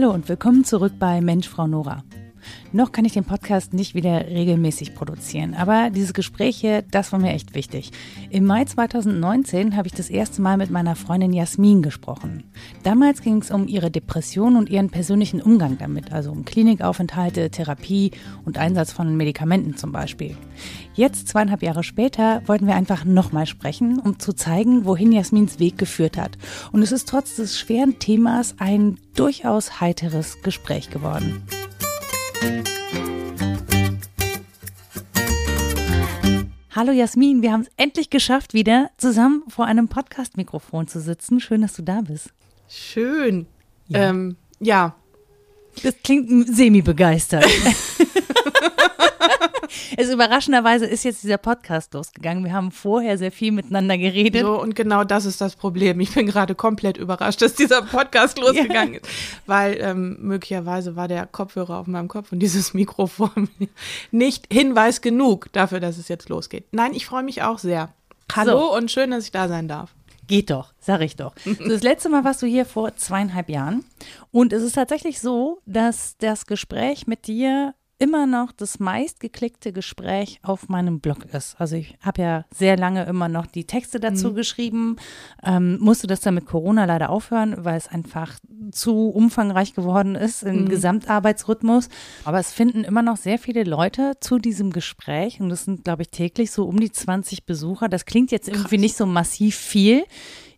Hallo und willkommen zurück bei Mensch, Frau Nora. Noch kann ich den Podcast nicht wieder regelmäßig produzieren, aber dieses Gespräch hier, das war mir echt wichtig. Im Mai 2019 habe ich das erste Mal mit meiner Freundin Jasmin gesprochen. Damals ging es um ihre Depression und ihren persönlichen Umgang damit, also um Klinikaufenthalte, Therapie und Einsatz von Medikamenten zum Beispiel. Jetzt, zweieinhalb Jahre später, wollten wir einfach nochmal sprechen, um zu zeigen, wohin Jasmins Weg geführt hat. Und es ist trotz des schweren Themas ein durchaus heiteres Gespräch geworden. Hallo Jasmin, wir haben es endlich geschafft, wieder zusammen vor einem Podcast-Mikrofon zu sitzen. Schön, dass du da bist. Schön. Ja. Ähm, ja. Das klingt semi-begeistert. Es überraschenderweise ist jetzt dieser Podcast losgegangen. Wir haben vorher sehr viel miteinander geredet. So, und genau das ist das Problem. Ich bin gerade komplett überrascht, dass dieser Podcast losgegangen ja. ist. Weil ähm, möglicherweise war der Kopfhörer auf meinem Kopf und dieses Mikrofon nicht Hinweis genug dafür, dass es jetzt losgeht. Nein, ich freue mich auch sehr. Hallo so. und schön, dass ich da sein darf. Geht doch, sag ich doch. Das letzte Mal warst du hier vor zweieinhalb Jahren. Und es ist tatsächlich so, dass das Gespräch mit dir immer noch das meistgeklickte Gespräch auf meinem Blog ist. Also ich habe ja sehr lange immer noch die Texte dazu mhm. geschrieben, ähm, musste das dann mit Corona leider aufhören, weil es einfach zu umfangreich geworden ist im mhm. Gesamtarbeitsrhythmus. Aber es finden immer noch sehr viele Leute zu diesem Gespräch und das sind, glaube ich, täglich so um die 20 Besucher. Das klingt jetzt irgendwie Krass. nicht so massiv viel.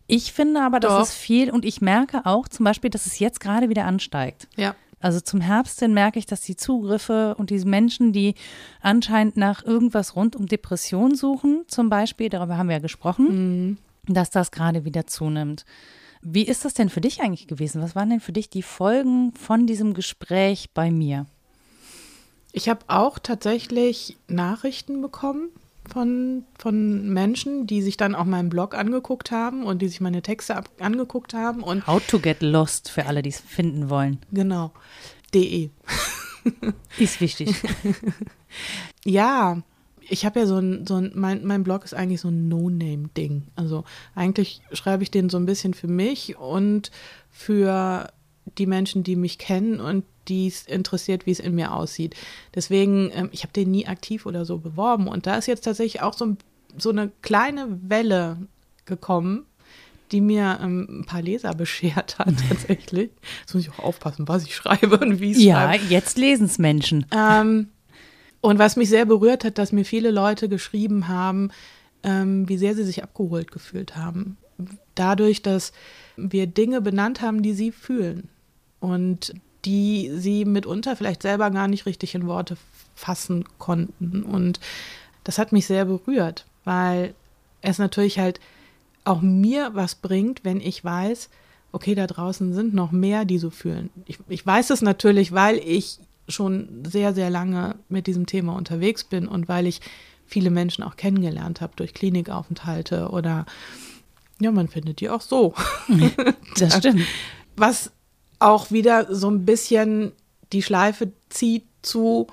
Ich finde aber, das Doch. ist viel und ich merke auch zum Beispiel, dass es jetzt gerade wieder ansteigt. Ja. Also zum Herbst hin merke ich, dass die Zugriffe und diese Menschen, die anscheinend nach irgendwas rund um Depression suchen, zum Beispiel, darüber haben wir ja gesprochen, mhm. dass das gerade wieder zunimmt. Wie ist das denn für dich eigentlich gewesen? Was waren denn für dich die Folgen von diesem Gespräch bei mir? Ich habe auch tatsächlich Nachrichten bekommen von, von Menschen, die sich dann auch meinen Blog angeguckt haben und die sich meine Texte ab, angeguckt haben. Und How to get lost für alle, die es finden wollen. Genau. De. Ist wichtig. ja, ich habe ja so ein, so ein mein, mein Blog ist eigentlich so ein No-Name-Ding. Also eigentlich schreibe ich den so ein bisschen für mich und für die Menschen, die mich kennen und die es interessiert, wie es in mir aussieht. Deswegen, ähm, ich habe den nie aktiv oder so beworben. Und da ist jetzt tatsächlich auch so, so eine kleine Welle gekommen, die mir ähm, ein paar Leser beschert hat, tatsächlich. Jetzt muss ich auch aufpassen, was ich schreibe und wie ich es ja, schreibe. Ja, jetzt lesen es Menschen. Ähm, und was mich sehr berührt hat, dass mir viele Leute geschrieben haben, ähm, wie sehr sie sich abgeholt gefühlt haben. Dadurch, dass wir Dinge benannt haben, die sie fühlen. Und die sie mitunter vielleicht selber gar nicht richtig in Worte fassen konnten. Und das hat mich sehr berührt, weil es natürlich halt auch mir was bringt, wenn ich weiß, okay, da draußen sind noch mehr, die so fühlen. Ich, ich weiß es natürlich, weil ich schon sehr, sehr lange mit diesem Thema unterwegs bin und weil ich viele Menschen auch kennengelernt habe durch Klinikaufenthalte oder ja, man findet die auch so. Das stimmt. Was auch wieder so ein bisschen die Schleife zieht zu,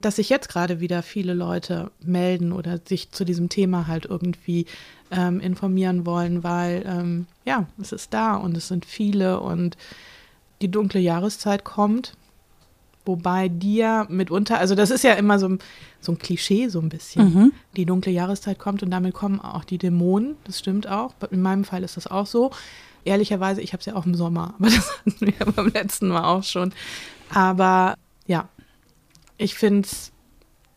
dass sich jetzt gerade wieder viele Leute melden oder sich zu diesem Thema halt irgendwie ähm, informieren wollen, weil ähm, ja, es ist da und es sind viele und die dunkle Jahreszeit kommt, wobei dir mitunter, also das ist ja immer so, so ein Klischee so ein bisschen, mhm. die dunkle Jahreszeit kommt und damit kommen auch die Dämonen, das stimmt auch, in meinem Fall ist das auch so ehrlicherweise, ich habe es ja auch im Sommer, aber das hatten wir beim letzten Mal auch schon. Aber ja, ich finde es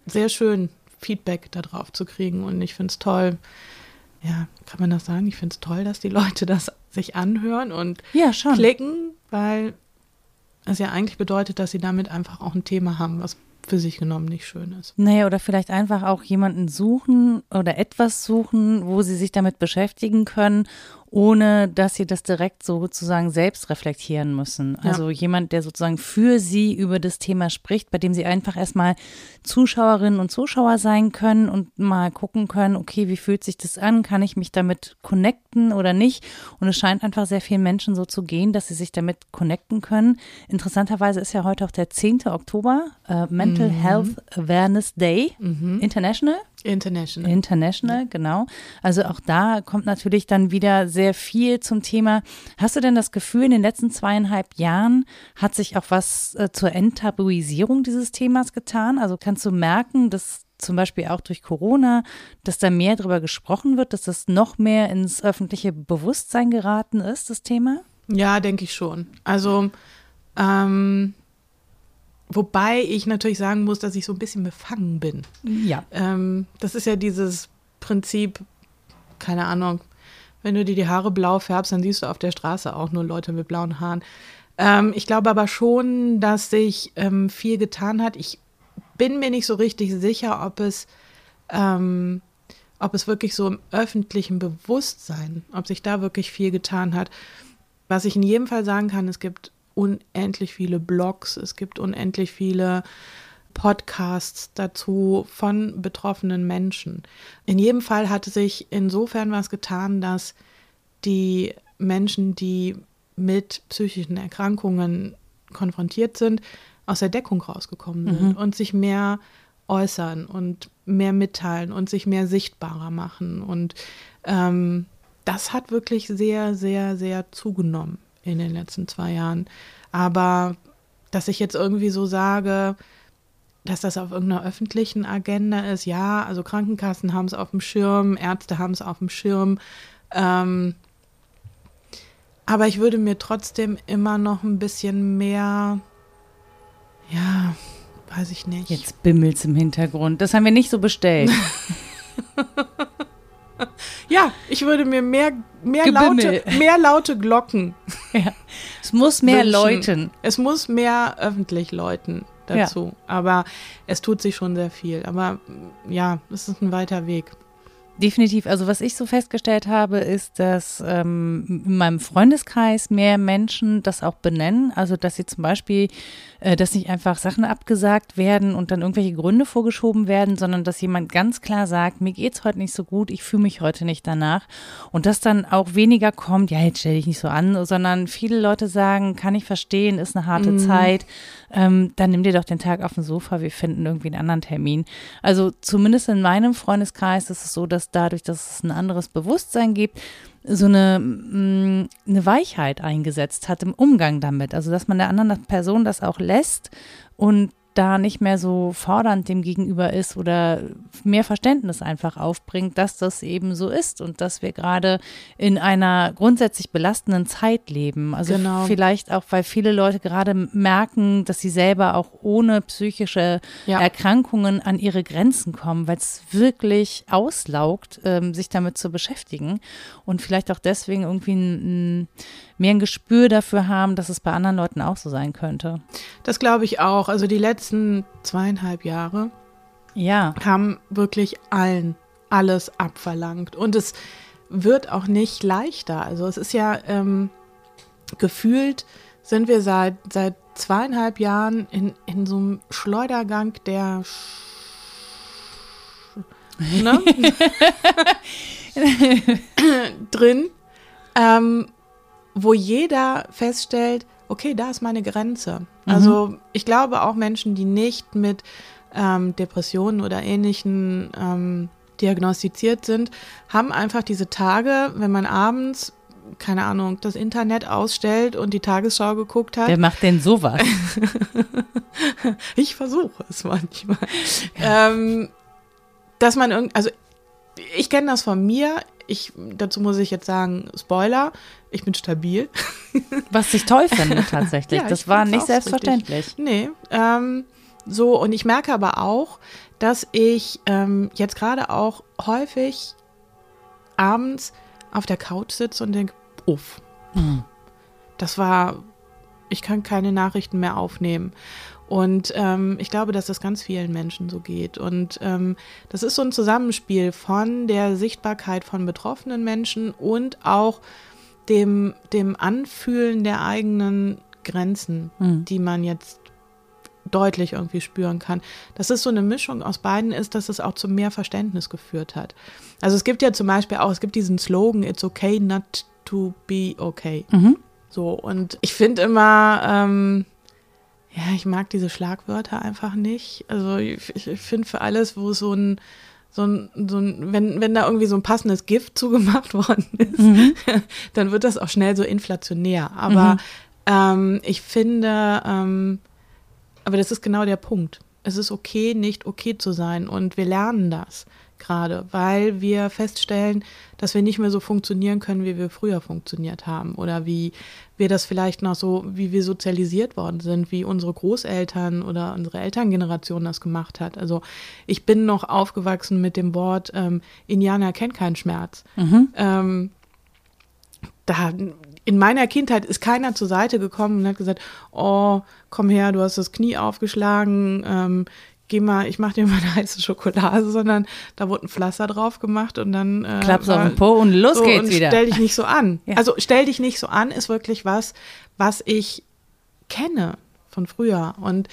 sehr schön, Feedback darauf zu kriegen und ich finde es toll, ja, kann man das sagen? Ich finde es toll, dass die Leute das sich anhören und ja, klicken, weil es ja eigentlich bedeutet, dass sie damit einfach auch ein Thema haben, was für sich genommen nicht schön ist. Nee, oder vielleicht einfach auch jemanden suchen oder etwas suchen, wo sie sich damit beschäftigen können ohne dass sie das direkt sozusagen selbst reflektieren müssen. Also ja. jemand, der sozusagen für sie über das Thema spricht, bei dem sie einfach erstmal Zuschauerinnen und Zuschauer sein können und mal gucken können, okay, wie fühlt sich das an? Kann ich mich damit connecten oder nicht? Und es scheint einfach sehr vielen Menschen so zu gehen, dass sie sich damit connecten können. Interessanterweise ist ja heute auch der 10. Oktober, äh, Mental mhm. Health Awareness Day mhm. International. International. International, genau. Also auch da kommt natürlich dann wieder sehr viel zum Thema. Hast du denn das Gefühl, in den letzten zweieinhalb Jahren hat sich auch was äh, zur Enttabuisierung dieses Themas getan? Also kannst du merken, dass zum Beispiel auch durch Corona, dass da mehr darüber gesprochen wird, dass das noch mehr ins öffentliche Bewusstsein geraten ist, das Thema? Ja, denke ich schon. Also, ähm, wobei ich natürlich sagen muss, dass ich so ein bisschen befangen bin. Ja. Ähm, das ist ja dieses Prinzip, keine Ahnung, wenn du dir die Haare blau färbst, dann siehst du auf der Straße auch nur Leute mit blauen Haaren. Ähm, ich glaube aber schon, dass sich ähm, viel getan hat. Ich bin mir nicht so richtig sicher, ob es, ähm, ob es wirklich so im öffentlichen Bewusstsein, ob sich da wirklich viel getan hat. Was ich in jedem Fall sagen kann, es gibt unendlich viele Blogs, es gibt unendlich viele Podcasts dazu von betroffenen Menschen. In jedem Fall hat sich insofern was getan, dass die Menschen, die mit psychischen Erkrankungen konfrontiert sind, aus der Deckung rausgekommen sind mhm. und sich mehr äußern und mehr mitteilen und sich mehr sichtbarer machen. Und ähm, das hat wirklich sehr, sehr, sehr zugenommen in den letzten zwei Jahren. Aber dass ich jetzt irgendwie so sage, dass das auf irgendeiner öffentlichen Agenda ist, ja, also Krankenkassen haben es auf dem Schirm, Ärzte haben es auf dem Schirm. Ähm, aber ich würde mir trotzdem immer noch ein bisschen mehr, ja, weiß ich nicht. Jetzt bimmelt's im Hintergrund. Das haben wir nicht so bestellt. Ja, ich würde mir mehr, mehr, laute, mehr laute Glocken. Ja. Es muss mehr wünschen. läuten. Es muss mehr öffentlich läuten dazu. Ja. Aber es tut sich schon sehr viel. Aber ja, es ist ein weiter Weg. Definitiv. Also was ich so festgestellt habe, ist, dass ähm, in meinem Freundeskreis mehr Menschen das auch benennen. Also dass sie zum Beispiel, äh, dass nicht einfach Sachen abgesagt werden und dann irgendwelche Gründe vorgeschoben werden, sondern dass jemand ganz klar sagt, mir geht's heute nicht so gut, ich fühle mich heute nicht danach. Und dass dann auch weniger kommt, ja, jetzt stell dich nicht so an, sondern viele Leute sagen, kann ich verstehen, ist eine harte mhm. Zeit. Ähm, dann nimm dir doch den Tag auf dem Sofa, wir finden irgendwie einen anderen Termin. Also zumindest in meinem Freundeskreis ist es so, dass dadurch, dass es ein anderes Bewusstsein gibt, so eine, mm, eine Weichheit eingesetzt hat im Umgang damit. Also, dass man der anderen Person das auch lässt und da nicht mehr so fordernd dem gegenüber ist oder mehr Verständnis einfach aufbringt, dass das eben so ist und dass wir gerade in einer grundsätzlich belastenden Zeit leben. Also genau. vielleicht auch, weil viele Leute gerade merken, dass sie selber auch ohne psychische ja. Erkrankungen an ihre Grenzen kommen, weil es wirklich auslaugt, ähm, sich damit zu beschäftigen und vielleicht auch deswegen irgendwie ein, ein mehr ein Gespür dafür haben, dass es bei anderen Leuten auch so sein könnte. Das glaube ich auch. Also die letzten zweieinhalb Jahre ja. haben wirklich allen alles abverlangt. Und es wird auch nicht leichter. Also es ist ja ähm, gefühlt, sind wir seit, seit zweieinhalb Jahren in, in so einem Schleudergang der ne? drin. Ähm, wo jeder feststellt, okay, da ist meine Grenze. Mhm. Also ich glaube auch Menschen, die nicht mit ähm, Depressionen oder ähnlichen ähm, diagnostiziert sind, haben einfach diese Tage, wenn man abends keine Ahnung, das Internet ausstellt und die Tagesschau geguckt hat. Wer macht denn sowas? ich versuche es manchmal. Ja. Ähm, dass man irgendwie, also ich kenne das von mir. Ich, dazu muss ich jetzt sagen, Spoiler, ich bin stabil. Was ich toll finde tatsächlich. ja, das war nicht selbstverständlich. Richtig. Nee. Ähm, so, und ich merke aber auch, dass ich ähm, jetzt gerade auch häufig abends auf der Couch sitze und denke, uff, mhm. das war, ich kann keine Nachrichten mehr aufnehmen. Und ähm, ich glaube, dass das ganz vielen Menschen so geht. Und ähm, das ist so ein Zusammenspiel von der Sichtbarkeit von betroffenen Menschen und auch dem, dem Anfühlen der eigenen Grenzen, mhm. die man jetzt deutlich irgendwie spüren kann. Dass es so eine Mischung aus beiden ist, dass es auch zu mehr Verständnis geführt hat. Also es gibt ja zum Beispiel auch, es gibt diesen Slogan, it's okay not to be okay. Mhm. So, und ich finde immer, ähm, ja, ich mag diese Schlagwörter einfach nicht. Also ich, ich finde für alles, wo so ein so ein, so ein, wenn, wenn da irgendwie so ein passendes Gift zugemacht worden ist, mhm. dann wird das auch schnell so inflationär. Aber mhm. ähm, ich finde, ähm, aber das ist genau der Punkt. Es ist okay, nicht okay zu sein. Und wir lernen das gerade, weil wir feststellen, dass wir nicht mehr so funktionieren können, wie wir früher funktioniert haben oder wie wir das vielleicht noch so, wie wir sozialisiert worden sind, wie unsere Großeltern oder unsere Elterngeneration das gemacht hat. Also ich bin noch aufgewachsen mit dem Wort, ähm, Indianer kennt keinen Schmerz. Mhm. Ähm, da, in meiner Kindheit ist keiner zur Seite gekommen und hat gesagt, oh, komm her, du hast das Knie aufgeschlagen, ähm, geh mal, ich mach dir mal eine heiße Schokolade, sondern da wurde ein Pflaster drauf gemacht und dann äh, Klapp's auf den Po und los so, geht's und wieder. Stell dich nicht so an. Ja. Also stell dich nicht so an ist wirklich was, was ich kenne von früher. Und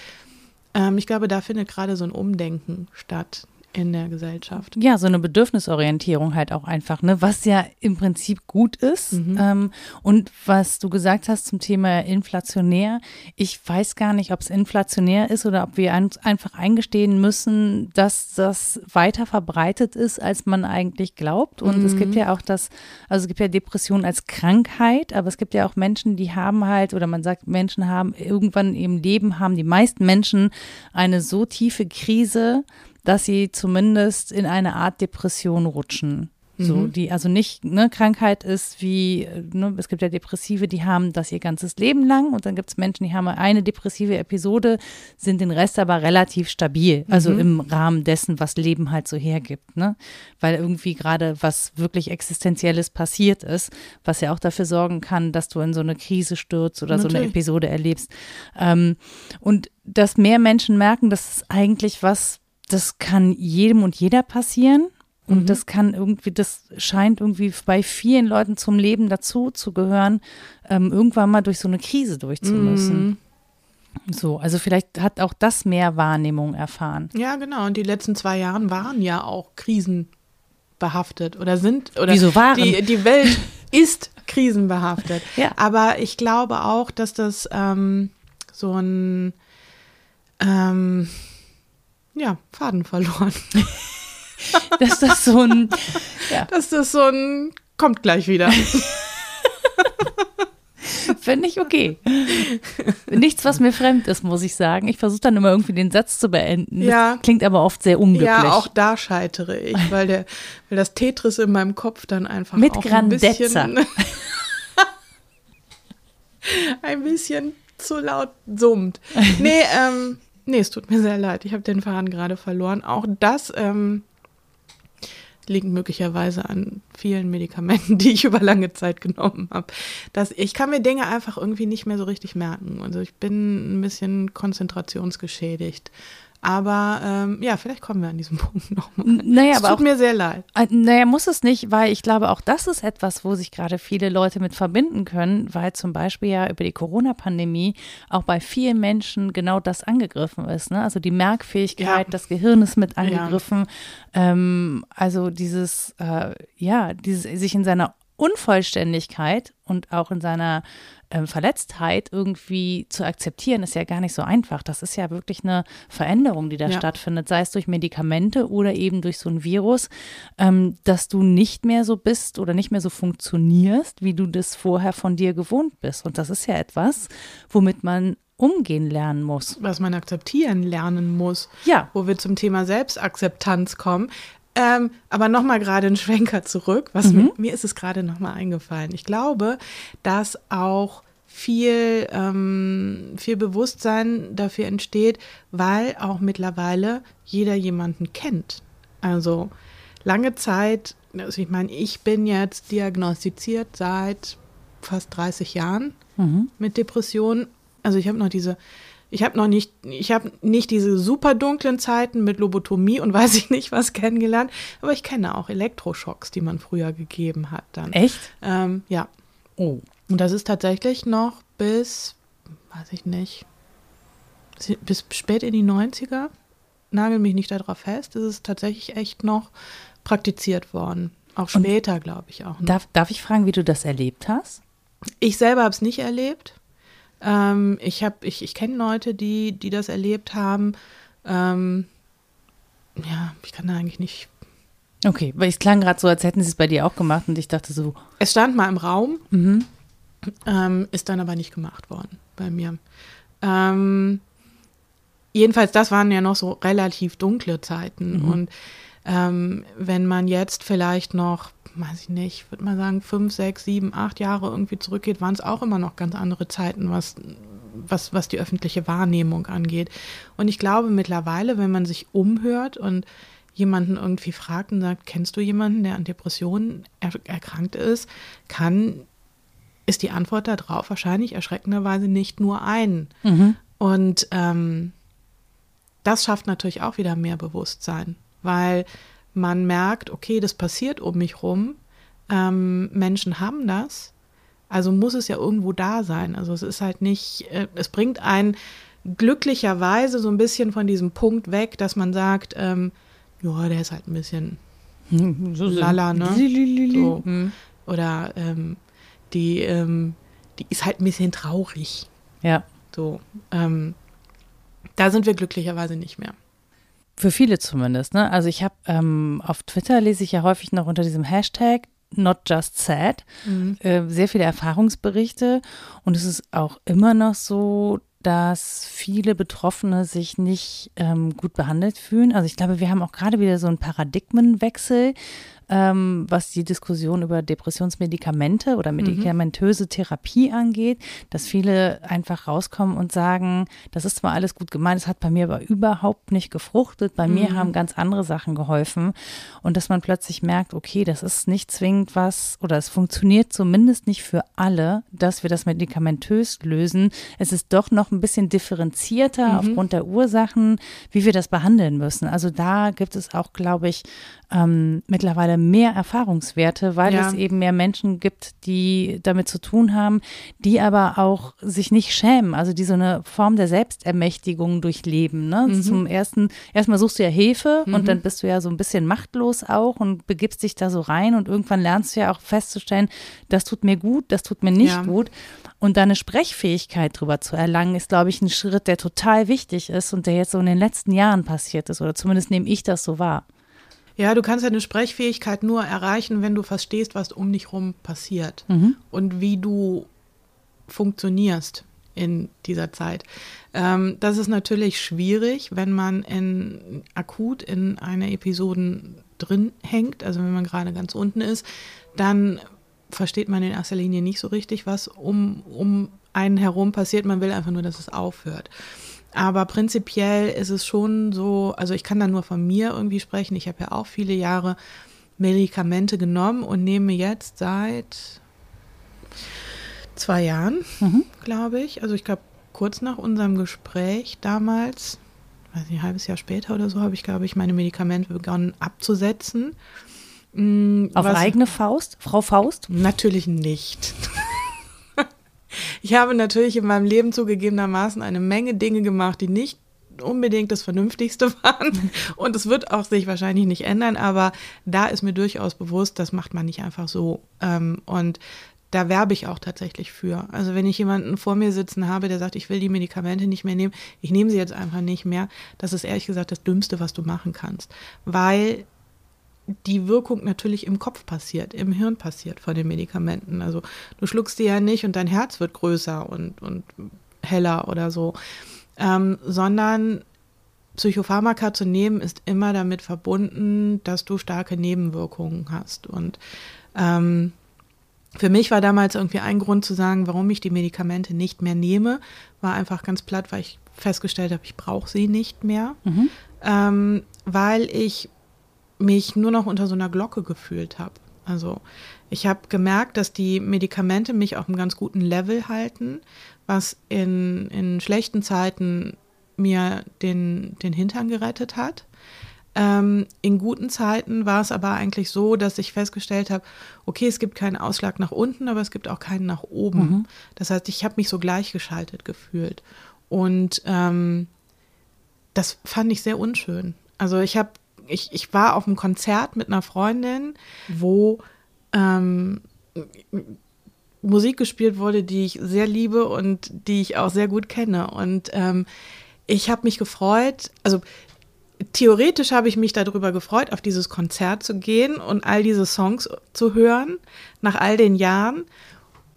ähm, ich glaube, da findet gerade so ein Umdenken statt in der Gesellschaft. Ja, so eine Bedürfnisorientierung halt auch einfach, ne, was ja im Prinzip gut ist. Mhm. Ähm, und was du gesagt hast zum Thema inflationär, ich weiß gar nicht, ob es inflationär ist oder ob wir ein, einfach eingestehen müssen, dass das weiter verbreitet ist, als man eigentlich glaubt. Und mhm. es gibt mhm. ja auch das, also es gibt ja Depression als Krankheit, aber es gibt ja auch Menschen, die haben halt, oder man sagt, Menschen haben irgendwann im Leben, haben die meisten Menschen eine so tiefe Krise, dass sie zumindest in eine Art Depression rutschen. So, mhm. die also nicht, ne, Krankheit ist wie, ne, es gibt ja Depressive, die haben das ihr ganzes Leben lang und dann gibt es Menschen, die haben eine depressive Episode, sind den Rest aber relativ stabil, also mhm. im Rahmen dessen, was Leben halt so hergibt, ne? Weil irgendwie gerade was wirklich Existenzielles passiert ist, was ja auch dafür sorgen kann, dass du in so eine Krise stürzt oder Natürlich. so eine Episode erlebst. Ähm, und dass mehr Menschen merken, dass es eigentlich was das kann jedem und jeder passieren. Und mhm. das kann irgendwie, das scheint irgendwie bei vielen Leuten zum Leben dazu zu gehören, ähm, irgendwann mal durch so eine Krise durchzumüssen. Mhm. So, also vielleicht hat auch das mehr Wahrnehmung erfahren. Ja, genau. Und die letzten zwei Jahre waren ja auch krisenbehaftet oder sind oder Wieso waren? Die, die Welt ist krisenbehaftet. Ja. Aber ich glaube auch, dass das ähm, so ein ähm, ja, Faden verloren. dass das so ein, ja. dass das so ein, kommt gleich wieder. Finde ich okay. Nichts, was mir fremd ist, muss ich sagen. Ich versuche dann immer irgendwie den Satz zu beenden. Ja. Das klingt aber oft sehr unglücklich. Ja, auch da scheitere ich, weil, der, weil das Tetris in meinem Kopf dann einfach Mit auch Grandezza. ein bisschen, ein bisschen zu laut summt. Nee, ähm, Nee, es tut mir sehr leid. Ich habe den Faden gerade verloren. Auch das ähm, liegt möglicherweise an vielen Medikamenten, die ich über lange Zeit genommen habe. ich kann mir Dinge einfach irgendwie nicht mehr so richtig merken. Also ich bin ein bisschen konzentrationsgeschädigt. Aber ähm, ja, vielleicht kommen wir an diesem Punkt nochmal. Naja, es aber tut auch, mir sehr leid. Äh, naja, muss es nicht, weil ich glaube, auch das ist etwas, wo sich gerade viele Leute mit verbinden können, weil zum Beispiel ja über die Corona-Pandemie auch bei vielen Menschen genau das angegriffen ist. Ne? Also die Merkfähigkeit, ja. das Gehirn ist mit angegriffen. Ja. Ähm, also dieses, äh, ja, dieses, sich in seiner Unvollständigkeit und auch in seiner äh, Verletztheit irgendwie zu akzeptieren, ist ja gar nicht so einfach. Das ist ja wirklich eine Veränderung, die da ja. stattfindet, sei es durch Medikamente oder eben durch so ein Virus, ähm, dass du nicht mehr so bist oder nicht mehr so funktionierst, wie du das vorher von dir gewohnt bist. Und das ist ja etwas, womit man umgehen lernen muss. Was man akzeptieren lernen muss. Ja. Wo wir zum Thema Selbstakzeptanz kommen. Ähm, aber nochmal gerade ein Schwenker zurück. Was mhm. mir, mir, ist es gerade nochmal eingefallen. Ich glaube, dass auch viel, ähm, viel Bewusstsein dafür entsteht, weil auch mittlerweile jeder jemanden kennt. Also lange Zeit, also ich meine, ich bin jetzt diagnostiziert seit fast 30 Jahren mhm. mit Depressionen. Also ich habe noch diese ich habe noch nicht, ich habe nicht diese super dunklen Zeiten mit Lobotomie und weiß ich nicht was kennengelernt, aber ich kenne auch Elektroschocks, die man früher gegeben hat dann. Echt? Ähm, ja. Oh. Und das ist tatsächlich noch bis, weiß ich nicht, bis spät in die 90er. Nagel mich nicht darauf fest. Es ist tatsächlich echt noch praktiziert worden. Auch später, glaube ich auch. Darf, darf ich fragen, wie du das erlebt hast? Ich selber habe es nicht erlebt. Ähm, ich ich, ich kenne Leute, die, die das erlebt haben. Ähm, ja, ich kann da eigentlich nicht Okay, weil es klang gerade so, als hätten sie es bei dir auch gemacht und ich dachte so. Es stand mal im Raum, Mhm. ähm, ist dann aber nicht gemacht worden bei mir. Ähm, jedenfalls, das waren ja noch so relativ dunkle Zeiten. Mhm. Und ähm, wenn man jetzt vielleicht noch, weiß ich nicht, ich würde mal sagen, fünf, sechs, sieben, acht Jahre irgendwie zurückgeht, waren es auch immer noch ganz andere Zeiten, was, was, was die öffentliche Wahrnehmung angeht. Und ich glaube mittlerweile, wenn man sich umhört und jemanden irgendwie fragt und sagt, kennst du jemanden, der an Depressionen er erkrankt ist, kann, ist die Antwort darauf wahrscheinlich erschreckenderweise nicht nur ein. Mhm. Und ähm, das schafft natürlich auch wieder mehr Bewusstsein, weil man merkt, okay, das passiert um mich rum, ähm, Menschen haben das, also muss es ja irgendwo da sein. Also es ist halt nicht, äh, es bringt einen glücklicherweise so ein bisschen von diesem Punkt weg, dass man sagt, ähm, ja, der ist halt ein bisschen So, Lala, ne? So. Mhm. oder ähm, die, ähm, die ist halt ein bisschen traurig. Ja. So, ähm, da sind wir glücklicherweise nicht mehr. Für viele zumindest, ne? Also ich habe ähm, auf Twitter lese ich ja häufig noch unter diesem Hashtag Not Just Sad äh, sehr viele Erfahrungsberichte und es ist auch immer noch so, dass viele Betroffene sich nicht ähm, gut behandelt fühlen. Also ich glaube, wir haben auch gerade wieder so einen Paradigmenwechsel, ähm, was die Diskussion über Depressionsmedikamente oder medikamentöse Therapie angeht, dass viele einfach rauskommen und sagen, das ist zwar alles gut gemeint, es hat bei mir aber überhaupt nicht gefruchtet, bei mir haben ganz andere Sachen geholfen und dass man plötzlich merkt, okay, das ist nicht zwingend was oder es funktioniert zumindest nicht für alle, dass wir das medikamentös lösen. Es ist doch noch ein bisschen differenzierter aufgrund der Ursachen, wie wir das behandeln müssen. Also da gibt es auch, glaube ich, ähm, mittlerweile mehr Erfahrungswerte, weil Ja. es eben mehr Menschen gibt, die damit zu tun haben, die aber auch sich nicht schämen, also die so eine Form der Selbstermächtigung durchleben. Ne? Zum ersten, erstmal suchst du ja Hilfe und dann bist du ja so ein bisschen machtlos auch und begibst dich da so rein und irgendwann lernst du ja auch festzustellen, das tut mir gut, das tut mir nicht Ja. gut. Und da eine Sprechfähigkeit drüber zu erlangen, ist, glaube ich, ein Schritt, der total wichtig ist und der jetzt so in den letzten Jahren passiert ist. Oder zumindest nehme ich das so wahr. Ja, du kannst deine Sprechfähigkeit nur erreichen, wenn du verstehst, was um dich rum passiert und wie du funktionierst in dieser Zeit. Ähm, das ist natürlich schwierig, wenn man in, akut in einer Episode drin hängt, also wenn man gerade ganz unten ist, dann versteht man in erster Linie nicht so richtig, was um, um einen herum passiert. Man will einfach nur, dass es aufhört. Aber prinzipiell ist es schon so, also ich kann da nur von mir irgendwie sprechen. Ich habe ja auch viele Jahre Medikamente genommen und nehme jetzt seit zwei Jahren, glaube ich. Also ich glaube, kurz nach unserem Gespräch damals, weiß nicht, ein halbes Jahr später oder so, habe ich, glaube ich, meine Medikamente begonnen abzusetzen. Mm, Auf was- eigene Faust? Frau Faust? Natürlich nicht. Ich habe natürlich in meinem Leben zugegebenermaßen eine Menge Dinge gemacht, die nicht unbedingt das Vernünftigste waren. Und es wird auch sich wahrscheinlich nicht ändern, aber da ist mir durchaus bewusst, das macht man nicht einfach so. Ähm, Und da werbe ich auch tatsächlich für. Also wenn ich jemanden vor mir sitzen habe, der sagt, ich will die Medikamente nicht mehr nehmen, ich nehme sie jetzt einfach nicht mehr, das ist ehrlich gesagt das Dümmste, was du machen kannst. Weil die Wirkung natürlich im Kopf passiert, im Hirn passiert von den Medikamenten. Also du schluckst die ja nicht und dein Herz wird größer und, und heller oder so, ähm, sondern Psychopharmaka zu nehmen ist immer damit verbunden, dass du starke Nebenwirkungen hast. Und ähm, für mich war damals irgendwie ein Grund zu sagen, warum ich die Medikamente nicht mehr nehme, war einfach ganz platt, weil ich festgestellt habe, ich brauche sie nicht mehr, ähm, weil ich mich nur noch unter so einer Glocke gefühlt habe. Also ich habe gemerkt, dass die Medikamente mich auf einem ganz guten Level halten, was in, in schlechten Zeiten mir den, den Hintern gerettet hat. Ähm, in guten Zeiten war es aber eigentlich so, dass ich festgestellt habe, okay, es gibt keinen Ausschlag nach unten, aber es gibt auch keinen nach oben. Das heißt, ich habe mich so gleichgeschaltet gefühlt. Und ähm, das fand ich sehr unschön. Also ich habe, ich, ich war auf einem Konzert mit einer Freundin, wo ähm, Musik gespielt wurde, die ich sehr liebe und die ich auch sehr gut kenne. Und ähm, ich habe mich gefreut, also theoretisch habe ich mich darüber gefreut, auf dieses Konzert zu gehen und all diese Songs zu hören, nach all den Jahren.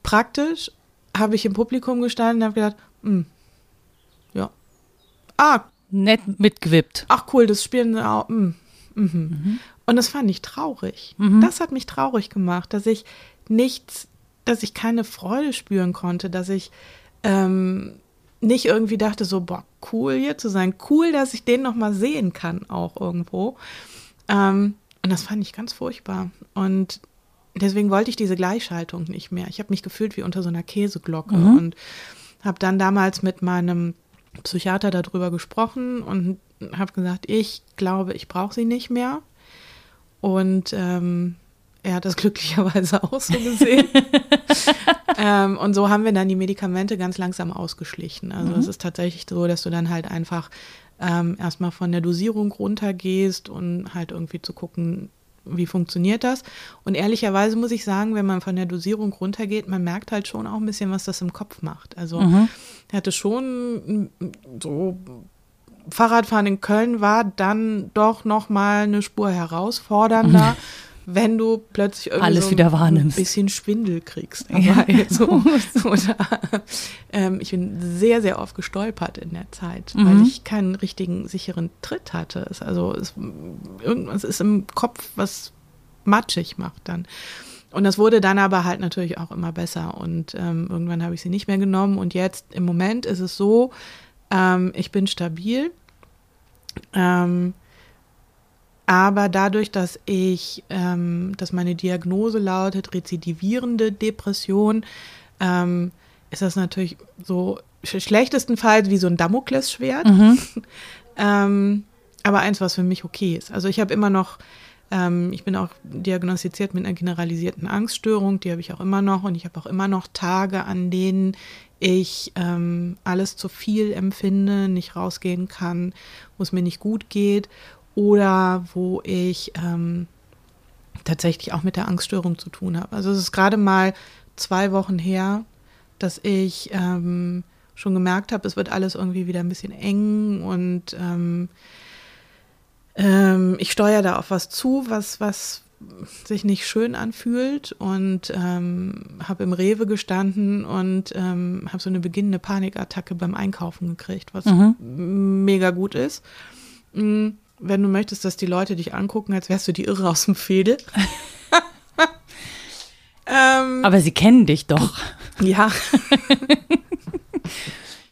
Praktisch habe ich im Publikum gestanden und habe gedacht, hm, ja. Ah, Nett mitgewippt. ach cool, das Spielen auch. Mm, mhm. Und das fand ich traurig. Das hat mich traurig gemacht, dass ich nichts, dass ich keine Freude spüren konnte, dass ich ähm, nicht irgendwie dachte so, boah, cool hier zu sein, cool, dass ich den noch mal sehen kann auch irgendwo. Ähm, und das fand ich ganz furchtbar. Und deswegen wollte ich diese Gleichschaltung nicht mehr. Ich habe mich gefühlt wie unter so einer Käseglocke und habe dann damals mit meinem Psychiater darüber gesprochen und habe gesagt, ich glaube, ich brauche sie nicht mehr. Und ähm, er hat das glücklicherweise auch so gesehen. ähm, und so haben wir dann die Medikamente ganz langsam ausgeschlichen. Also es ist tatsächlich so, dass du dann halt einfach ähm, erstmal von der Dosierung runtergehst und halt irgendwie zu gucken, wie funktioniert das. Und ehrlicherweise muss ich sagen, wenn man von der Dosierung runtergeht, man merkt halt schon auch ein bisschen, was das im Kopf macht. Also er hatte schon so Fahrradfahren in Köln war dann doch noch mal eine Spur herausfordernder, wenn du plötzlich irgendwie Alles so wieder ein wahrnimmst. bisschen Schwindel kriegst. dabei. so, oder, ähm, ich bin sehr, sehr oft gestolpert in der Zeit, Mhm. weil ich keinen richtigen sicheren Tritt hatte. Es, also es, irgendwas ist im Kopf, was matschig macht dann. Und das wurde dann aber halt natürlich auch immer besser. Und ähm, irgendwann habe ich sie nicht mehr genommen. Und jetzt im Moment ist es so, ähm, ich bin stabil. Ähm, aber dadurch, dass ich, ähm, dass meine Diagnose lautet rezidivierende Depression, ähm, ist das natürlich so sch schlechtestenfalls wie so ein Damoklesschwert. ähm, aber eins, was für mich okay ist. Also ich habe immer noch, ähm, ich bin auch diagnostiziert mit einer generalisierten Angststörung, die habe ich auch immer noch und ich habe auch immer noch Tage, an denen ich ähm, alles zu viel empfinde, nicht rausgehen kann, wo es mir nicht gut geht oder wo ich ähm, tatsächlich auch mit der Angststörung zu tun habe. Also es ist gerade mal zwei Wochen her, dass ich ähm, schon gemerkt habe, es wird alles irgendwie wieder ein bisschen eng und ähm, ähm, ich steuere da auf was zu, was, was sich nicht schön anfühlt und ähm, habe im Rewe gestanden und ähm, habe so eine beginnende Panikattacke beim Einkaufen gekriegt, was mega gut ist. Mm, Wenn du möchtest, dass die Leute dich angucken, als wärst du die Irre aus dem Fädel. ähm, Aber sie kennen dich doch. ja.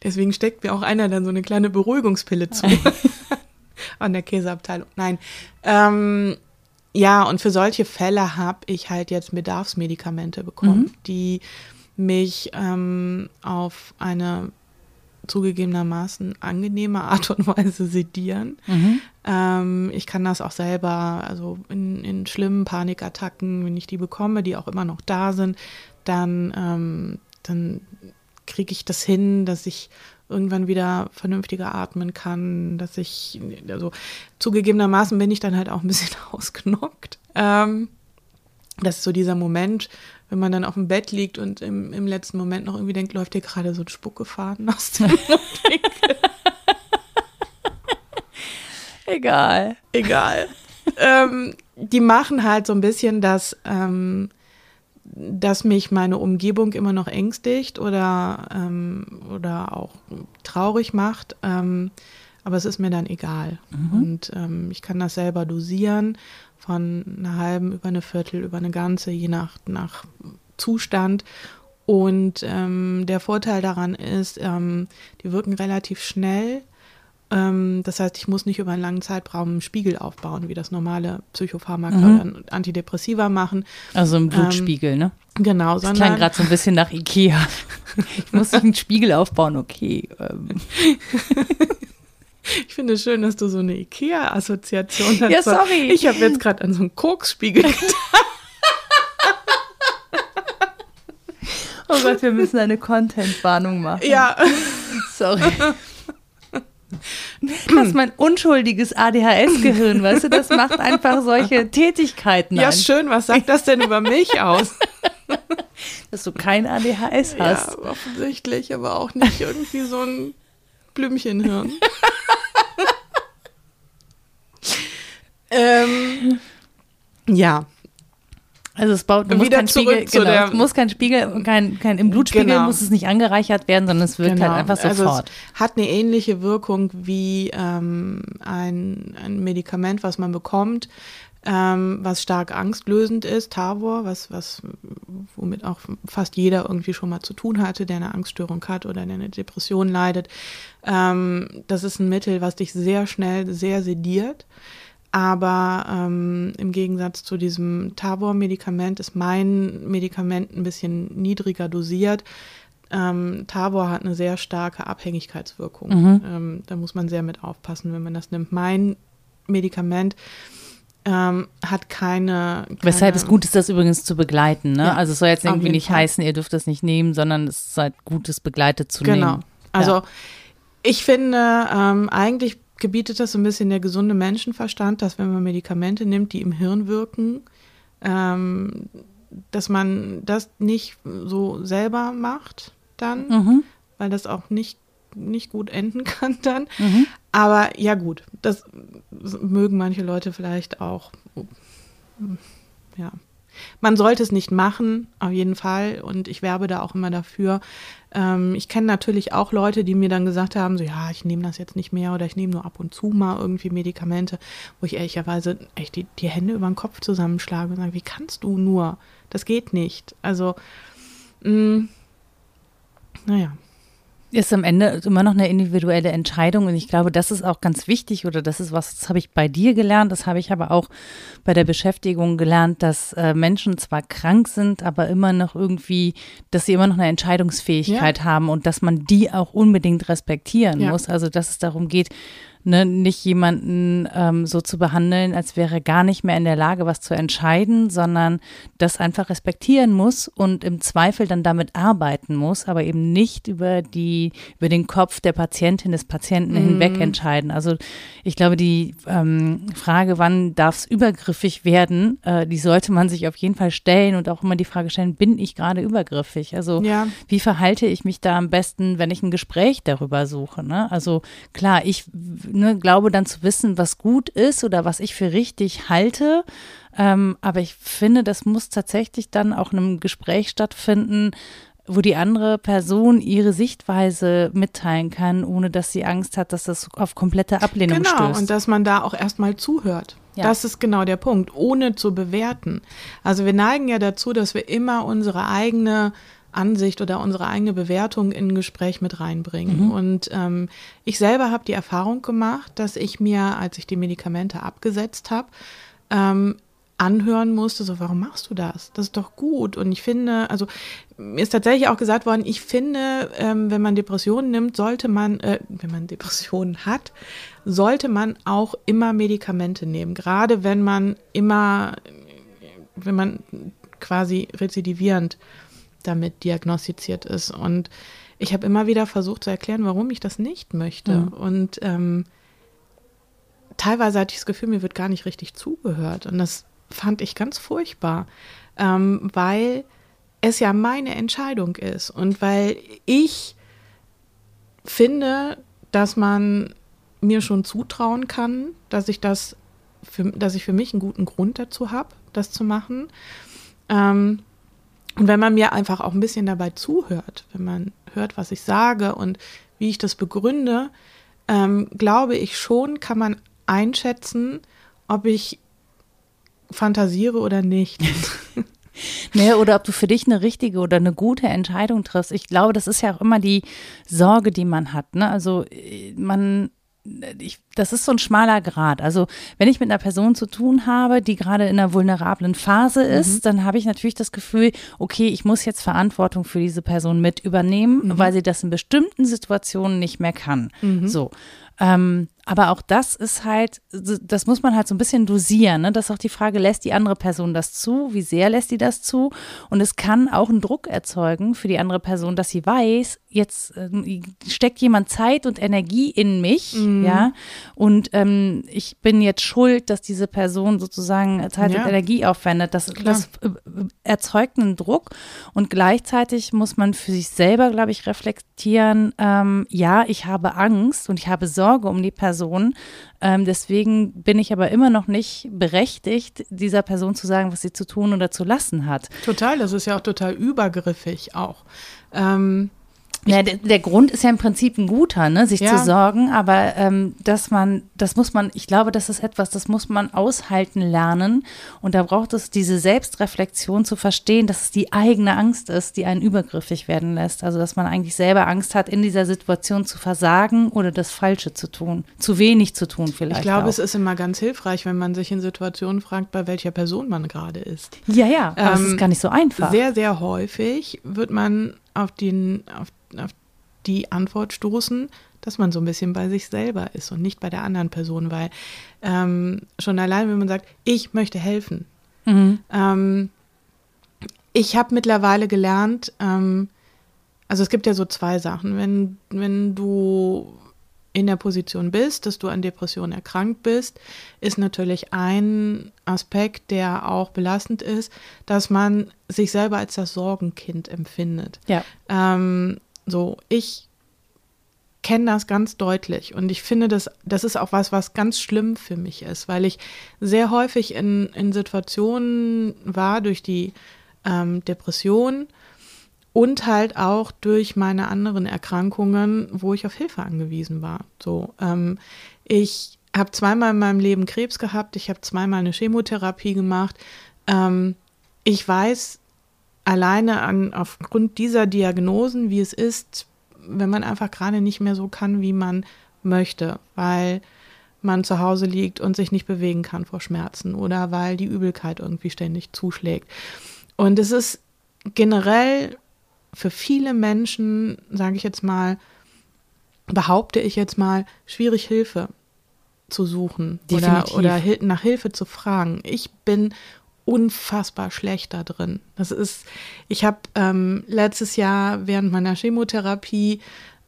Deswegen steckt mir auch einer dann so eine kleine Beruhigungspille zu. An der Käseabteilung. Nein. Ähm, ja, und für solche Fälle habe ich halt jetzt Bedarfsmedikamente bekommen, die mich ähm, auf eine zugegebenermaßen angenehme Art und Weise sedieren. Ähm, ich kann das auch selber, also in, in schlimmen Panikattacken, wenn ich die bekomme, die auch immer noch da sind, dann, ähm, dann kriege ich das hin, dass ich irgendwann wieder vernünftiger atmen kann, dass ich, also zugegebenermaßen bin ich dann halt auch ein bisschen ausgenockt. Ähm, das ist so dieser Moment, wenn man dann auf dem Bett liegt und im, im letzten Moment noch irgendwie denkt, läuft dir gerade so ein Spuckefaden aus dem Mundwinkel. Egal. Egal. ähm, die machen halt so ein bisschen, dass, ähm, dass mich meine Umgebung immer noch ängstigt oder, ähm, oder auch traurig macht. Ähm, aber es ist mir dann egal. Und ähm, ich kann das selber dosieren von einer halben über eine Viertel, über eine ganze, je nach, nach Zustand. Und ähm, der Vorteil daran ist, ähm, die wirken relativ schnell. Ähm, das heißt, ich muss nicht über einen langen Zeitraum einen Spiegel aufbauen, wie das normale Psychopharmaka oder Antidepressiva machen. Also im Blutspiegel, ne? Genau, Das klang sondern gerade so ein bisschen nach Ikea. Ich muss einen Spiegel aufbauen, okay. Ich finde es schön, dass du so eine Ikea-Assoziation hast. Ja, sorry. Ich habe jetzt gerade an so einen Koksspiegel gedacht. oh Gott, wir müssen eine Content-Warnung machen. Ja, Sorry. Das ist mein unschuldiges ADHS-Gehirn, weißt du, das macht einfach solche Tätigkeiten. ja, ein, schön. Was sagt das denn über mich aus? dass du kein ADHS hast. Ja, offensichtlich, aber auch nicht irgendwie so ein Blümchenhirn. Ja, Also es baut, muss kein Spiegel, genau, es muss kein Spiegel, kein, kein im Blutspiegel Genau. muss es nicht angereichert werden, sondern es wirkt halt einfach Also sofort. es hat eine ähnliche Wirkung wie ähm, ein, ein Medikament, was man bekommt, ähm, was stark angstlösend ist, Tavor, was, was, womit auch fast jeder irgendwie schon mal zu tun hatte, der eine Angststörung hat oder der eine Depression leidet. Ähm, das ist ein Mittel, was dich sehr schnell sehr sediert. Aber ähm, im Gegensatz zu diesem Tavor-Medikament ist mein Medikament ein bisschen niedriger dosiert. Ähm, Tavor hat eine sehr starke Abhängigkeitswirkung. Mhm. Ähm, da muss man sehr mit aufpassen, wenn man das nimmt. Mein Medikament ähm, hat keine, keine. Weshalb es gut ist, das übrigens zu begleiten. Ne? Ja, also es soll jetzt irgendwie nicht Fall. heißen, ihr dürft das nicht nehmen, sondern es ist halt gut, es begleitet zu Genau. nehmen. Also Ja. ich finde, ähm, eigentlich gebietet das so ein bisschen der gesunde Menschenverstand, dass wenn man Medikamente nimmt, die im Hirn wirken, ähm, dass man das nicht so selber macht dann, Mhm. weil das auch nicht, nicht gut enden kann dann. Mhm. Aber ja gut, das mögen manche Leute vielleicht auch. Ja. Man sollte es nicht machen, auf jeden Fall. Und ich werbe da auch immer dafür. Ähm, ich kenne natürlich auch Leute, die mir dann gesagt haben, so ja, ich nehme das jetzt nicht mehr oder ich nehme nur ab und zu mal irgendwie Medikamente, wo ich ehrlicherweise echt die, die Hände über den Kopf zusammenschlage und sage, wie kannst du nur? Das geht nicht. Also, mh, naja. Ist am Ende immer noch eine individuelle Entscheidung und ich glaube, das ist auch ganz wichtig oder das ist was, das habe ich bei dir gelernt, das habe ich aber auch bei der Beschäftigung gelernt, dass äh, Menschen zwar krank sind, aber immer noch irgendwie, dass sie immer noch eine Entscheidungsfähigkeit haben und dass man die auch unbedingt respektieren Ja. muss. Also dass es darum geht, ne, nicht jemanden ähm, so zu behandeln, als wäre er gar nicht mehr in der Lage, was zu entscheiden, sondern das einfach respektieren muss und im Zweifel dann damit arbeiten muss, aber eben nicht über die, über den Kopf der Patientin, des Patienten hinweg entscheiden. Also ich glaube, die ähm, Frage, wann darf es übergriffig werden, äh, die sollte man sich auf jeden Fall stellen und auch immer die Frage stellen, bin ich gerade übergriffig? Also Ja. wie verhalte ich mich da am besten, wenn ich ein Gespräch darüber suche? Ne? Also klar, ich ne, glaube dann zu wissen, was gut ist oder was ich für richtig halte. Ähm, aber ich finde, das muss tatsächlich dann auch in einem Gespräch stattfinden, wo die andere Person ihre Sichtweise mitteilen kann, ohne dass sie Angst hat, dass das auf komplette Ablehnung Genau, stößt. und dass man da auch erstmal zuhört. Ja. Das ist genau der Punkt, ohne zu bewerten. Also wir neigen ja dazu, dass wir immer unsere eigene Ansicht oder unsere eigene Bewertung in ein Gespräch mit reinbringen. Und ähm, ich selber habe die Erfahrung gemacht, dass ich mir, als ich die Medikamente abgesetzt habe, ähm, anhören musste, so, warum machst du das? Das ist doch gut. Und ich finde, also mir ist tatsächlich auch gesagt worden, ich finde, ähm, wenn man Depressionen nimmt, sollte man, äh, wenn man Depressionen hat, sollte man auch immer Medikamente nehmen. Gerade wenn man immer, wenn man quasi rezidivierend damit diagnostiziert ist. Und ich habe immer wieder versucht zu erklären, warum ich das nicht möchte. Mhm. Und ähm, teilweise hatte ich das Gefühl, mir wird gar nicht richtig zugehört. Und das fand ich ganz furchtbar, ähm, weil es ja meine Entscheidung ist und weil ich finde, dass man mir schon zutrauen kann, dass ich das, für, dass ich für mich einen guten Grund dazu habe, das zu machen. Ähm, und wenn man mir einfach auch ein bisschen dabei zuhört, wenn man hört, was ich sage und wie ich das begründe, ähm, glaube ich schon, kann man einschätzen, ob ich fantasiere oder nicht. Nee, oder ob du für dich eine richtige oder eine gute Entscheidung triffst. Ich glaube, das ist ja auch immer die Sorge, die man hat. Ne? Also äh, man, ich, das ist so ein schmaler Grad. Also wenn ich mit einer Person zu tun habe, die gerade in einer vulnerablen Phase ist, dann habe ich natürlich das Gefühl, okay, ich muss jetzt Verantwortung für diese Person mit übernehmen, weil sie das in bestimmten Situationen nicht mehr kann. So. Ähm, aber auch das ist halt, das muss man halt so ein bisschen dosieren. Ne? Das ist auch die Frage, lässt die andere Person das zu? Wie sehr lässt die das zu? Und es kann auch einen Druck erzeugen für die andere Person, dass sie weiß, jetzt ähm, steckt jemand Zeit und Energie in mich, ja, und ähm, ich bin jetzt schuld, dass diese Person sozusagen Zeit Ja. und Energie aufwendet. Das, das äh, erzeugt einen Druck und gleichzeitig muss man für sich selber, glaube ich, reflektieren, ähm, ja, ich habe Angst und ich habe Sorge um die Person, Person. Ähm, deswegen bin ich aber immer noch nicht berechtigt, dieser Person zu sagen, was sie zu tun oder zu lassen hat. Total, das ist ja auch total übergriffig auch. Ähm, ja, der, der, Grund ist ja im Prinzip ein guter, ne, sich ja. zu sorgen, aber ähm, dass man, das muss man, ich glaube, das ist etwas, das muss man aushalten lernen und da braucht es diese Selbstreflexion zu verstehen, dass es die eigene Angst ist, die einen übergriffig werden lässt. Also dass man eigentlich selber Angst hat, in dieser Situation zu versagen oder das Falsche zu tun, zu wenig zu tun vielleicht. Ich glaube, auch. es ist immer ganz hilfreich, wenn man sich in Situationen fragt, bei welcher Person man gerade ist. Ja, ja, aber ähm, es ist gar nicht so einfach. Sehr, sehr häufig wird man auf den, auf auf die Antwort stoßen, dass man so ein bisschen bei sich selber ist und nicht bei der anderen Person, weil ähm, schon allein, wenn man sagt, ich möchte helfen. Mhm. Ähm, ich habe mittlerweile gelernt, ähm, also es gibt ja so zwei Sachen. Wenn, wenn du in der Position bist, dass du an Depressionen erkrankt bist, ist natürlich ein Aspekt, der auch belastend ist, dass man sich selber als das Sorgenkind empfindet. Ja. Ähm, so, ich kenne das ganz deutlich und ich finde, das, das ist auch was, was ganz schlimm für mich ist, weil ich sehr häufig in, in Situationen war durch die ähm, Depression und halt auch durch meine anderen Erkrankungen, wo ich auf Hilfe angewiesen war. So, ähm, ich habe zweimal in meinem Leben Krebs gehabt, ich habe zweimal eine Chemotherapie gemacht. Ähm, ich weiß, alleine an, aufgrund dieser Diagnosen, wie es ist, wenn man einfach gerade nicht mehr so kann, wie man möchte, weil man zu Hause liegt und sich nicht bewegen kann vor Schmerzen oder weil die Übelkeit irgendwie ständig zuschlägt. Und es ist generell für viele Menschen, sage ich jetzt mal, behaupte ich jetzt mal, schwierig Hilfe zu suchen oder, oder nach Hilfe zu fragen. Ich bin unfassbar schlecht da drin. Das ist, ich habe ähm, letztes Jahr während meiner Chemotherapie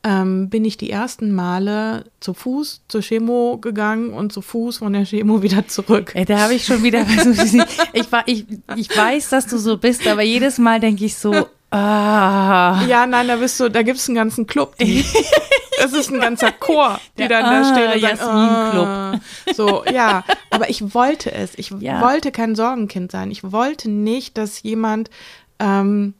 ähm, bin ich die ersten Male zu Fuß zur Chemo gegangen und zu Fuß von der Chemo wieder zurück. Ey, da habe ich schon wieder, ich, ich, ich weiß, dass du so bist, aber jedes Mal denke ich so, Ah. Ja, nein, da bist du, da gibt es einen ganzen Club. Die, das ist ein ganzer Chor, die dann ah, da stehen und sagen, Club. Ah. So, ja, aber ich wollte es. Ich ja. wollte kein Sorgenkind sein. Ich wollte nicht, dass jemand ähm,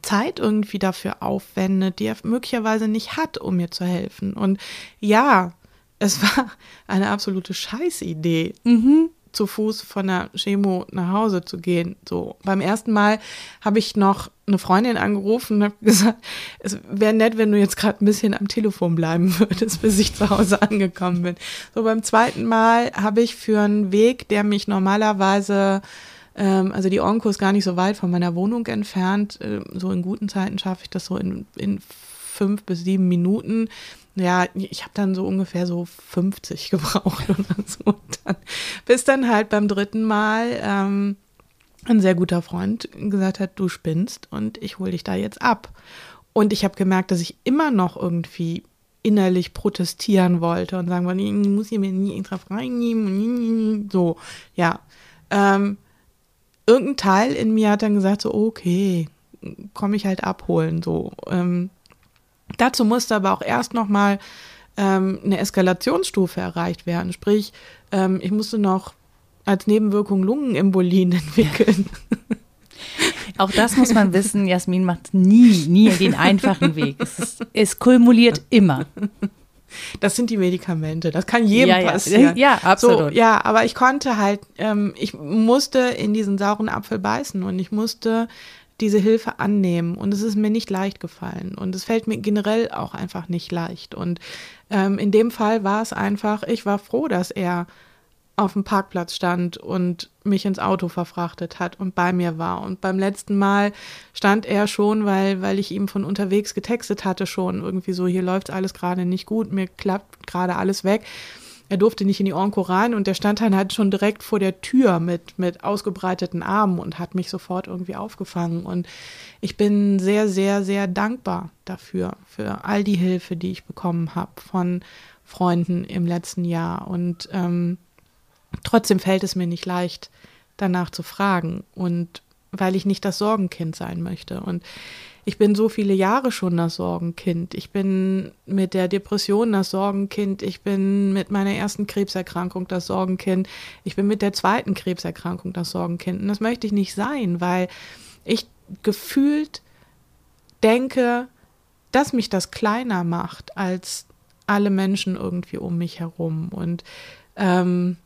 Zeit irgendwie dafür aufwendet, die er möglicherweise nicht hat, um mir zu helfen. Und ja, es war eine absolute Scheißidee. Mhm zu Fuß von der Chemo nach Hause zu gehen. So beim ersten Mal habe ich noch eine Freundin angerufen und habe gesagt, es wäre nett, wenn du jetzt gerade ein bisschen am Telefon bleiben würdest, bis ich zu Hause angekommen bin. So beim zweiten Mal habe ich für einen Weg, der mich normalerweise ähm, also die Onko ist gar nicht so weit von meiner Wohnung entfernt. Äh, so in guten Zeiten schaffe ich das so in, in fünf bis sieben Minuten ja, ich habe dann so ungefähr so 50 gebraucht oder so. Dann, bis dann halt beim dritten Mal ähm, ein sehr guter Freund gesagt hat, du spinnst und ich hole dich da jetzt ab. Und ich habe gemerkt, dass ich immer noch irgendwie innerlich protestieren wollte und sagen wollte, ich muss hier mir nie extra freinehmen. So, ja. Ähm, irgendein Teil in mir hat dann gesagt, so, okay, komme ich halt abholen. So, ähm, Dazu musste aber auch erst nochmal ähm, eine Eskalationsstufe erreicht werden. Sprich, ähm, ich musste noch als Nebenwirkung Lungenembolien entwickeln. Auch das muss man wissen, Jasmin macht nie, nie den einfachen Weg. Es, ist, es kumuliert immer. Das sind die Medikamente. Das kann jedem ja, passieren. Ja, absolut. So, ja, aber ich konnte halt, ähm, ich musste in diesen sauren Apfel beißen und ich musste diese Hilfe annehmen. Und es ist mir nicht leicht gefallen. Und es fällt mir generell auch einfach nicht leicht. Und ähm, in dem Fall war es einfach, ich war froh, dass er auf dem Parkplatz stand und mich ins Auto verfrachtet hat und bei mir war. Und beim letzten Mal stand er schon, weil, weil ich ihm von unterwegs getextet hatte, schon irgendwie so, hier läuft alles gerade nicht gut, mir klappt gerade alles weg er durfte nicht in die Onko rein und der stand dann halt schon direkt vor der Tür mit, mit ausgebreiteten Armen und hat mich sofort irgendwie aufgefangen. Und ich bin sehr, sehr, sehr dankbar dafür, für all die Hilfe, die ich bekommen habe von Freunden im letzten Jahr. Und ähm, trotzdem fällt es mir nicht leicht, danach zu fragen. Und weil ich nicht das Sorgenkind sein möchte. Und ich bin so viele Jahre schon das Sorgenkind. Ich bin mit der Depression das Sorgenkind. Ich bin mit meiner ersten Krebserkrankung das Sorgenkind. Ich bin mit der zweiten Krebserkrankung das Sorgenkind. Und das möchte ich nicht sein, weil ich gefühlt denke, dass mich das kleiner macht als alle Menschen irgendwie um mich herum. Und ähm,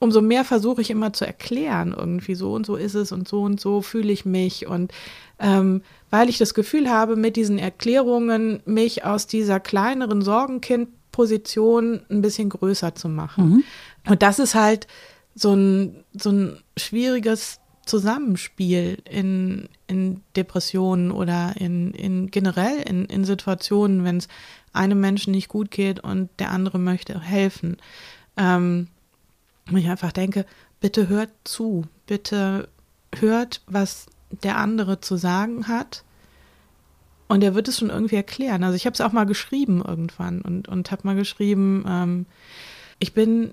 umso mehr versuche ich immer zu erklären, irgendwie so und so ist es und so und so fühle ich mich. Und ähm, weil ich das Gefühl habe, mit diesen Erklärungen mich aus dieser kleineren Sorgenkind-Position ein bisschen größer zu machen. Mhm. Und das ist halt so ein, so ein schwieriges Zusammenspiel in, in Depressionen oder in, in generell in, in Situationen, wenn es einem Menschen nicht gut geht und der andere möchte helfen. Ähm, ich einfach denke, bitte hört zu, bitte hört, was der andere zu sagen hat. Und er wird es schon irgendwie erklären. Also ich habe es auch mal geschrieben irgendwann und, und habe mal geschrieben, ähm, ich bin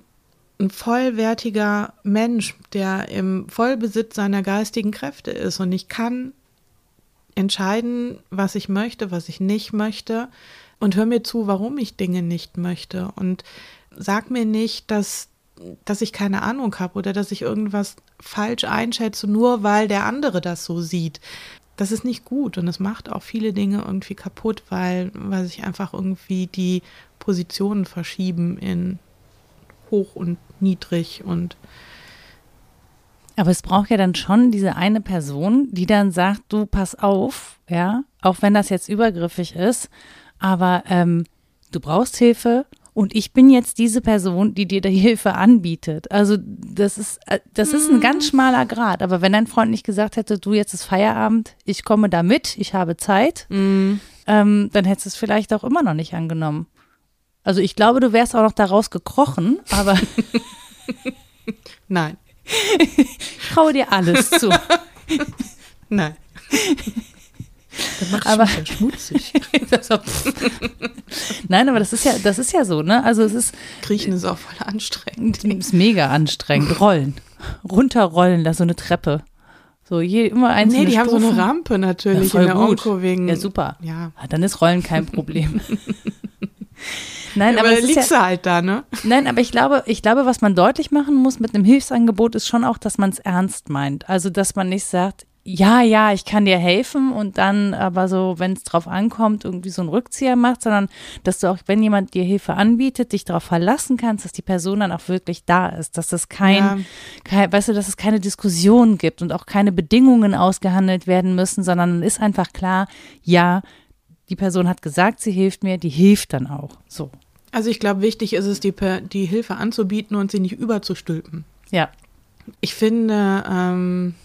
ein vollwertiger Mensch, der im Vollbesitz seiner geistigen Kräfte ist und ich kann entscheiden, was ich möchte, was ich nicht möchte und hör mir zu, warum ich Dinge nicht möchte und sag mir nicht, dass dass ich keine Ahnung habe oder dass ich irgendwas falsch einschätze, nur weil der andere das so sieht. Das ist nicht gut und es macht auch viele Dinge irgendwie kaputt, weil, weil sich einfach irgendwie die Positionen verschieben in hoch und niedrig und aber es braucht ja dann schon diese eine Person, die dann sagt, du pass auf, ja, auch wenn das jetzt übergriffig ist, aber ähm, du brauchst Hilfe und ich bin jetzt diese Person, die dir die Hilfe anbietet. Also das ist, äh, das ist ein ganz mhm. schmaler Grad. Aber wenn dein Freund nicht gesagt hätte, du jetzt ist Feierabend, ich komme da mit, ich habe Zeit, mm. ähm, dann hättest du es vielleicht auch immer noch nicht angenommen. Also ich glaube, du wärst auch noch daraus gekrochen, aber nein. ich traue dir alles zu. nein. Dann machst aber, du ja schmutzig. Nein, aber das ist ja, das ist ja so, ne? Also es ist. Kriechen ist auch voll anstrengend. Ist mega anstrengend. Rollen. Runterrollen, da so eine Treppe. So, je, immer einzelne Nee, die Stufen. haben so eine Rampe natürlich ja, in der gut. Onko wegen. Ja, super. Ja. Ah, dann ist Rollen kein Problem. Nein, ja, aber, aber liegst ja, du halt da, ne? Nein, aber ich glaube, ich glaube, was man deutlich machen muss mit einem Hilfsangebot ist schon auch, dass man es ernst meint. Also, dass man nicht sagt, ja, ja, ich kann dir helfen und dann aber so, wenn es drauf ankommt, irgendwie so einen Rückzieher macht, sondern dass du auch, wenn jemand dir Hilfe anbietet, dich darauf verlassen kannst, dass die Person dann auch wirklich da ist, dass es kein, ja. kein weißt du, dass es keine Diskussion gibt und auch keine Bedingungen ausgehandelt werden müssen, sondern ist einfach klar, ja, die Person hat gesagt, sie hilft mir, die hilft dann auch. So. Also ich glaube, wichtig ist es, die, die Hilfe anzubieten und sie nicht überzustülpen. Ja. Ich finde, ähm,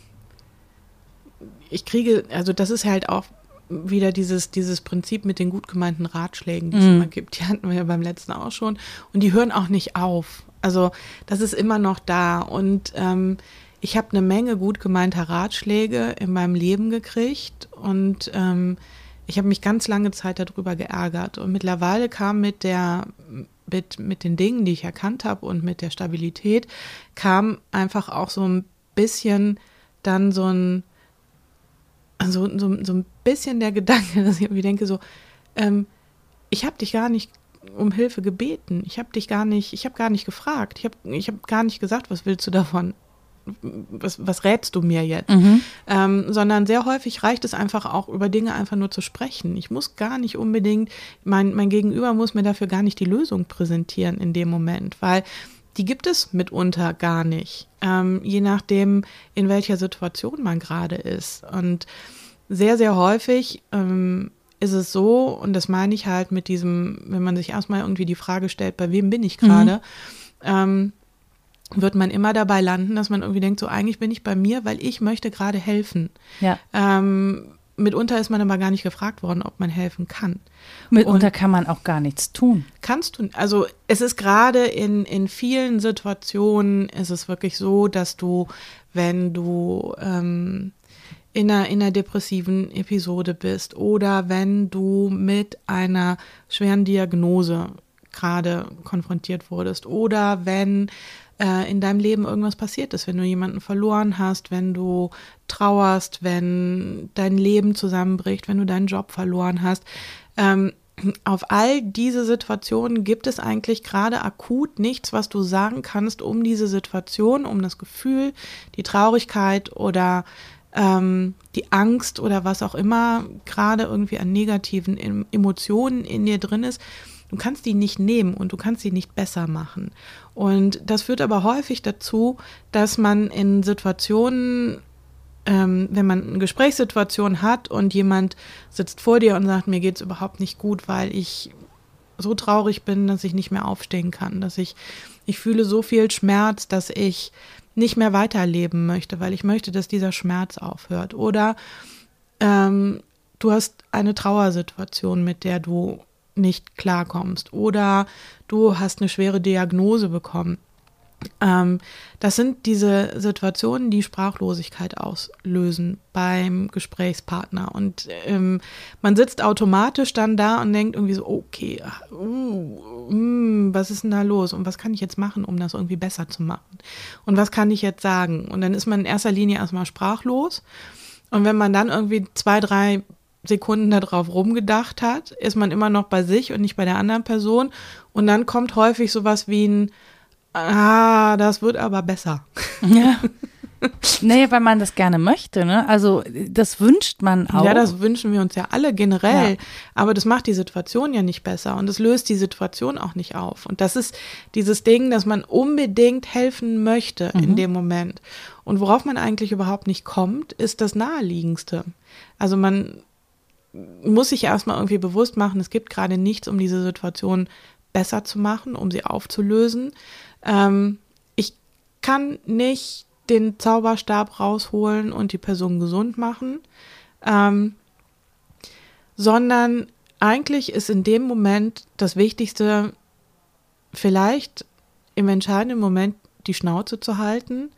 ich kriege, also das ist halt auch wieder dieses, dieses Prinzip mit den gut gemeinten Ratschlägen, die es mm. immer gibt. Die hatten wir ja beim letzten auch schon. Und die hören auch nicht auf. Also das ist immer noch da. Und ähm, ich habe eine Menge gut gemeinter Ratschläge in meinem Leben gekriegt. Und ähm, ich habe mich ganz lange Zeit darüber geärgert. Und mittlerweile kam mit der mit, mit den Dingen, die ich erkannt habe und mit der Stabilität, kam einfach auch so ein bisschen dann so ein also so, so ein bisschen der Gedanke, dass ich irgendwie denke, so, ähm, ich habe dich gar nicht um Hilfe gebeten. Ich habe dich gar nicht, ich habe gar nicht gefragt. Ich habe ich hab gar nicht gesagt, was willst du davon? Was, was rätst du mir jetzt? Mhm. Ähm, sondern sehr häufig reicht es einfach auch, über Dinge einfach nur zu sprechen. Ich muss gar nicht unbedingt, mein, mein Gegenüber muss mir dafür gar nicht die Lösung präsentieren in dem Moment, weil die gibt es mitunter gar nicht, ähm, je nachdem, in welcher Situation man gerade ist. Und sehr, sehr häufig ähm, ist es so, und das meine ich halt mit diesem, wenn man sich erstmal irgendwie die Frage stellt, bei wem bin ich gerade, mhm. ähm, wird man immer dabei landen, dass man irgendwie denkt, so eigentlich bin ich bei mir, weil ich möchte gerade helfen. Ja. Ähm, mitunter ist man aber gar nicht gefragt worden, ob man helfen kann. Mitunter und kann man auch gar nichts tun. Kannst du, also es ist gerade in, in vielen Situationen ist es wirklich so, dass du, wenn du ähm, in einer, in einer depressiven Episode bist oder wenn du mit einer schweren Diagnose gerade konfrontiert wurdest oder wenn äh, in deinem Leben irgendwas passiert ist, wenn du jemanden verloren hast, wenn du trauerst, wenn dein Leben zusammenbricht, wenn du deinen Job verloren hast. Ähm, auf all diese Situationen gibt es eigentlich gerade akut nichts, was du sagen kannst, um diese Situation, um das Gefühl, die Traurigkeit oder ähm, die Angst oder was auch immer gerade irgendwie an negativen Emotionen in dir drin ist. Du kannst die nicht nehmen und du kannst sie nicht besser machen. Und das führt aber häufig dazu, dass man in Situationen ähm, wenn man eine Gesprächssituation hat und jemand sitzt vor dir und sagt, mir geht es überhaupt nicht gut, weil ich so traurig bin, dass ich nicht mehr aufstehen kann, dass ich, ich fühle so viel Schmerz, dass ich nicht mehr weiterleben möchte, weil ich möchte, dass dieser Schmerz aufhört. Oder ähm, du hast eine Trauersituation, mit der du nicht klarkommst. Oder du hast eine schwere Diagnose bekommen. Ähm, das sind diese Situationen, die Sprachlosigkeit auslösen beim Gesprächspartner. Und ähm, man sitzt automatisch dann da und denkt irgendwie so, okay, uh, mm, was ist denn da los? Und was kann ich jetzt machen, um das irgendwie besser zu machen? Und was kann ich jetzt sagen? Und dann ist man in erster Linie erstmal sprachlos. Und wenn man dann irgendwie zwei, drei Sekunden darauf rumgedacht hat, ist man immer noch bei sich und nicht bei der anderen Person. Und dann kommt häufig sowas wie ein Ah, das wird aber besser. Ja. Nee, weil man das gerne möchte, ne? Also das wünscht man auch. Ja, das wünschen wir uns ja alle generell. Ja. Aber das macht die Situation ja nicht besser und es löst die Situation auch nicht auf. Und das ist dieses Ding, dass man unbedingt helfen möchte mhm. in dem Moment. Und worauf man eigentlich überhaupt nicht kommt, ist das Naheliegendste. Also man muss sich erstmal irgendwie bewusst machen, es gibt gerade nichts, um diese Situation besser zu machen, um sie aufzulösen. Ähm, ich kann nicht den Zauberstab rausholen und die Person gesund machen, ähm, sondern eigentlich ist in dem Moment das Wichtigste, vielleicht im entscheidenden Moment die Schnauze zu halten,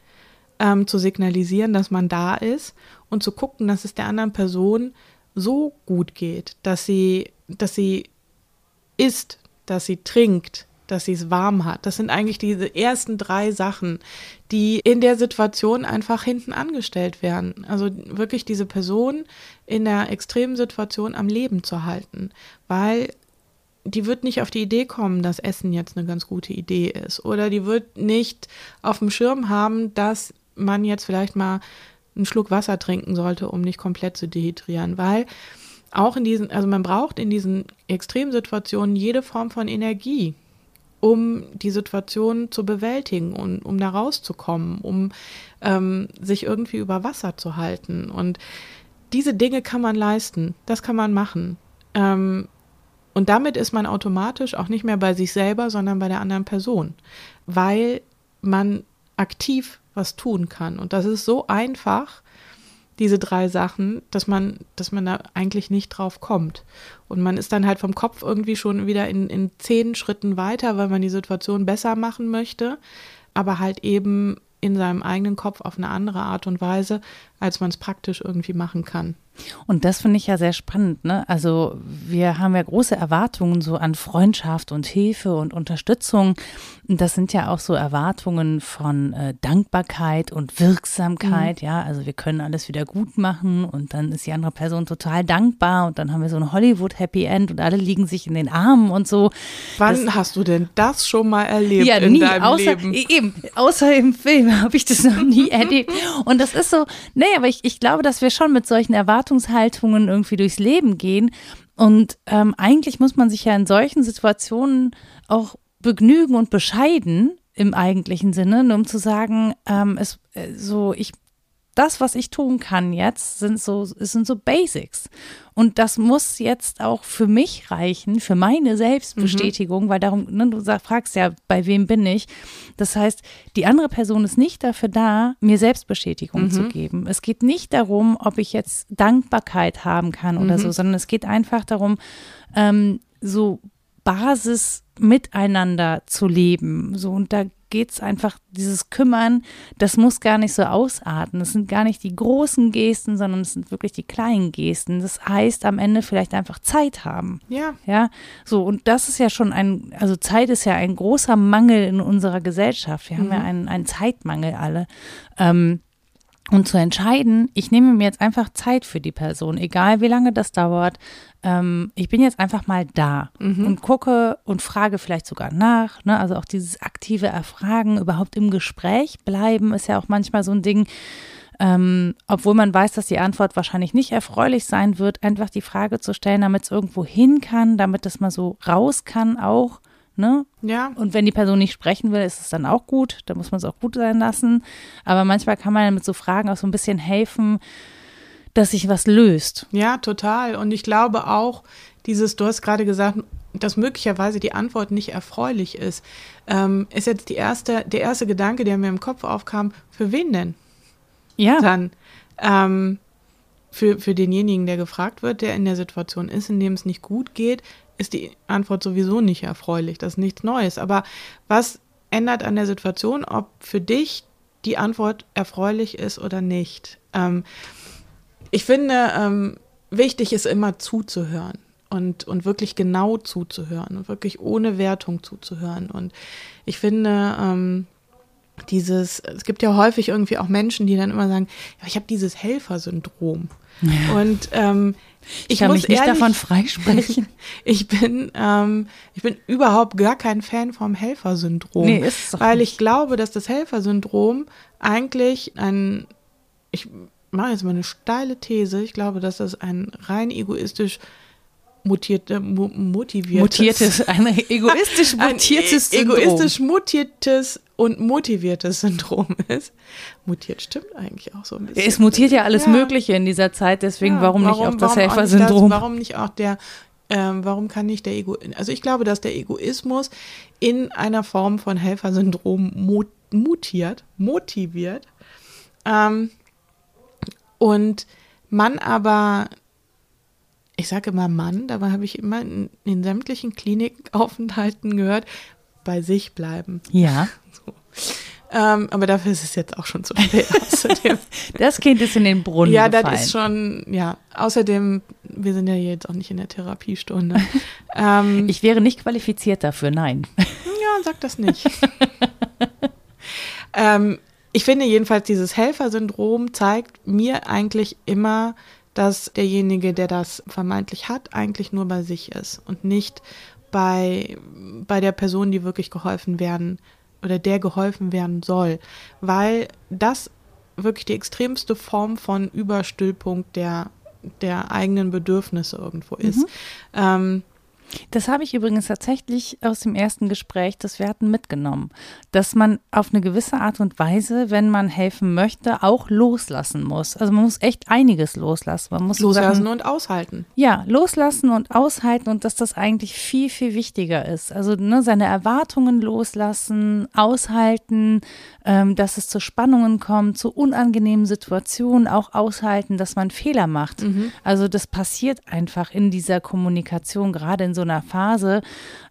ähm, zu signalisieren, dass man da ist und zu gucken, dass es der anderen Person so gut geht, dass sie, dass sie isst, dass sie trinkt, dass sie es warm hat. Das sind eigentlich diese ersten drei Sachen, die in der Situation einfach hinten angestellt werden. Also wirklich diese Person in der extremen Situation am Leben zu halten, weil die wird nicht auf die Idee kommen, dass Essen jetzt eine ganz gute Idee ist. Oder die wird nicht auf dem Schirm haben, dass man jetzt vielleicht mal einen Schluck Wasser trinken sollte, um nicht komplett zu dehydrieren, weil auch in diesen, also man braucht in diesen Extremsituationen jede Form von Energie um die Situation zu bewältigen und um da rauszukommen, um ähm, sich irgendwie über Wasser zu halten. Und diese Dinge kann man leisten, das kann man machen. Ähm, und damit ist man automatisch auch nicht mehr bei sich selber, sondern bei der anderen Person, weil man aktiv was tun kann. Und das ist so einfach, diese drei Sachen, dass man, dass man da eigentlich nicht drauf kommt. Und man ist dann halt vom Kopf irgendwie schon wieder in, in zehn Schritten weiter, weil man die Situation besser machen möchte, aber halt eben in seinem eigenen Kopf auf eine andere Art und Weise, als man es praktisch irgendwie machen kann. Und das finde ich ja sehr spannend. Ne? Also wir haben ja große Erwartungen so an Freundschaft und Hilfe und Unterstützung. Und das sind ja auch so Erwartungen von äh, Dankbarkeit und Wirksamkeit. Mhm. Ja, also wir können alles wieder gut machen und dann ist die andere Person total dankbar und dann haben wir so ein Hollywood Happy End und alle liegen sich in den Armen und so. Wann das, hast du denn das schon mal erlebt ja, in nie, deinem außer, Leben? Eben, außer im Film habe ich das noch nie erlebt. Und das ist so, nee, aber ich, ich glaube, dass wir schon mit solchen Erwartungshaltungen irgendwie durchs Leben gehen. Und ähm, eigentlich muss man sich ja in solchen Situationen auch begnügen und bescheiden im eigentlichen Sinne, um zu sagen, ähm, es, äh, so, ich das, was ich tun kann jetzt, sind so, sind so Basics. Und das muss jetzt auch für mich reichen, für meine Selbstbestätigung, mhm. weil darum, ne, du sag, fragst ja, bei wem bin ich? Das heißt, die andere Person ist nicht dafür da, mir Selbstbestätigung mhm. zu geben. Es geht nicht darum, ob ich jetzt Dankbarkeit haben kann oder mhm. so, sondern es geht einfach darum, ähm, so Basis miteinander zu leben. So, und da geht es einfach, dieses Kümmern, das muss gar nicht so ausarten. Das sind gar nicht die großen Gesten, sondern es sind wirklich die kleinen Gesten. Das heißt, am Ende vielleicht einfach Zeit haben. Ja. Ja, so, und das ist ja schon ein, also Zeit ist ja ein großer Mangel in unserer Gesellschaft. Wir haben Mhm. ja einen, einen Zeitmangel alle. Ähm, und zu entscheiden, ich nehme mir jetzt einfach Zeit für die Person, egal wie lange das dauert. Ähm, ich bin jetzt einfach mal da und gucke und frage vielleicht sogar nach. Ne? Also auch dieses aktive Erfragen, überhaupt im Gespräch bleiben, ist ja auch manchmal so ein Ding. Ähm, obwohl man weiß, dass die Antwort wahrscheinlich nicht erfreulich sein wird, einfach die Frage zu stellen, damit es irgendwo hin kann, damit es mal so raus kann auch. Ne? Ja. Und wenn die Person nicht sprechen will, ist es dann auch gut. Da muss man es auch gut sein lassen. Aber manchmal kann man mit so Fragen auch so ein bisschen helfen, dass sich was löst. Ja, total. Und ich glaube auch, dieses, du hast gerade gesagt, dass möglicherweise die Antwort nicht erfreulich ist, ähm, ist jetzt die erste, der erste Gedanke, der mir im Kopf aufkam, für wen denn Ja, dann? Ähm, für, für denjenigen, der gefragt wird, der in der Situation ist, in dem es nicht gut geht, ist die Antwort sowieso nicht erfreulich. Das ist nichts Neues. Aber was ändert an der Situation, ob für dich die Antwort erfreulich ist oder nicht? Ähm, ich finde, ähm, wichtig ist immer zuzuhören und, und wirklich genau zuzuhören und wirklich ohne Wertung zuzuhören. Und ich finde, ähm, dieses, es gibt ja häufig irgendwie auch Menschen, die dann immer sagen, ja, ich habe dieses Helfersyndrom. Und ähm, ich kann muss mich nicht ehrlich- davon freisprechen. ich bin, ähm, ich bin überhaupt gar kein Fan vom Helfersyndrom. Nee, ist weil nicht. ich glaube, dass das Helfersyndrom eigentlich ein, ich mache jetzt mal eine steile These, ich glaube, dass das ein rein egoistisch mutierte, mo motiviertes, Mutiertes, ein egoistisch ein mutiertes e- Syndrom. egoistisch mutiertes und motiviertes Syndrom ist. Mutiert stimmt eigentlich auch so ein bisschen. Es mutiert ja alles Ja. Mögliche in dieser Zeit, deswegen Ja, warum, nicht auch das warum Helfersyndrom? Warum nicht auch der, ähm, warum kann nicht der Ego, also ich glaube, dass der Egoismus in einer Form von Helfersyndrom mo mutiert, motiviert. Ähm, und man aber, ich sage immer Mann, dabei habe ich immer in, in sämtlichen Klinikaufenthalten gehört, bei sich bleiben. ja, Ähm, aber dafür ist es jetzt auch schon zu spät. Außerdem das Kind ist in den Brunnen ja, gefallen. das ist schon, ja. Außerdem, wir sind ja jetzt auch nicht in der Therapiestunde. ähm, ich wäre nicht qualifiziert dafür, nein. ja, sag das nicht. ähm, ich finde jedenfalls, dieses Helfersyndrom zeigt mir eigentlich immer, dass derjenige, der das vermeintlich hat, eigentlich nur bei sich ist und nicht bei, bei der Person, die wirklich geholfen werden oder der geholfen werden soll. Weil das wirklich die extremste Form von Überstülpung der, der eigenen Bedürfnisse irgendwo ist. Ähm, Das habe ich übrigens tatsächlich aus dem ersten Gespräch, das wir hatten, mitgenommen. Dass man auf eine gewisse Art und Weise, wenn man helfen möchte, auch loslassen muss. Also man muss echt einiges loslassen. Man muss loslassen Sachen, und aushalten. ja, loslassen und aushalten und dass das eigentlich viel, viel wichtiger ist. Also ne, seine Erwartungen loslassen, aushalten, ähm, dass es zu Spannungen kommt, zu unangenehmen Situationen, auch aushalten, dass man Fehler macht. Also das passiert einfach in dieser Kommunikation, gerade in so einer Phase.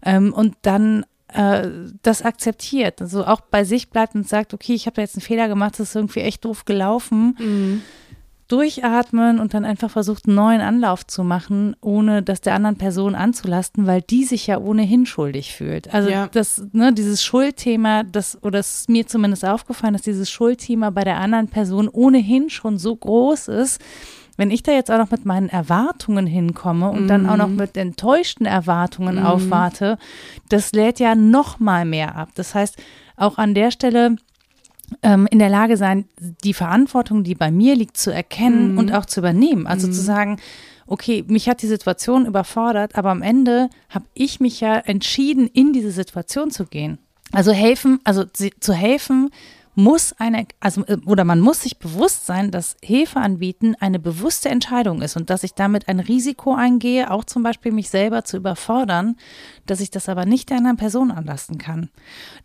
Ähm, und dann äh, das akzeptiert. Also auch bei sich bleibt und sagt, okay, ich habe da jetzt einen Fehler gemacht, das ist irgendwie echt doof gelaufen durchatmen und dann einfach versucht, einen neuen Anlauf zu machen, ohne das der anderen Person anzulasten, weil die sich ja ohnehin schuldig fühlt. Also Ja. das, ne, dieses Schuldthema, das, oder es ist mir zumindest aufgefallen, dass dieses Schuldthema bei der anderen Person ohnehin schon so groß ist, wenn ich da jetzt auch noch mit meinen Erwartungen hinkomme und dann auch noch mit enttäuschten Erwartungen aufwarte, das lädt ja noch mal mehr ab. Das heißt, auch an der Stelle ähm, in der Lage sein, die Verantwortung, die bei mir liegt, zu erkennen und auch zu übernehmen. Also zu sagen, okay, mich hat die Situation überfordert, aber am Ende habe ich mich ja entschieden, in diese Situation zu gehen. Also helfen, also zu helfen muss eine, also äh, oder man muss sich bewusst sein, dass Hilfe anbieten eine bewusste Entscheidung ist und dass ich damit ein Risiko eingehe, auch zum Beispiel mich selber zu überfordern, dass ich das aber nicht der anderen Person anlasten kann.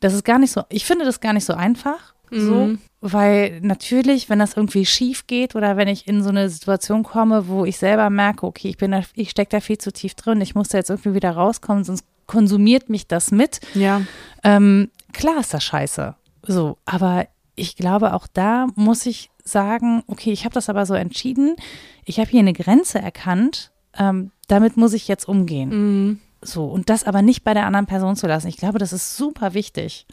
Das ist gar nicht so, ich finde das gar nicht so einfach, so, weil natürlich, wenn das irgendwie schief geht oder wenn ich in so eine Situation komme, wo ich selber merke, okay, ich bin da, ich stecke da viel zu tief drin, ich muss da jetzt irgendwie wieder rauskommen, sonst konsumiert mich das mit. Ja. Ähm, klar ist das scheiße. So, aber ich glaube, auch da muss ich sagen, okay, ich habe das aber so entschieden. Ich habe hier eine Grenze erkannt. Ähm, damit muss ich jetzt umgehen. Mhm. So, und das aber nicht bei der anderen Person zu lassen. Ich glaube, das ist super wichtig.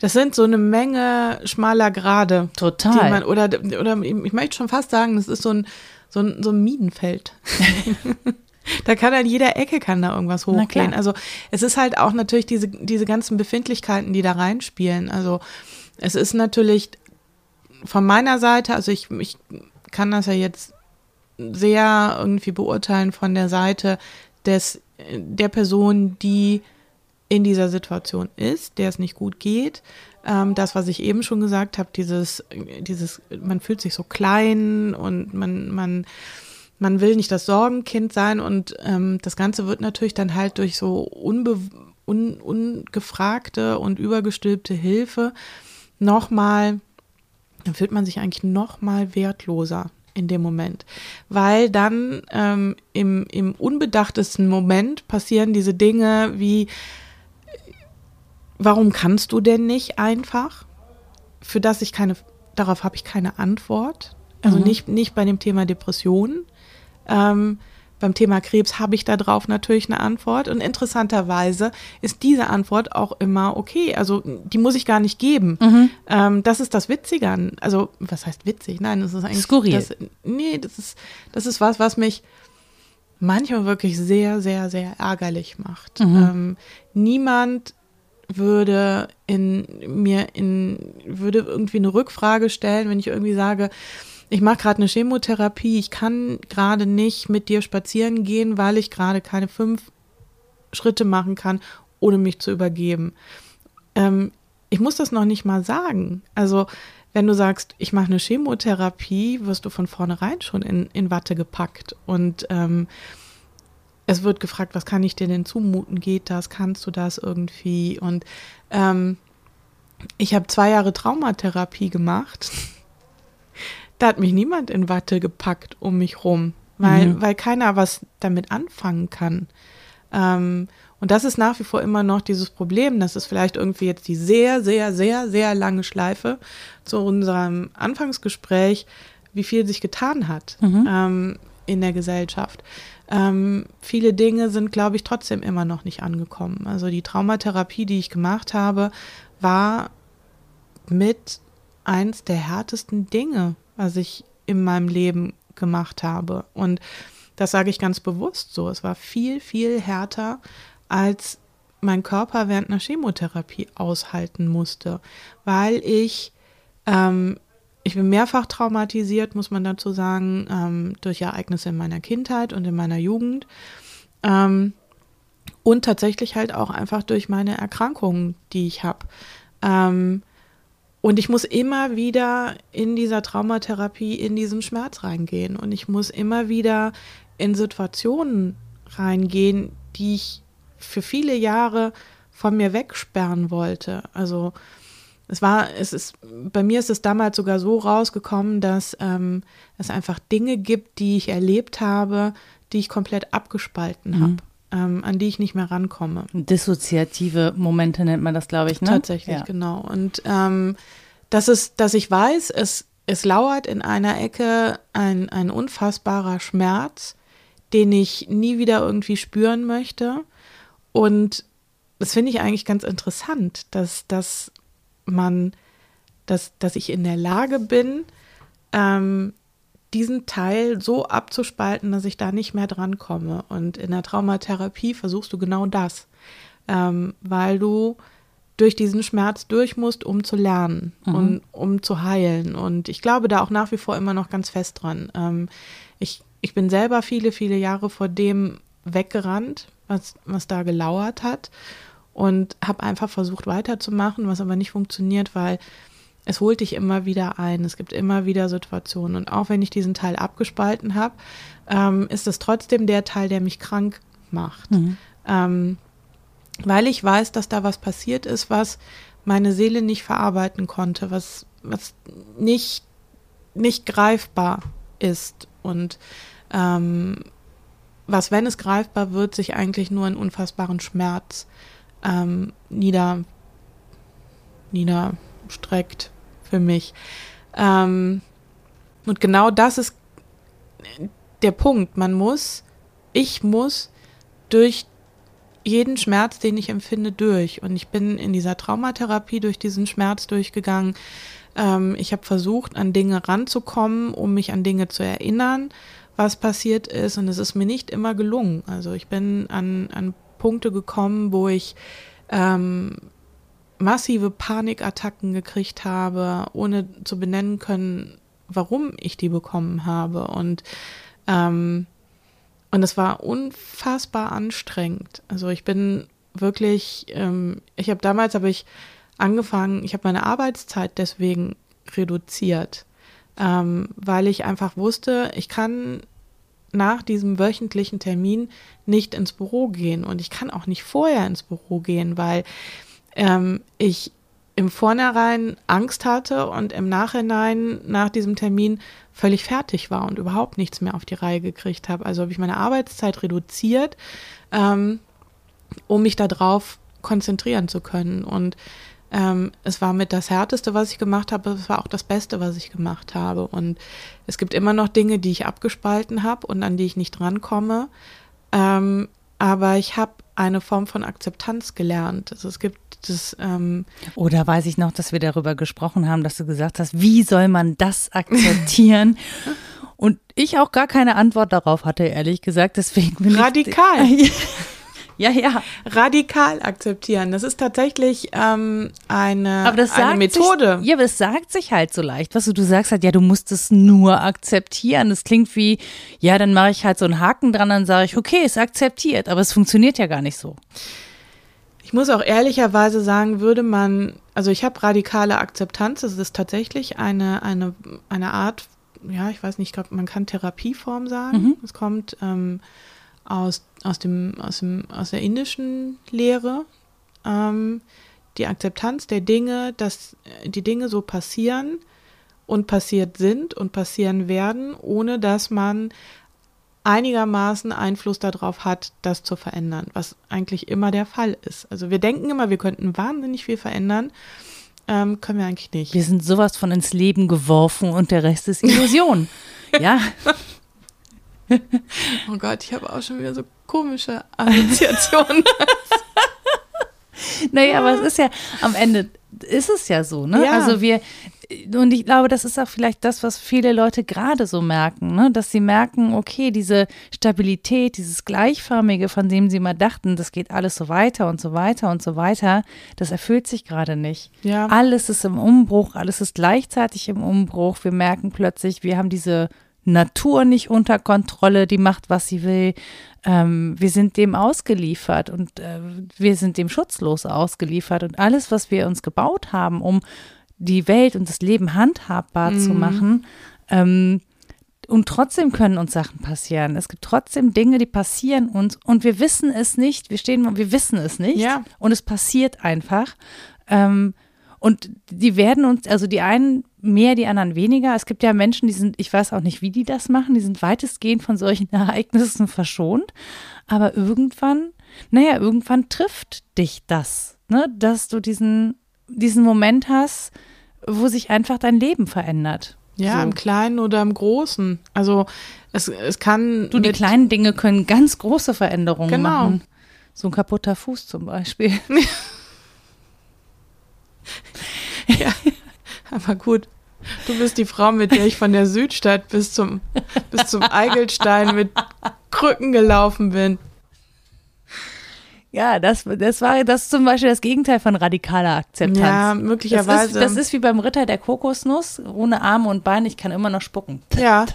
Das sind so eine Menge schmaler Grade. Total. Man, oder, oder ich möchte schon fast sagen, das ist so ein, so ein, so ein Minenfeld. da kann an jeder Ecke kann da irgendwas hochgehen. Also es ist halt auch natürlich diese, diese ganzen Befindlichkeiten, die da reinspielen. Also es ist natürlich von meiner Seite, also ich, ich kann das ja jetzt sehr irgendwie beurteilen von der Seite des, der Person, die in dieser Situation ist, der es nicht gut geht. Ähm, das, was ich eben schon gesagt habe, dieses, dieses, man fühlt sich so klein und man, man, man will nicht das Sorgenkind sein und ähm, das Ganze wird natürlich dann halt durch so unbe un, ungefragte und übergestülpte Hilfe nochmal, dann fühlt man sich eigentlich nochmal wertloser in dem Moment. Weil dann ähm, im, im unbedachtesten Moment passieren diese Dinge wie, warum kannst du denn nicht einfach? Für das ich keine, darauf habe ich keine Antwort. Also mhm. nicht, nicht bei dem Thema Depression. Ähm, beim Thema Krebs habe ich darauf natürlich eine Antwort. Und interessanterweise ist diese Antwort auch immer okay. Also die muss ich gar nicht geben. Mhm. Ähm, das ist das Witzige an. Also, was heißt witzig? Nein, das ist eigentlich. Skurril. Das, nee, das ist, das ist was, was mich manchmal wirklich sehr, sehr, sehr ärgerlich macht. Mhm. Ähm, niemand würde in mir in würde irgendwie eine Rückfrage stellen, wenn ich irgendwie sage, ich mache gerade eine Chemotherapie, ich kann gerade nicht mit dir spazieren gehen, weil ich gerade keine fünf Schritte machen kann, ohne mich zu übergeben. Ähm, ich muss das noch nicht mal sagen. Also wenn du sagst, ich mache eine Chemotherapie, wirst du von vornherein schon in, in Watte gepackt. Und ähm, es wird gefragt, was kann ich dir denn zumuten? Geht das? Kannst du das irgendwie? Und ähm, ich habe zwei Jahre Traumatherapie gemacht. Da hat mich niemand in Watte gepackt um mich rum, weil, mhm. weil keiner was damit anfangen kann. Ähm, und das ist nach wie vor immer noch dieses Problem. Das ist vielleicht irgendwie jetzt die sehr, sehr, sehr, sehr lange Schleife zu unserem Anfangsgespräch, wie viel sich getan hat mhm. ähm, in der Gesellschaft. Ähm, viele Dinge sind, glaube ich, trotzdem immer noch nicht angekommen. Also die Traumatherapie, die ich gemacht habe, war mit eins der härtesten Dinge, was ich in meinem Leben gemacht habe. Und das sage ich ganz bewusst so. Es war viel, viel härter, als mein Körper während einer Chemotherapie aushalten musste, weil ich, ähm, ich bin mehrfach traumatisiert, muss man dazu sagen, ähm, durch Ereignisse in meiner Kindheit und in meiner Jugend. Ähm, und tatsächlich halt auch einfach durch meine Erkrankungen, die ich habe. Ähm, und ich muss immer wieder in dieser Traumatherapie in diesen Schmerz reingehen. Und ich muss immer wieder in Situationen reingehen, die ich für viele Jahre von mir wegsperren wollte. Also es war, es ist, bei mir ist es damals sogar so rausgekommen, dass ähm, es einfach Dinge gibt, die ich erlebt habe, die ich komplett abgespalten mhm. habe ähm, an die ich nicht mehr rankomme. Dissoziative Momente nennt man das, glaube ich, ne? Tatsächlich, ja. genau. Und ähm, das ist, dass ich weiß, es, es lauert in einer Ecke ein, ein unfassbarer Schmerz, den ich nie wieder irgendwie spüren möchte. Und das finde ich eigentlich ganz interessant, dass, dass man, dass, dass ich in der Lage bin, ähm, diesen Teil so abzuspalten, dass ich da nicht mehr drankomme. Und in der Traumatherapie versuchst du genau das, ähm, weil du durch diesen Schmerz durch musst, um zu lernen mhm. und um zu heilen. Und ich glaube da auch nach wie vor immer noch ganz fest dran. Ähm, ich, ich bin selber viele, viele Jahre vor dem weggerannt, was, was da gelauert hat und habe einfach versucht weiterzumachen, was aber nicht funktioniert, weil es holt dich immer wieder ein. Es gibt immer wieder Situationen. Und auch wenn ich diesen Teil abgespalten habe, ähm, ist es trotzdem der Teil, der mich krank macht. Mhm. Ähm, weil ich weiß, dass da was passiert ist, was meine Seele nicht verarbeiten konnte, was, was nicht, nicht greifbar ist. Und ähm, was, wenn es greifbar wird, sich eigentlich nur in unfassbaren Schmerz ähm, nieder, niederstreckt für mich. Ähm, und genau das ist der Punkt. Man muss, ich muss durch jeden Schmerz, den ich empfinde, durch. Und ich bin in dieser Traumatherapie durch diesen Schmerz durchgegangen. Ähm, ich habe versucht, an Dinge ranzukommen, um mich an Dinge zu erinnern, was passiert ist. Und es ist mir nicht immer gelungen. Also ich bin an, an Punkte gekommen, wo ich ähm, massive Panikattacken gekriegt habe, ohne zu benennen können, warum ich die bekommen habe. Und ähm, und es war unfassbar anstrengend. Also ich bin wirklich, ähm, ich habe damals habe ich angefangen, ich habe meine Arbeitszeit deswegen reduziert, ähm, weil ich einfach wusste, ich kann nach diesem wöchentlichen Termin nicht ins Büro gehen und ich kann auch nicht vorher ins Büro gehen, weil ähm, ich im Vornherein Angst hatte und im Nachhinein nach diesem Termin völlig fertig war und überhaupt nichts mehr auf die Reihe gekriegt habe. Also habe ich meine Arbeitszeit reduziert, ähm, um mich darauf konzentrieren zu können. Und ähm, es war mit das Härteste, was ich gemacht habe, es war auch das Beste, was ich gemacht habe. Und es gibt immer noch Dinge, die ich abgespalten habe und an die ich nicht drankomme. Ähm, aber ich habe eine Form von Akzeptanz gelernt. Also es gibt das. Ähm Oder weiß ich noch, dass wir darüber gesprochen haben, dass du gesagt hast, wie soll man das akzeptieren? Und ich auch gar keine Antwort darauf hatte, ehrlich gesagt. Deswegen bin Radikal. Ich, ja, ja. Radikal akzeptieren. Das ist tatsächlich ähm, eine, aber das eine Methode. Sich, ja, aber es sagt sich halt so leicht. Was du, du sagst halt, ja, du musst es nur akzeptieren. Das klingt wie, ja, dann mache ich halt so einen Haken dran, dann sage ich, okay, ist akzeptiert. Aber es funktioniert ja gar nicht so. Ich muss auch ehrlicherweise sagen, würde man, also ich habe radikale Akzeptanz, das ist tatsächlich eine, eine, eine Art, ja, ich weiß nicht, ich glaube, man kann Therapieform sagen. Mhm. Es kommt ähm, aus, aus, dem, aus, dem, aus der indischen Lehre. Ähm, die Akzeptanz der Dinge, dass die Dinge so passieren und passiert sind und passieren werden, ohne dass man einigermaßen Einfluss darauf hat, das zu verändern, was eigentlich immer der Fall ist. Also wir denken immer, wir könnten wahnsinnig viel verändern, ähm, können wir eigentlich nicht. Wir sind sowas von ins Leben geworfen und der Rest ist Illusion. ja. oh Gott, ich habe auch schon wieder so komische Assoziationen. naja, aber es ist ja am Ende ist es ja so, ne? Ja. Also wir, und ich glaube, das ist auch vielleicht das, was viele Leute gerade so merken, ne? dass sie merken, okay, diese Stabilität, dieses Gleichförmige, von dem sie mal dachten, das geht alles so weiter und so weiter und so weiter, das erfüllt sich gerade nicht. Ja. Alles ist im Umbruch, alles ist gleichzeitig im Umbruch. Wir merken plötzlich, wir haben diese Natur nicht unter Kontrolle, die macht, was sie will. Ähm, wir sind dem ausgeliefert und äh, wir sind dem schutzlos ausgeliefert. Und alles, was wir uns gebaut haben, um die Welt und das Leben handhabbar mhm. zu machen, ähm, und trotzdem können uns Sachen passieren. Es gibt trotzdem Dinge, die passieren uns und wir wissen es nicht. Wir stehen, wir wissen es nicht. Ja. Und es passiert einfach. Ähm, und die werden uns, also die einen mehr, die anderen weniger. Es gibt ja Menschen, die sind, ich weiß auch nicht, wie die das machen, die sind weitestgehend von solchen Ereignissen verschont. Aber irgendwann, naja, irgendwann trifft dich das, ne? dass du diesen, diesen Moment hast, wo sich einfach dein Leben verändert. Ja, so. im Kleinen oder im Großen. Also es, es kann. Du, die kleinen Dinge können ganz große Veränderungen genau. machen. So ein kaputter Fuß zum Beispiel. ja, aber gut. Du bist die Frau, mit der ich von der Südstadt bis zum, bis zum Eigelstein mit Krücken gelaufen bin. Ja, das, das war das ist zum Beispiel das Gegenteil von radikaler Akzeptanz. Ja, möglicherweise. Das ist, das ist wie beim Ritter der Kokosnuss, ohne Arme und Beine, ich kann immer noch spucken. Ja,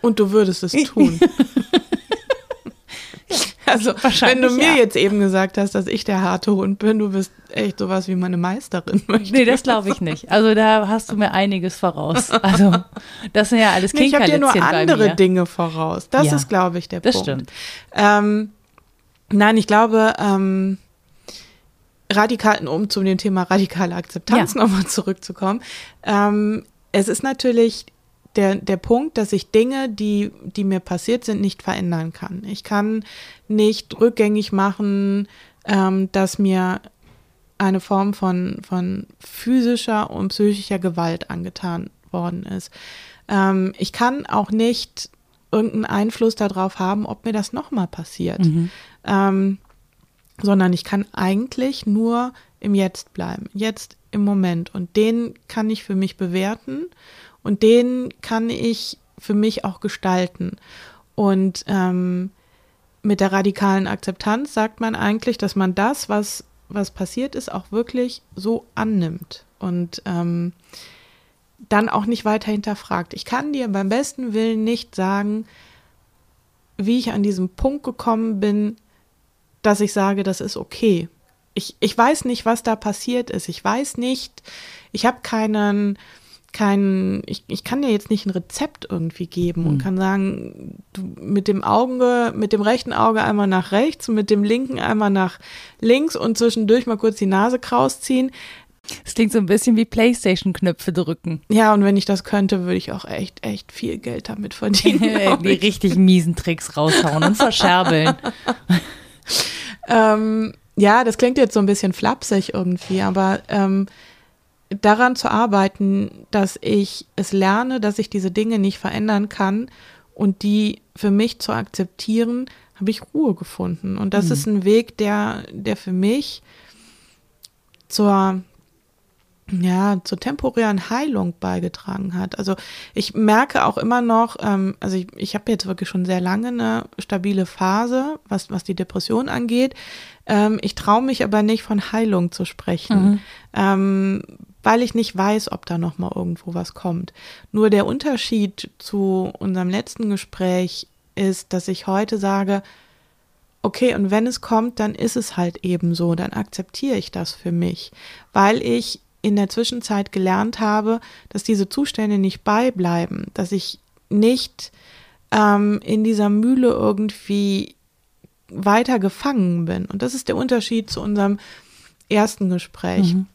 und du würdest es tun. Also, wenn du mir ja. jetzt eben gesagt hast, dass ich der harte Hund bin, du bist echt sowas wie meine Meisterin. Nee, das glaube ich nicht. Also, da hast du mir einiges voraus. Also, das sind ja alles nee, Ich habe dir nur andere Dinge voraus. Das ja, ist, glaube ich, der das Punkt. Das stimmt. Ähm, nein, ich glaube, ähm, radikal, um zu dem Thema radikale Akzeptanz ja. nochmal zurückzukommen. Ähm, es ist natürlich der, der Punkt, dass ich Dinge, die, die mir passiert sind, nicht verändern kann. Ich kann nicht rückgängig machen, ähm, dass mir eine Form von, von physischer und psychischer Gewalt angetan worden ist. Ähm, ich kann auch nicht irgendeinen Einfluss darauf haben, ob mir das nochmal passiert. Mhm. Ähm, sondern ich kann eigentlich nur im Jetzt bleiben, jetzt im Moment. Und den kann ich für mich bewerten und den kann ich für mich auch gestalten. Und ähm, mit der radikalen Akzeptanz sagt man eigentlich, dass man das, was, was passiert ist, auch wirklich so annimmt und ähm, dann auch nicht weiter hinterfragt. Ich kann dir beim besten Willen nicht sagen, wie ich an diesen Punkt gekommen bin, dass ich sage, das ist okay. Ich, ich weiß nicht, was da passiert ist. Ich weiß nicht, ich habe keinen, keinen, ich, ich kann dir jetzt nicht ein Rezept irgendwie geben und hm. kann sagen, du mit dem Auge, mit dem rechten Auge einmal nach rechts und mit dem linken einmal nach links und zwischendurch mal kurz die Nase kraus ziehen. Es klingt so ein bisschen wie Playstation-Knöpfe drücken. Ja, und wenn ich das könnte, würde ich auch echt, echt viel Geld damit verdienen. die richtig miesen Tricks raushauen und verscherbeln. ähm, ja, das klingt jetzt so ein bisschen flapsig irgendwie, aber ähm, daran zu arbeiten, dass ich es lerne, dass ich diese Dinge nicht verändern kann und die für mich zu akzeptieren, habe ich Ruhe gefunden. Und das mhm. ist ein Weg, der, der für mich zur ja, zur temporären Heilung beigetragen hat. Also ich merke auch immer noch, ähm, also ich, ich habe jetzt wirklich schon sehr lange eine stabile Phase, was, was die Depression angeht. Ähm, ich traue mich aber nicht von Heilung zu sprechen, mhm. ähm, weil ich nicht weiß, ob da noch mal irgendwo was kommt. Nur der Unterschied zu unserem letzten Gespräch ist, dass ich heute sage, okay, und wenn es kommt, dann ist es halt eben so, dann akzeptiere ich das für mich, weil ich in der Zwischenzeit gelernt habe, dass diese Zustände nicht beibleiben, dass ich nicht ähm, in dieser Mühle irgendwie weiter gefangen bin. Und das ist der Unterschied zu unserem ersten Gespräch. Mhm.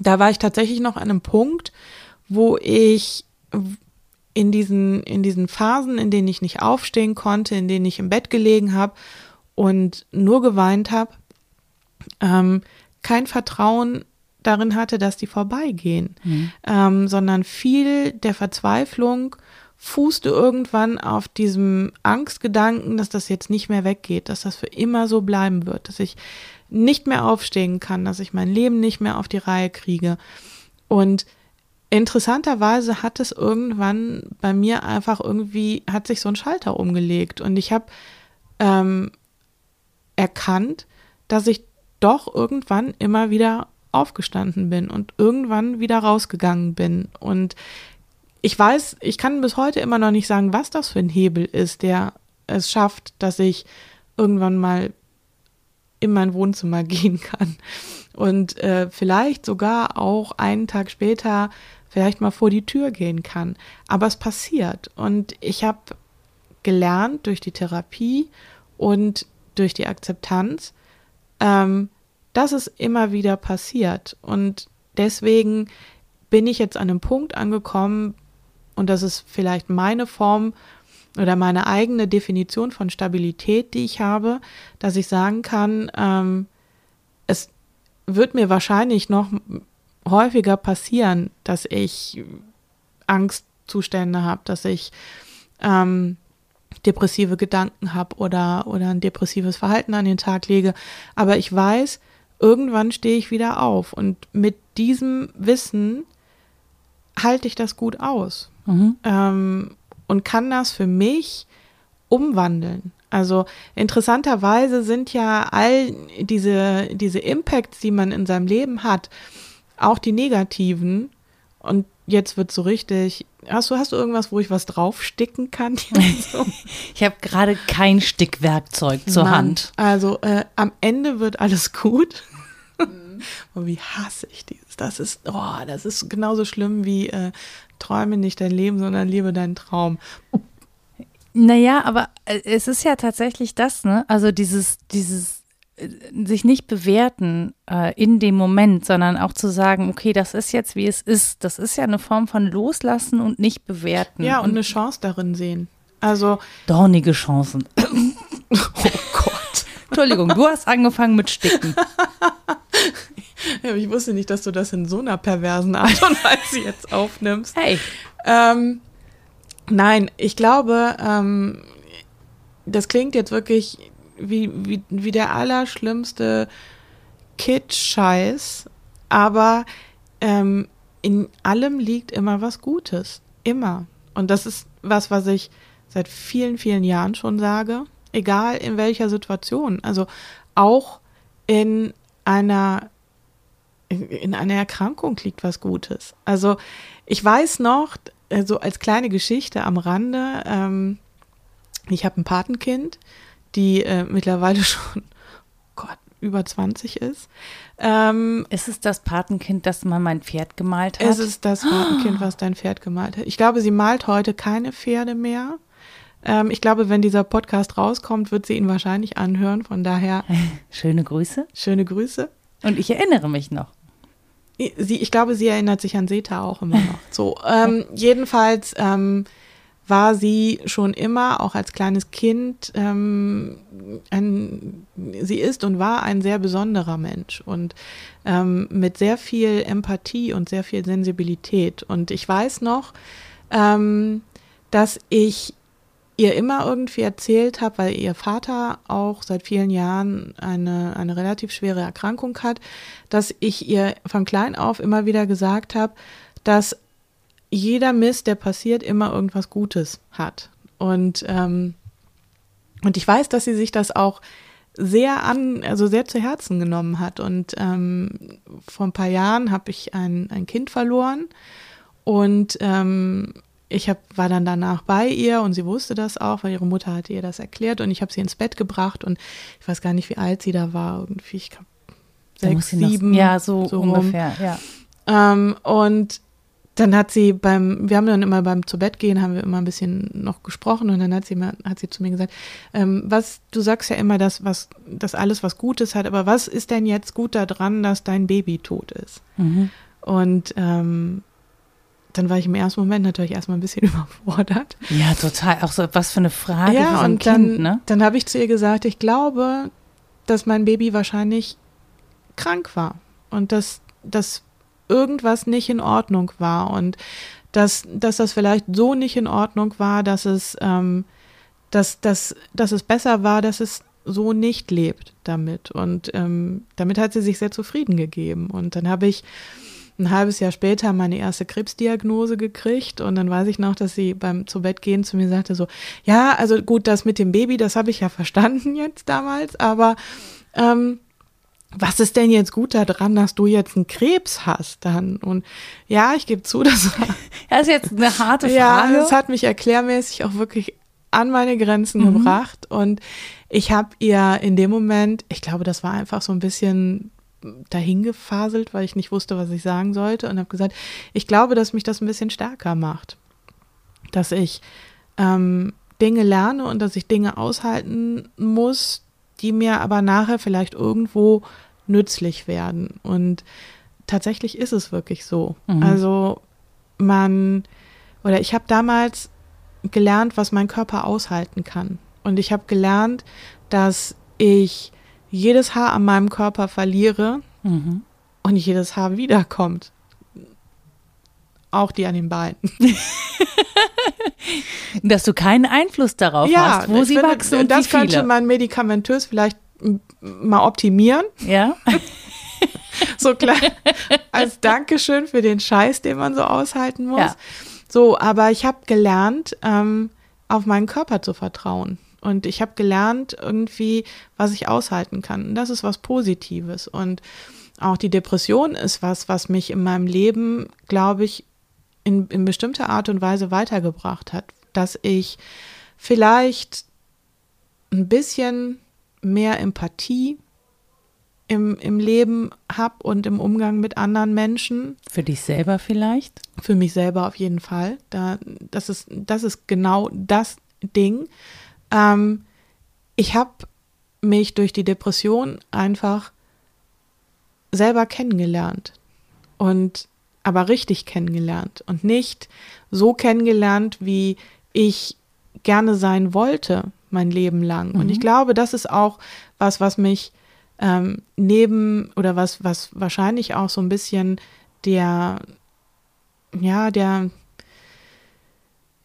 Da war ich tatsächlich noch an einem Punkt, wo ich in diesen, in diesen Phasen, in denen ich nicht aufstehen konnte, in denen ich im Bett gelegen habe und nur geweint habe, ähm, kein Vertrauen darin hatte, dass die vorbeigehen, mhm. ähm, sondern viel der Verzweiflung fußte irgendwann auf diesem Angstgedanken, dass das jetzt nicht mehr weggeht, dass das für immer so bleiben wird, dass ich nicht mehr aufstehen kann, dass ich mein Leben nicht mehr auf die Reihe kriege. Und interessanterweise hat es irgendwann bei mir einfach irgendwie, hat sich so ein Schalter umgelegt und ich habe ähm, erkannt, dass ich doch irgendwann immer wieder aufgestanden bin und irgendwann wieder rausgegangen bin. Und ich weiß, ich kann bis heute immer noch nicht sagen, was das für ein Hebel ist, der es schafft, dass ich irgendwann mal in mein Wohnzimmer gehen kann und äh, vielleicht sogar auch einen Tag später vielleicht mal vor die Tür gehen kann. Aber es passiert und ich habe gelernt durch die Therapie und durch die Akzeptanz, ähm, dass es immer wieder passiert. Und deswegen bin ich jetzt an einem Punkt angekommen, und das ist vielleicht meine Form oder meine eigene Definition von Stabilität, die ich habe, dass ich sagen kann, ähm, es wird mir wahrscheinlich noch häufiger passieren, dass ich Angstzustände habe, dass ich ähm, depressive Gedanken habe oder, oder ein depressives Verhalten an den Tag lege. Aber ich weiß, irgendwann stehe ich wieder auf. Und mit diesem Wissen halte ich das gut aus mhm. ähm, und kann das für mich umwandeln. Also interessanterweise sind ja all diese, diese Impacts, die man in seinem Leben hat, auch die negativen. Und jetzt wird so richtig. Hast du, hast du irgendwas, wo ich was draufsticken kann? ich habe gerade kein Stickwerkzeug zur Mann, Hand. Also äh, am Ende wird alles gut. oh, wie hasse ich dieses. Das ist, oh, das ist genauso schlimm wie äh, träume nicht dein Leben, sondern lebe deinen Traum. Naja, aber äh, es ist ja tatsächlich das, ne? Also dieses, dieses äh, sich nicht bewerten äh, in dem Moment, sondern auch zu sagen, okay, das ist jetzt wie es ist. Das ist ja eine Form von Loslassen und nicht bewerten. Ja, und, und eine Chance darin sehen. Also dornige Chancen. oh Gott. Entschuldigung, du hast angefangen mit Sticken. ja, ich wusste nicht, dass du das in so einer perversen Art und Weise jetzt aufnimmst. Hey. Ähm, nein, ich glaube, ähm, das klingt jetzt wirklich wie, wie, wie der allerschlimmste Kitsch-Scheiß, aber ähm, in allem liegt immer was Gutes. Immer. Und das ist was, was ich seit vielen, vielen Jahren schon sage. Egal in welcher Situation. Also auch in einer in einer Erkrankung liegt was Gutes. Also ich weiß noch, so also als kleine Geschichte am Rande, ähm, ich habe ein Patenkind, die äh, mittlerweile schon Gott, über 20 ist. Ähm, ist es das Patenkind, das mal mein Pferd gemalt hat? Es ist das Patenkind, was dein Pferd gemalt hat. Ich glaube, sie malt heute keine Pferde mehr. Ähm, ich glaube, wenn dieser Podcast rauskommt, wird sie ihn wahrscheinlich anhören. Von daher. Schöne Grüße. Schöne Grüße. Und ich erinnere mich noch. Sie, ich glaube, sie erinnert sich an Seta auch immer noch. So, ähm, jedenfalls ähm, war sie schon immer, auch als kleines Kind, ähm, ein, sie ist und war ein sehr besonderer Mensch und ähm, mit sehr viel Empathie und sehr viel Sensibilität. Und ich weiß noch, ähm, dass ich ihr immer irgendwie erzählt habe, weil ihr Vater auch seit vielen Jahren eine, eine relativ schwere Erkrankung hat, dass ich ihr von klein auf immer wieder gesagt habe, dass jeder Mist, der passiert, immer irgendwas Gutes hat. Und, ähm, und ich weiß, dass sie sich das auch sehr an, also sehr zu Herzen genommen hat. Und ähm, vor ein paar Jahren habe ich ein, ein Kind verloren und ähm, ich hab, war dann danach bei ihr und sie wusste das auch, weil ihre Mutter hatte ihr das erklärt und ich habe sie ins Bett gebracht und ich weiß gar nicht, wie alt sie da war, irgendwie, ich glaube, sechs, sieben. Ja, so, so ungefähr, ja. Ähm, und dann hat sie beim, wir haben dann immer beim zu Bett gehen, haben wir immer ein bisschen noch gesprochen und dann hat sie, hat sie zu mir gesagt, ähm, was, du sagst ja immer, dass, was, dass alles was Gutes hat, aber was ist denn jetzt gut daran, dass dein Baby tot ist? Mhm. Und ähm, dann war ich im ersten Moment natürlich erstmal ein bisschen überfordert. Ja, total. Auch so was für eine Frage ja, für ein und Kind, dann, ne? Dann habe ich zu ihr gesagt, ich glaube, dass mein Baby wahrscheinlich krank war und dass das irgendwas nicht in Ordnung war und dass, dass das vielleicht so nicht in Ordnung war, dass es, ähm, dass, dass, dass es besser war, dass es so nicht lebt damit. Und ähm, damit hat sie sich sehr zufrieden gegeben. Und dann habe ich ein halbes Jahr später meine erste Krebsdiagnose gekriegt und dann weiß ich noch, dass sie beim zu Bett gehen zu mir sagte so, ja, also gut, das mit dem Baby, das habe ich ja verstanden jetzt damals, aber ähm, was ist denn jetzt gut daran, dass du jetzt einen Krebs hast dann? Und ja, ich gebe zu, das war. Das ist jetzt eine harte Frage. Ja, das hat mich erklärmäßig auch wirklich an meine Grenzen mhm. gebracht. Und ich habe ihr in dem Moment, ich glaube, das war einfach so ein bisschen dahingefaselt, weil ich nicht wusste, was ich sagen sollte. Und habe gesagt, ich glaube, dass mich das ein bisschen stärker macht. Dass ich ähm, Dinge lerne und dass ich Dinge aushalten muss, die mir aber nachher vielleicht irgendwo nützlich werden. Und tatsächlich ist es wirklich so. Mhm. Also man, oder ich habe damals gelernt, was mein Körper aushalten kann. Und ich habe gelernt, dass ich jedes Haar an meinem Körper verliere mhm. und jedes Haar wiederkommt. Auch die an den Beinen. Dass du keinen Einfluss darauf ja, hast, wo sie finde, wachsen und das wie viele. könnte man medikamentös vielleicht mal optimieren. Ja. so klar. Als Dankeschön für den Scheiß, den man so aushalten muss. Ja. So, aber ich habe gelernt, ähm, auf meinen Körper zu vertrauen. Und ich habe gelernt, irgendwie, was ich aushalten kann. Und das ist was Positives. Und auch die Depression ist was, was mich in meinem Leben, glaube ich, in, in bestimmter Art und Weise weitergebracht hat. Dass ich vielleicht ein bisschen mehr Empathie im, im Leben habe und im Umgang mit anderen Menschen. Für dich selber vielleicht? Für mich selber auf jeden Fall. Da, das, ist, das ist genau das Ding. Ähm, ich habe mich durch die Depression einfach selber kennengelernt und aber richtig kennengelernt und nicht so kennengelernt, wie ich gerne sein wollte mein Leben lang. Mhm. Und ich mhm. glaube, das ist auch was, was mich ähm, neben oder was, was wahrscheinlich auch so ein bisschen der, ja, der,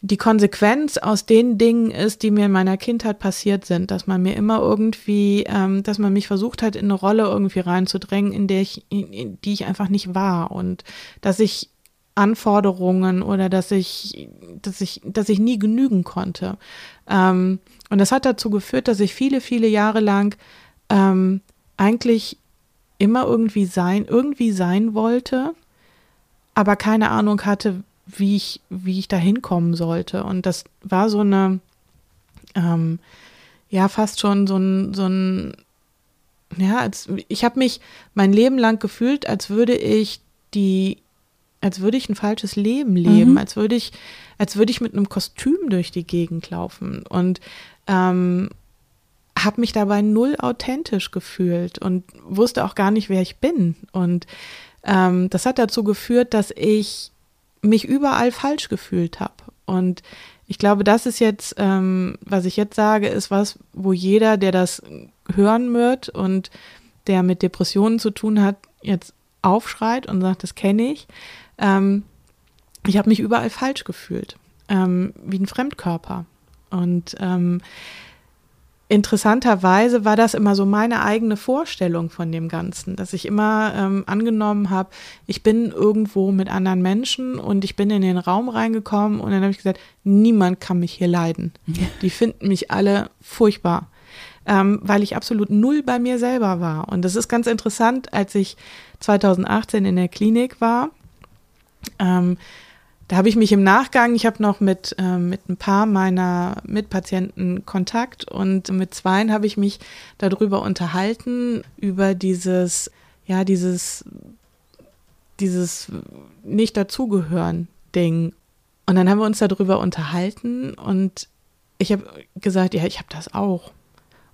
die Konsequenz aus den Dingen ist, die mir in meiner Kindheit passiert sind, dass man mir immer irgendwie, ähm, dass man mich versucht hat, in eine Rolle irgendwie reinzudrängen, in der ich, in, in die ich einfach nicht war und dass ich Anforderungen oder dass ich, dass ich, dass ich nie genügen konnte. Ähm, und das hat dazu geführt, dass ich viele, viele Jahre lang ähm, eigentlich immer irgendwie sein, irgendwie sein wollte, aber keine Ahnung hatte, wie ich, wie ich da hinkommen sollte. Und das war so eine, ähm, ja, fast schon so ein, so ein, ja, als, ich habe mich mein Leben lang gefühlt, als würde ich die, als würde ich ein falsches Leben leben, mhm. als würde ich, als würde ich mit einem Kostüm durch die Gegend laufen und ähm, habe mich dabei null authentisch gefühlt und wusste auch gar nicht, wer ich bin. Und ähm, das hat dazu geführt, dass ich mich überall falsch gefühlt habe. Und ich glaube, das ist jetzt, ähm, was ich jetzt sage, ist was, wo jeder, der das hören wird und der mit Depressionen zu tun hat, jetzt aufschreit und sagt, das kenne ich. Ähm, ich habe mich überall falsch gefühlt, ähm, wie ein Fremdkörper. Und ähm, interessanterweise war das immer so meine eigene Vorstellung von dem Ganzen, dass ich immer ähm, angenommen habe, ich bin irgendwo mit anderen Menschen und ich bin in den Raum reingekommen und dann habe ich gesagt, niemand kann mich hier leiden. Die finden mich alle furchtbar, ähm, weil ich absolut null bei mir selber war. Und das ist ganz interessant, als ich 2018 in der Klinik war. Ähm, da habe ich mich im Nachgang, ich habe noch mit, äh, mit ein paar meiner Mitpatienten Kontakt und mit zweien habe ich mich darüber unterhalten, über dieses, ja, dieses, dieses nicht dazugehören Ding. Und dann haben wir uns darüber unterhalten und ich habe gesagt, ja, ich habe das auch.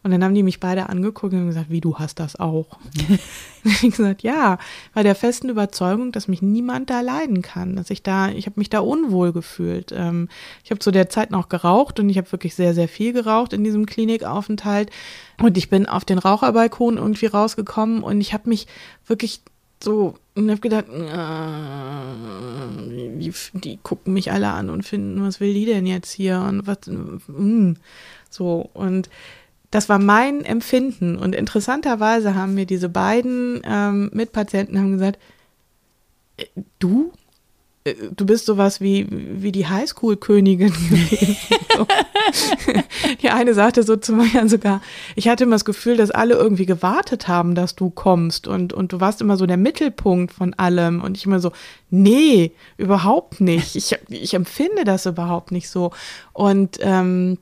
Und dann haben die mich beide angeguckt und gesagt, wie du hast das auch. ich gesagt, ja, bei der festen Überzeugung, dass mich niemand da leiden kann, dass ich da, ich habe mich da unwohl gefühlt. Ähm, ich habe zu der Zeit noch geraucht und ich habe wirklich sehr, sehr viel geraucht in diesem Klinikaufenthalt. Und ich bin auf den Raucherbalkon irgendwie rausgekommen und ich habe mich wirklich so und habe gedacht, äh, die, die, gucken mich alle an und finden, was will die denn jetzt hier und was, mh, mm, so und das war mein Empfinden. Und interessanterweise haben mir diese beiden ähm, Mitpatienten haben gesagt, äh, du? Äh, du bist sowas wie, wie die Highschool-Königin die eine sagte so zu mir sogar, ich hatte immer das Gefühl, dass alle irgendwie gewartet haben, dass du kommst und, und du warst immer so der Mittelpunkt von allem. Und ich immer so, nee, überhaupt nicht. Ich, ich empfinde das überhaupt nicht so. Und ähm,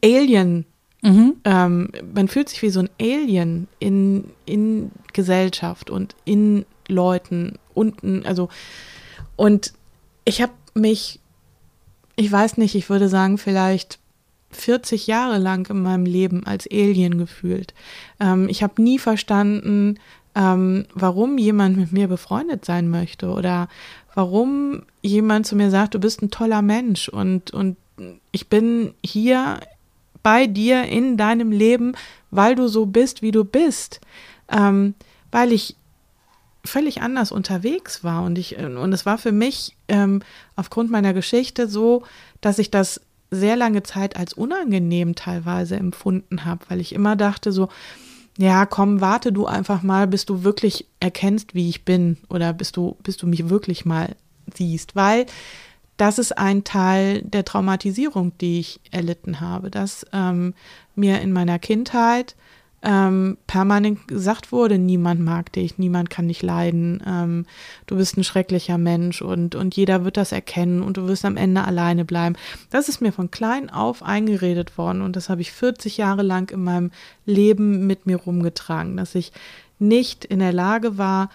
Alien Mhm. Ähm, man fühlt sich wie so ein Alien in, in Gesellschaft und in Leuten unten, also und ich habe mich, ich weiß nicht, ich würde sagen, vielleicht 40 Jahre lang in meinem Leben als Alien gefühlt. Ähm, ich habe nie verstanden, ähm, warum jemand mit mir befreundet sein möchte oder warum jemand zu mir sagt, du bist ein toller Mensch und, und ich bin hier bei dir in deinem Leben, weil du so bist, wie du bist. Ähm, weil ich völlig anders unterwegs war und ich und es war für mich ähm, aufgrund meiner Geschichte so, dass ich das sehr lange Zeit als unangenehm teilweise empfunden habe, weil ich immer dachte so, ja, komm, warte du einfach mal, bis du wirklich erkennst, wie ich bin oder bis du bis du mich wirklich mal siehst, weil das ist ein Teil der Traumatisierung, die ich erlitten habe, dass ähm, mir in meiner Kindheit ähm, permanent gesagt wurde, niemand mag dich, niemand kann dich leiden, ähm, du bist ein schrecklicher Mensch und, und jeder wird das erkennen und du wirst am Ende alleine bleiben. Das ist mir von klein auf eingeredet worden und das habe ich 40 Jahre lang in meinem Leben mit mir rumgetragen, dass ich nicht in der Lage war,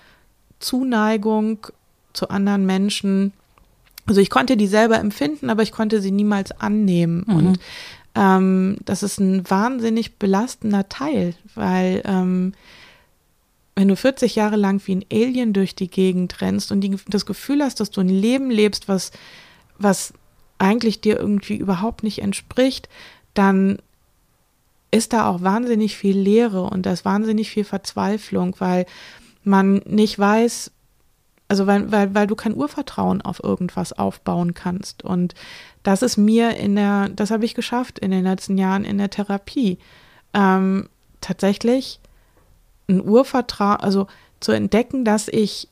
Zuneigung zu anderen Menschen also ich konnte die selber empfinden, aber ich konnte sie niemals annehmen. Mhm. Und ähm, das ist ein wahnsinnig belastender Teil, weil ähm, wenn du 40 Jahre lang wie ein Alien durch die Gegend rennst und die, das Gefühl hast, dass du ein Leben lebst, was, was eigentlich dir irgendwie überhaupt nicht entspricht, dann ist da auch wahnsinnig viel Leere und da ist wahnsinnig viel Verzweiflung, weil man nicht weiß, also weil, weil, weil du kein Urvertrauen auf irgendwas aufbauen kannst. Und das ist mir in der, das habe ich geschafft in den letzten Jahren in der Therapie. Ähm, tatsächlich ein Urvertrauen, also zu entdecken, dass ich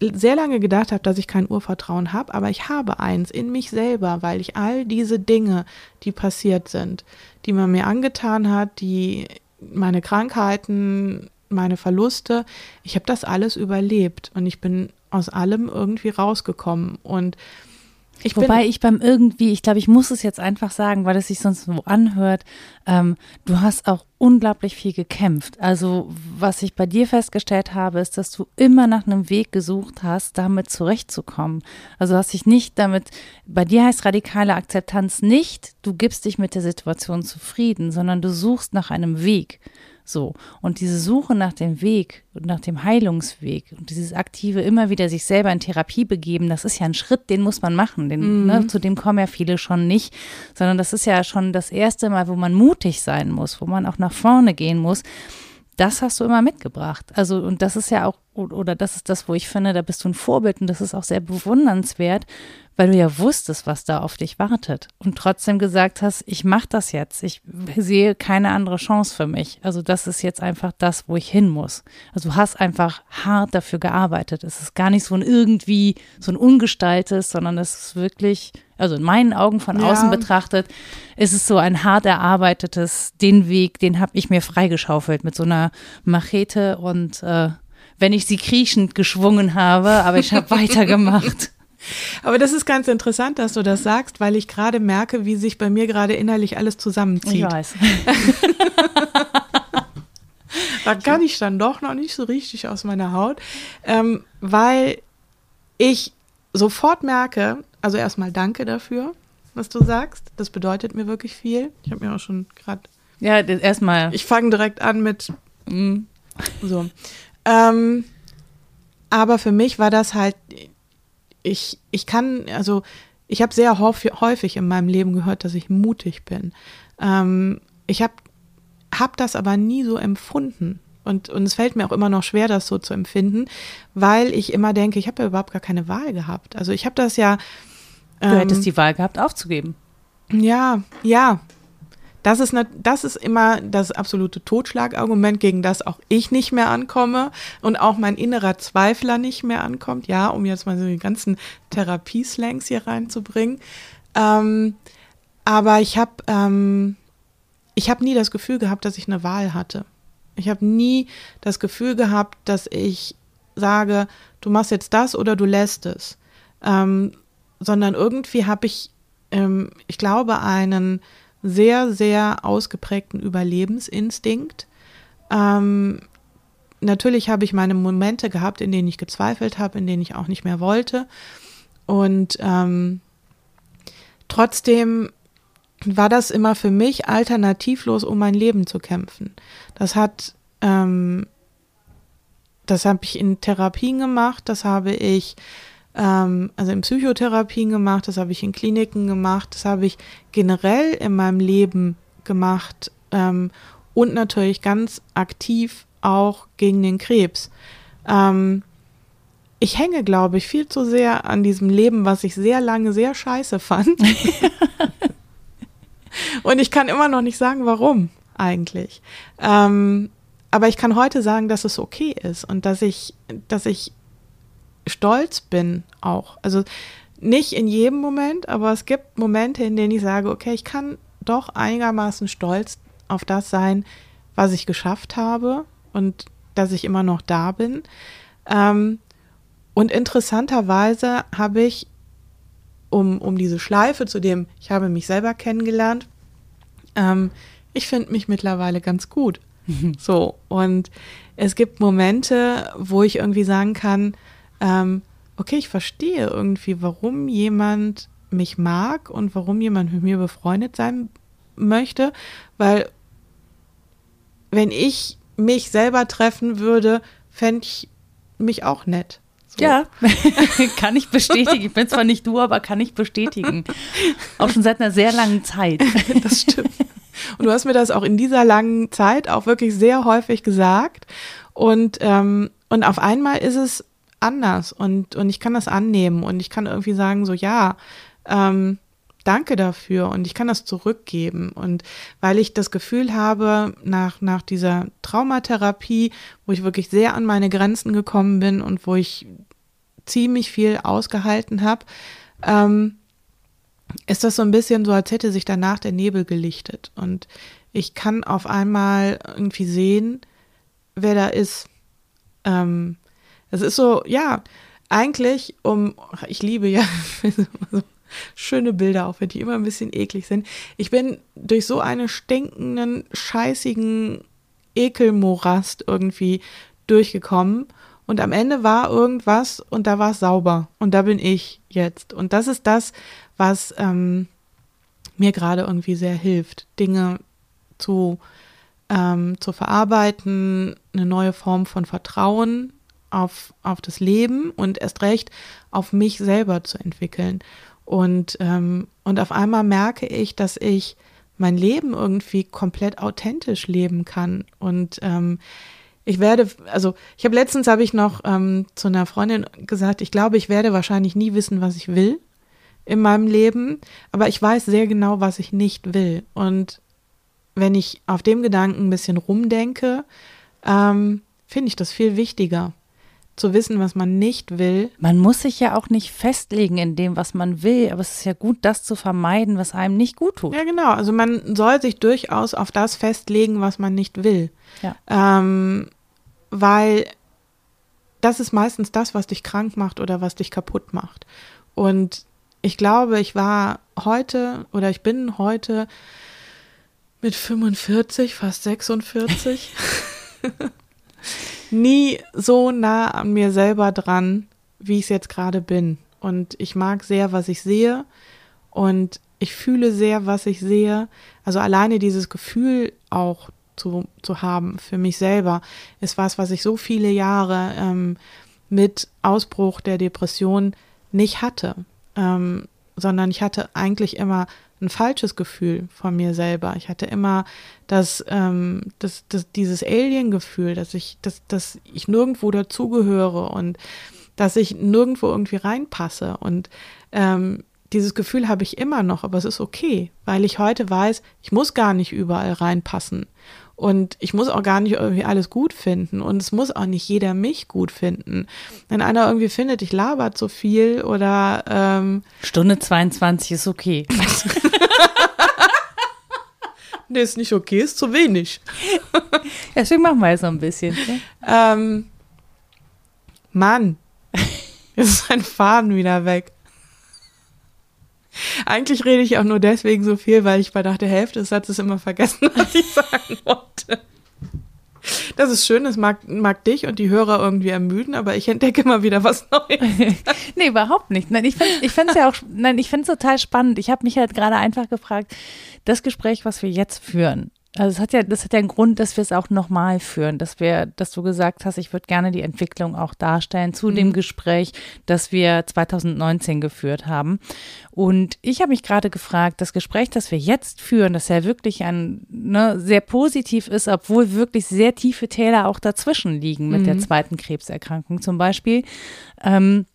sehr lange gedacht habe, dass ich kein Urvertrauen habe, aber ich habe eins in mich selber, weil ich all diese Dinge, die passiert sind, die man mir angetan hat, die meine Krankheiten, meine Verluste, ich habe das alles überlebt und ich bin aus allem irgendwie rausgekommen und ich Wobei ich beim irgendwie, ich glaube, ich muss es jetzt einfach sagen, weil es sich sonst so anhört, ähm, du hast auch unglaublich viel gekämpft. Also was ich bei dir festgestellt habe, ist, dass du immer nach einem Weg gesucht hast, damit zurechtzukommen. Also hast dich nicht damit, bei dir heißt radikale Akzeptanz nicht, du gibst dich mit der Situation zufrieden, sondern du suchst nach einem Weg. So. Und diese Suche nach dem Weg und nach dem Heilungsweg und dieses aktive immer wieder sich selber in Therapie begeben, das ist ja ein Schritt, den muss man machen. Den, mhm. ne, zu dem kommen ja viele schon nicht, sondern das ist ja schon das erste Mal, wo man mutig sein muss, wo man auch nach vorne gehen muss das hast du immer mitgebracht. Also, und das ist ja auch, oder das ist das, wo ich finde, da bist du ein Vorbild und das ist auch sehr bewundernswert, weil du ja wusstest, was da auf dich wartet und trotzdem gesagt hast, ich mache das jetzt. Ich sehe keine andere Chance für mich. Also das ist jetzt einfach das, wo ich hin muss. Also du hast einfach hart dafür gearbeitet. Es ist gar nicht so ein irgendwie so ein ungestaltes, sondern es ist wirklich, also in meinen Augen von ja. außen betrachtet, ist es so ein hart erarbeitetes, den Weg, den habe ich mir freigeschaufelt mit so einer Machete und äh, wenn ich sie kriechend geschwungen habe, aber ich habe weitergemacht. Aber das ist ganz interessant, dass du das sagst, weil ich gerade merke, wie sich bei mir gerade innerlich alles zusammenzieht. Ich weiß. da kann ich dann doch noch nicht so richtig aus meiner Haut, ähm, weil ich sofort merke, also erstmal danke dafür, was du sagst. Das bedeutet mir wirklich viel. Ich habe mir auch schon gerade. Ja, erstmal. Ich fange direkt an mit. Mm, so. Ähm, aber für mich war das halt ich, ich kann, also ich habe sehr häufig in meinem Leben gehört, dass ich mutig bin. Ähm, ich habe hab das aber nie so empfunden. Und, und es fällt mir auch immer noch schwer, das so zu empfinden, weil ich immer denke, ich habe ja überhaupt gar keine Wahl gehabt. Also ich habe das ja. Ähm, du hättest ähm, die Wahl gehabt, aufzugeben. Ja, ja, das ist, ne, das ist immer das absolute Totschlagargument, gegen das auch ich nicht mehr ankomme und auch mein innerer Zweifler nicht mehr ankommt, ja, um jetzt mal so die ganzen Therapieslangs hier reinzubringen. Ähm, aber ich habe ähm, ich habe nie das Gefühl gehabt, dass ich eine Wahl hatte. Ich habe nie das Gefühl gehabt, dass ich sage, du machst jetzt das oder du lässt es. Ähm, sondern irgendwie habe ich, ähm, ich glaube, einen sehr, sehr ausgeprägten Überlebensinstinkt. Ähm, natürlich habe ich meine Momente gehabt, in denen ich gezweifelt habe, in denen ich auch nicht mehr wollte. Und ähm, trotzdem war das immer für mich alternativlos, um mein Leben zu kämpfen. Das hat, ähm, das habe ich in Therapien gemacht, das habe ich ähm, also in Psychotherapien gemacht, das habe ich in Kliniken gemacht, das habe ich generell in meinem Leben gemacht ähm, und natürlich ganz aktiv auch gegen den Krebs. Ähm, ich hänge, glaube ich, viel zu sehr an diesem Leben, was ich sehr lange sehr scheiße fand. und ich kann immer noch nicht sagen, warum eigentlich. Ähm, aber ich kann heute sagen, dass es okay ist und dass ich, dass ich stolz bin auch. Also nicht in jedem Moment, aber es gibt Momente, in denen ich sage, okay, ich kann doch einigermaßen stolz auf das sein, was ich geschafft habe und dass ich immer noch da bin. Ähm, und interessanterweise habe ich, um, um diese Schleife zu dem, ich habe mich selber kennengelernt, ähm, ich finde mich mittlerweile ganz gut. so, und es gibt Momente, wo ich irgendwie sagen kann, ähm, okay, ich verstehe irgendwie, warum jemand mich mag und warum jemand mit mir befreundet sein möchte, weil wenn ich mich selber treffen würde, fände ich mich auch nett. So. Ja, kann ich bestätigen. Ich bin zwar nicht du, aber kann ich bestätigen. Auch schon seit einer sehr langen Zeit. Das stimmt. Und du hast mir das auch in dieser langen Zeit auch wirklich sehr häufig gesagt. Und, ähm, und auf einmal ist es anders und, und ich kann das annehmen und ich kann irgendwie sagen, so ja, ähm, danke dafür und ich kann das zurückgeben. Und weil ich das Gefühl habe, nach, nach dieser Traumatherapie, wo ich wirklich sehr an meine Grenzen gekommen bin und wo ich ziemlich viel ausgehalten habe, ähm, ist das so ein bisschen so, als hätte sich danach der Nebel gelichtet. Und ich kann auf einmal irgendwie sehen, wer da ist. Ähm, es ist so, ja, eigentlich um, ich liebe ja schöne Bilder, auch wenn die immer ein bisschen eklig sind. Ich bin durch so einen stinkenden, scheißigen Ekelmorast irgendwie durchgekommen. Und am Ende war irgendwas und da war es sauber. Und da bin ich jetzt. Und das ist das, was ähm, mir gerade irgendwie sehr hilft, Dinge zu, ähm, zu verarbeiten, eine neue Form von Vertrauen auf, auf das Leben und erst recht auf mich selber zu entwickeln. Und, ähm, und auf einmal merke ich, dass ich mein Leben irgendwie komplett authentisch leben kann. Und ähm, ich werde, also ich habe letztens habe ich noch ähm, zu einer Freundin gesagt, ich glaube, ich werde wahrscheinlich nie wissen, was ich will in meinem Leben, aber ich weiß sehr genau, was ich nicht will. Und wenn ich auf dem Gedanken ein bisschen rumdenke, ähm, finde ich das viel wichtiger zu wissen, was man nicht will. Man muss sich ja auch nicht festlegen in dem, was man will, aber es ist ja gut, das zu vermeiden, was einem nicht gut tut. Ja, genau. Also man soll sich durchaus auf das festlegen, was man nicht will. Ja. Ähm, weil das ist meistens das, was dich krank macht oder was dich kaputt macht. Und ich glaube, ich war heute oder ich bin heute mit 45, fast 46. nie so nah an mir selber dran, wie ich es jetzt gerade bin. Und ich mag sehr, was ich sehe. Und ich fühle sehr, was ich sehe. Also alleine dieses Gefühl auch zu, zu haben für mich selber ist was, was ich so viele Jahre ähm, mit Ausbruch der Depression nicht hatte. Ähm, sondern ich hatte eigentlich immer ein falsches Gefühl von mir selber. Ich hatte immer das, ähm, das, das dieses Alien-Gefühl, dass ich, dass, dass ich nirgendwo dazugehöre und dass ich nirgendwo irgendwie reinpasse. Und ähm, dieses Gefühl habe ich immer noch, aber es ist okay, weil ich heute weiß, ich muss gar nicht überall reinpassen. Und ich muss auch gar nicht irgendwie alles gut finden. Und es muss auch nicht jeder mich gut finden. Wenn einer irgendwie findet, ich labert so viel oder ähm Stunde 22 ist okay. nee, ist nicht okay, ist zu wenig. Deswegen machen wir jetzt noch ein bisschen. Ne? Ähm, Mann, jetzt ist ein Faden wieder weg. Eigentlich rede ich auch nur deswegen so viel, weil ich bei nach der Hälfte des Satzes immer vergessen, was ich sagen wollte. Das ist schön, das mag, mag dich und die Hörer irgendwie ermüden, aber ich entdecke immer wieder was Neues. nee, überhaupt nicht. Nein, ich finde es ja auch, nein, ich finde es total spannend. Ich habe mich halt gerade einfach gefragt, das Gespräch, was wir jetzt führen, also es hat ja, das hat ja einen Grund, dass wir es auch nochmal führen, dass wir, dass du gesagt hast, ich würde gerne die Entwicklung auch darstellen zu mhm. dem Gespräch, das wir 2019 geführt haben. Und ich habe mich gerade gefragt, das Gespräch, das wir jetzt führen, das ja wirklich ein ne, sehr positiv ist, obwohl wirklich sehr tiefe Täler auch dazwischen liegen mit mhm. der zweiten Krebserkrankung zum Beispiel. Ähm,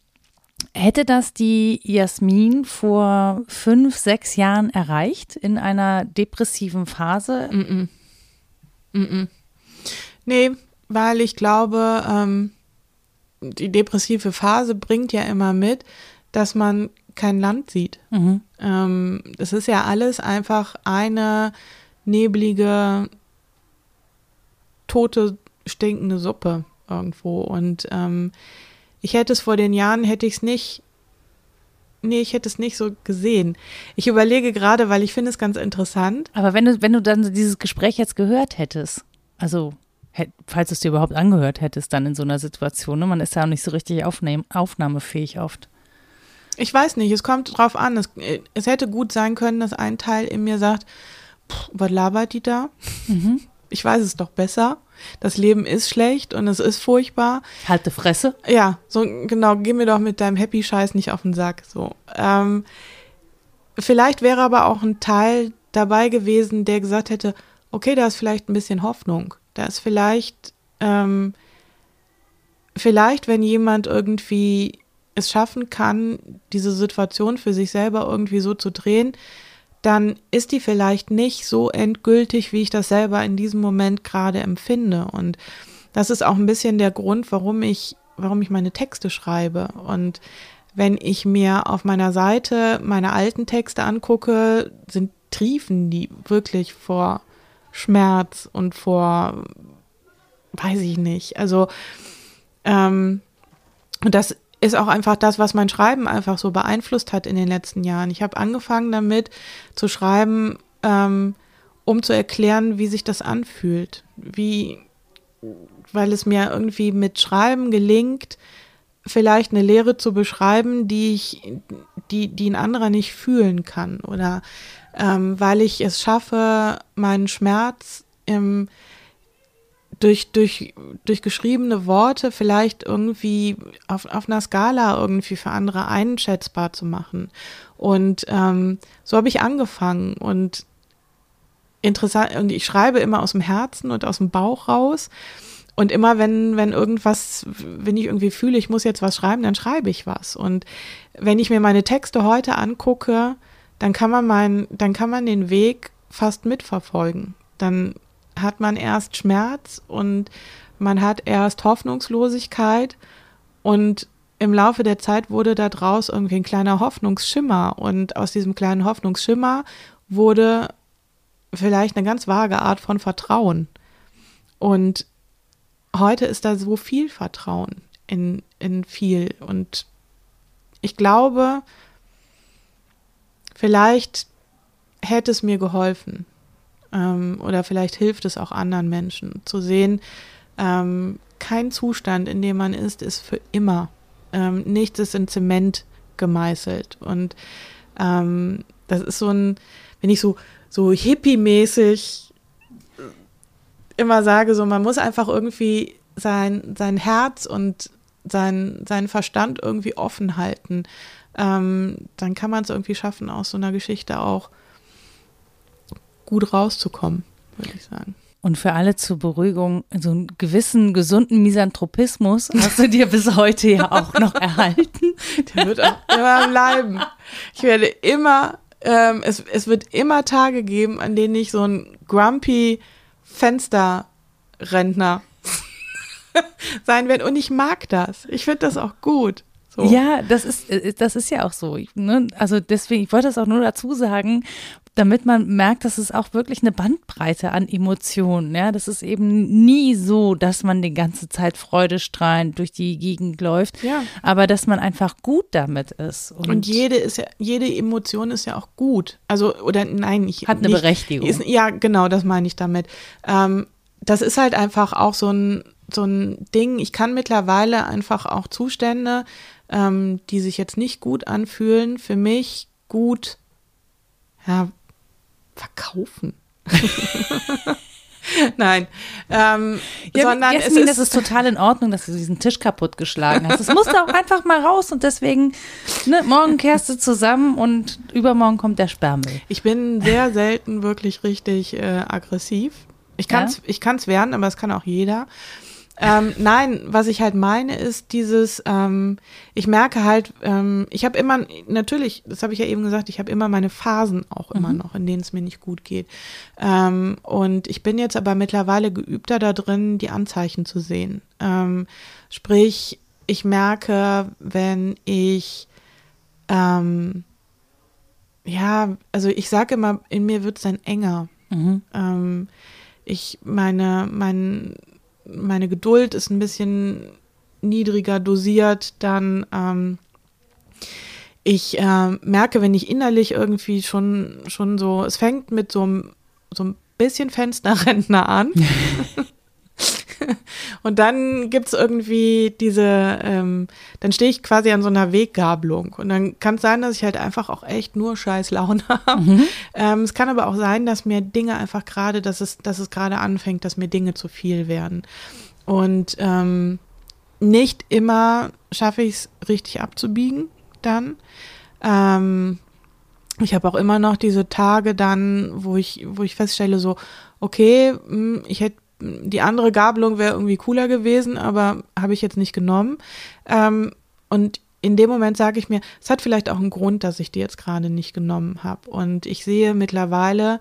Hätte das die Jasmin vor fünf, sechs Jahren erreicht in einer depressiven Phase? Mm -mm. Mm nee, weil ich glaube, ähm, die depressive Phase bringt ja immer mit, dass man kein Land sieht. Mhm. Ähm, es ist ja alles einfach eine neblige, tote, stinkende Suppe irgendwo. Und ähm, ich hätte es vor den Jahren, hätte ich es nicht, nee, ich hätte es nicht so gesehen. Ich überlege gerade, weil ich finde es ganz interessant. Aber wenn du, wenn du dann dieses Gespräch jetzt gehört hättest, also falls du es dir überhaupt angehört hättest, dann in so einer Situation, ne? man ist ja auch nicht so richtig aufnehm, aufnahmefähig oft. Ich weiß nicht, es kommt drauf an. Es, es hätte gut sein können, dass ein Teil in mir sagt, was labert die da? Mhm. Ich weiß es doch besser. Das Leben ist schlecht und es ist furchtbar. Halte Fresse. Ja, so genau, geh mir doch mit deinem Happy-Scheiß nicht auf den Sack. So. Ähm, vielleicht wäre aber auch ein Teil dabei gewesen, der gesagt hätte, okay, da ist vielleicht ein bisschen Hoffnung. Da ist vielleicht, ähm, vielleicht, wenn jemand irgendwie es schaffen kann, diese Situation für sich selber irgendwie so zu drehen, dann ist die vielleicht nicht so endgültig, wie ich das selber in diesem Moment gerade empfinde. Und das ist auch ein bisschen der Grund, warum ich, warum ich meine Texte schreibe. Und wenn ich mir auf meiner Seite meine alten Texte angucke, sind triefen die wirklich vor Schmerz und vor, weiß ich nicht. Also, ähm, und das ist auch einfach das, was mein Schreiben einfach so beeinflusst hat in den letzten Jahren. Ich habe angefangen damit zu schreiben, ähm, um zu erklären, wie sich das anfühlt. Wie, weil es mir irgendwie mit Schreiben gelingt, vielleicht eine Lehre zu beschreiben, die ich, die, die ein anderer nicht fühlen kann. Oder ähm, weil ich es schaffe, meinen Schmerz im durch, durch, durch geschriebene Worte vielleicht irgendwie auf, auf einer Skala irgendwie für andere einschätzbar zu machen. Und ähm, so habe ich angefangen und interessant, und ich schreibe immer aus dem Herzen und aus dem Bauch raus. Und immer wenn, wenn irgendwas, wenn ich irgendwie fühle, ich muss jetzt was schreiben, dann schreibe ich was. Und wenn ich mir meine Texte heute angucke, dann kann man meinen, dann kann man den Weg fast mitverfolgen. Dann hat man erst Schmerz und man hat erst Hoffnungslosigkeit. Und im Laufe der Zeit wurde da draus irgendwie ein kleiner Hoffnungsschimmer. Und aus diesem kleinen Hoffnungsschimmer wurde vielleicht eine ganz vage Art von Vertrauen. Und heute ist da so viel Vertrauen in, in viel. Und ich glaube, vielleicht hätte es mir geholfen, ähm, oder vielleicht hilft es auch anderen Menschen zu sehen, ähm, kein Zustand, in dem man ist, ist für immer. Ähm, nichts ist in Zement gemeißelt. Und ähm, das ist so ein, wenn ich so, so hippie-mäßig immer sage, so man muss einfach irgendwie sein, sein Herz und sein, seinen Verstand irgendwie offen halten. Ähm, dann kann man es irgendwie schaffen, aus so einer Geschichte auch gut rauszukommen, würde ich sagen. Und für alle zur Beruhigung, so einen gewissen gesunden Misanthropismus hast du dir bis heute ja auch noch erhalten. Der wird auch immer bleiben. Ich werde immer, ähm, es, es wird immer Tage geben, an denen ich so ein grumpy Fensterrentner sein werde. Und ich mag das. Ich finde das auch gut. So. Ja, das ist, äh, das ist ja auch so. Ne? Also deswegen, ich wollte das auch nur dazu sagen, damit man merkt, dass es auch wirklich eine Bandbreite an Emotionen. Ja, das ist eben nie so, dass man die ganze Zeit freudestrahlend durch die Gegend läuft, ja. aber dass man einfach gut damit ist. Und, und, jede ist ja, jede Emotion ist ja auch gut. Also, oder nein, ich. Hat eine nicht, Berechtigung. Ist, ja, genau, das meine ich damit. Ähm, das ist halt einfach auch so ein, so ein Ding. Ich kann mittlerweile einfach auch Zustände, ähm, die sich jetzt nicht gut anfühlen, für mich gut ja, verkaufen. Nein. Ähm, ja, sondern Jasmin, es ist, das ist total in Ordnung, dass du diesen Tisch kaputt geschlagen hast. Es musste auch einfach mal raus und deswegen, ne, morgen kehrst du zusammen und übermorgen kommt der Sperrmüll. Ich bin sehr selten wirklich richtig äh, aggressiv. Ich kann es ja? ich kann's werden, aber es kann auch jeder. Ähm, nein, was ich halt meine, ist dieses, ähm, ich merke halt, ähm, ich habe immer, natürlich, das habe ich ja eben gesagt, ich habe immer meine Phasen auch immer mhm. noch, in denen es mir nicht gut geht. Ähm, und ich bin jetzt aber mittlerweile geübter da drin, die Anzeichen zu sehen. Ähm, sprich, ich merke, wenn ich, ähm, ja, also ich sage immer, in mir wird es dann enger. Mhm. ich meine, mein meine Geduld ist ein bisschen niedriger dosiert, dann ähm, ich äh, merke, wenn ich innerlich irgendwie schon, schon so, es fängt mit so einem, so ein bisschen Fensterrentner an. Und dann gibt es irgendwie diese, ähm, dann stehe ich quasi an so einer Weggabelung. Und dann kann es sein, dass ich halt einfach auch echt nur scheiß Laune habe. Mhm. Ähm, es kann aber auch sein, dass mir Dinge einfach gerade, dass es, dass es gerade anfängt, dass mir Dinge zu viel werden. Und ähm, nicht immer schaffe ich es richtig abzubiegen dann. Ähm, ich habe auch immer noch diese Tage dann, wo ich, wo ich feststelle, so, okay, hm, ich hätte die andere Gabelung wäre irgendwie cooler gewesen, aber habe ich jetzt nicht genommen. Ähm, und in dem Moment sage ich mir, es hat vielleicht auch einen Grund, dass ich die jetzt gerade nicht genommen habe. Und ich sehe mittlerweile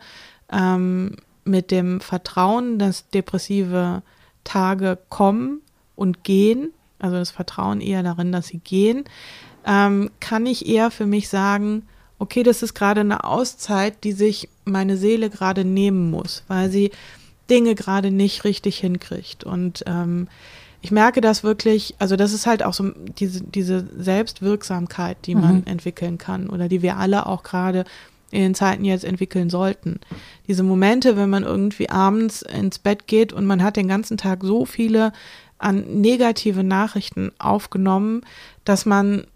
ähm, mit dem Vertrauen, dass depressive Tage kommen und gehen, also das Vertrauen eher darin, dass sie gehen, ähm, kann ich eher für mich sagen, okay, das ist gerade eine Auszeit, die sich meine Seele gerade nehmen muss, weil sie Dinge gerade nicht richtig hinkriegt. Und ähm, ich merke das wirklich, also das ist halt auch so diese, diese Selbstwirksamkeit, die man mhm. entwickeln kann oder die wir alle auch gerade in den Zeiten jetzt entwickeln sollten. Diese Momente, wenn man irgendwie abends ins Bett geht und man hat den ganzen Tag so viele an negative Nachrichten aufgenommen, dass man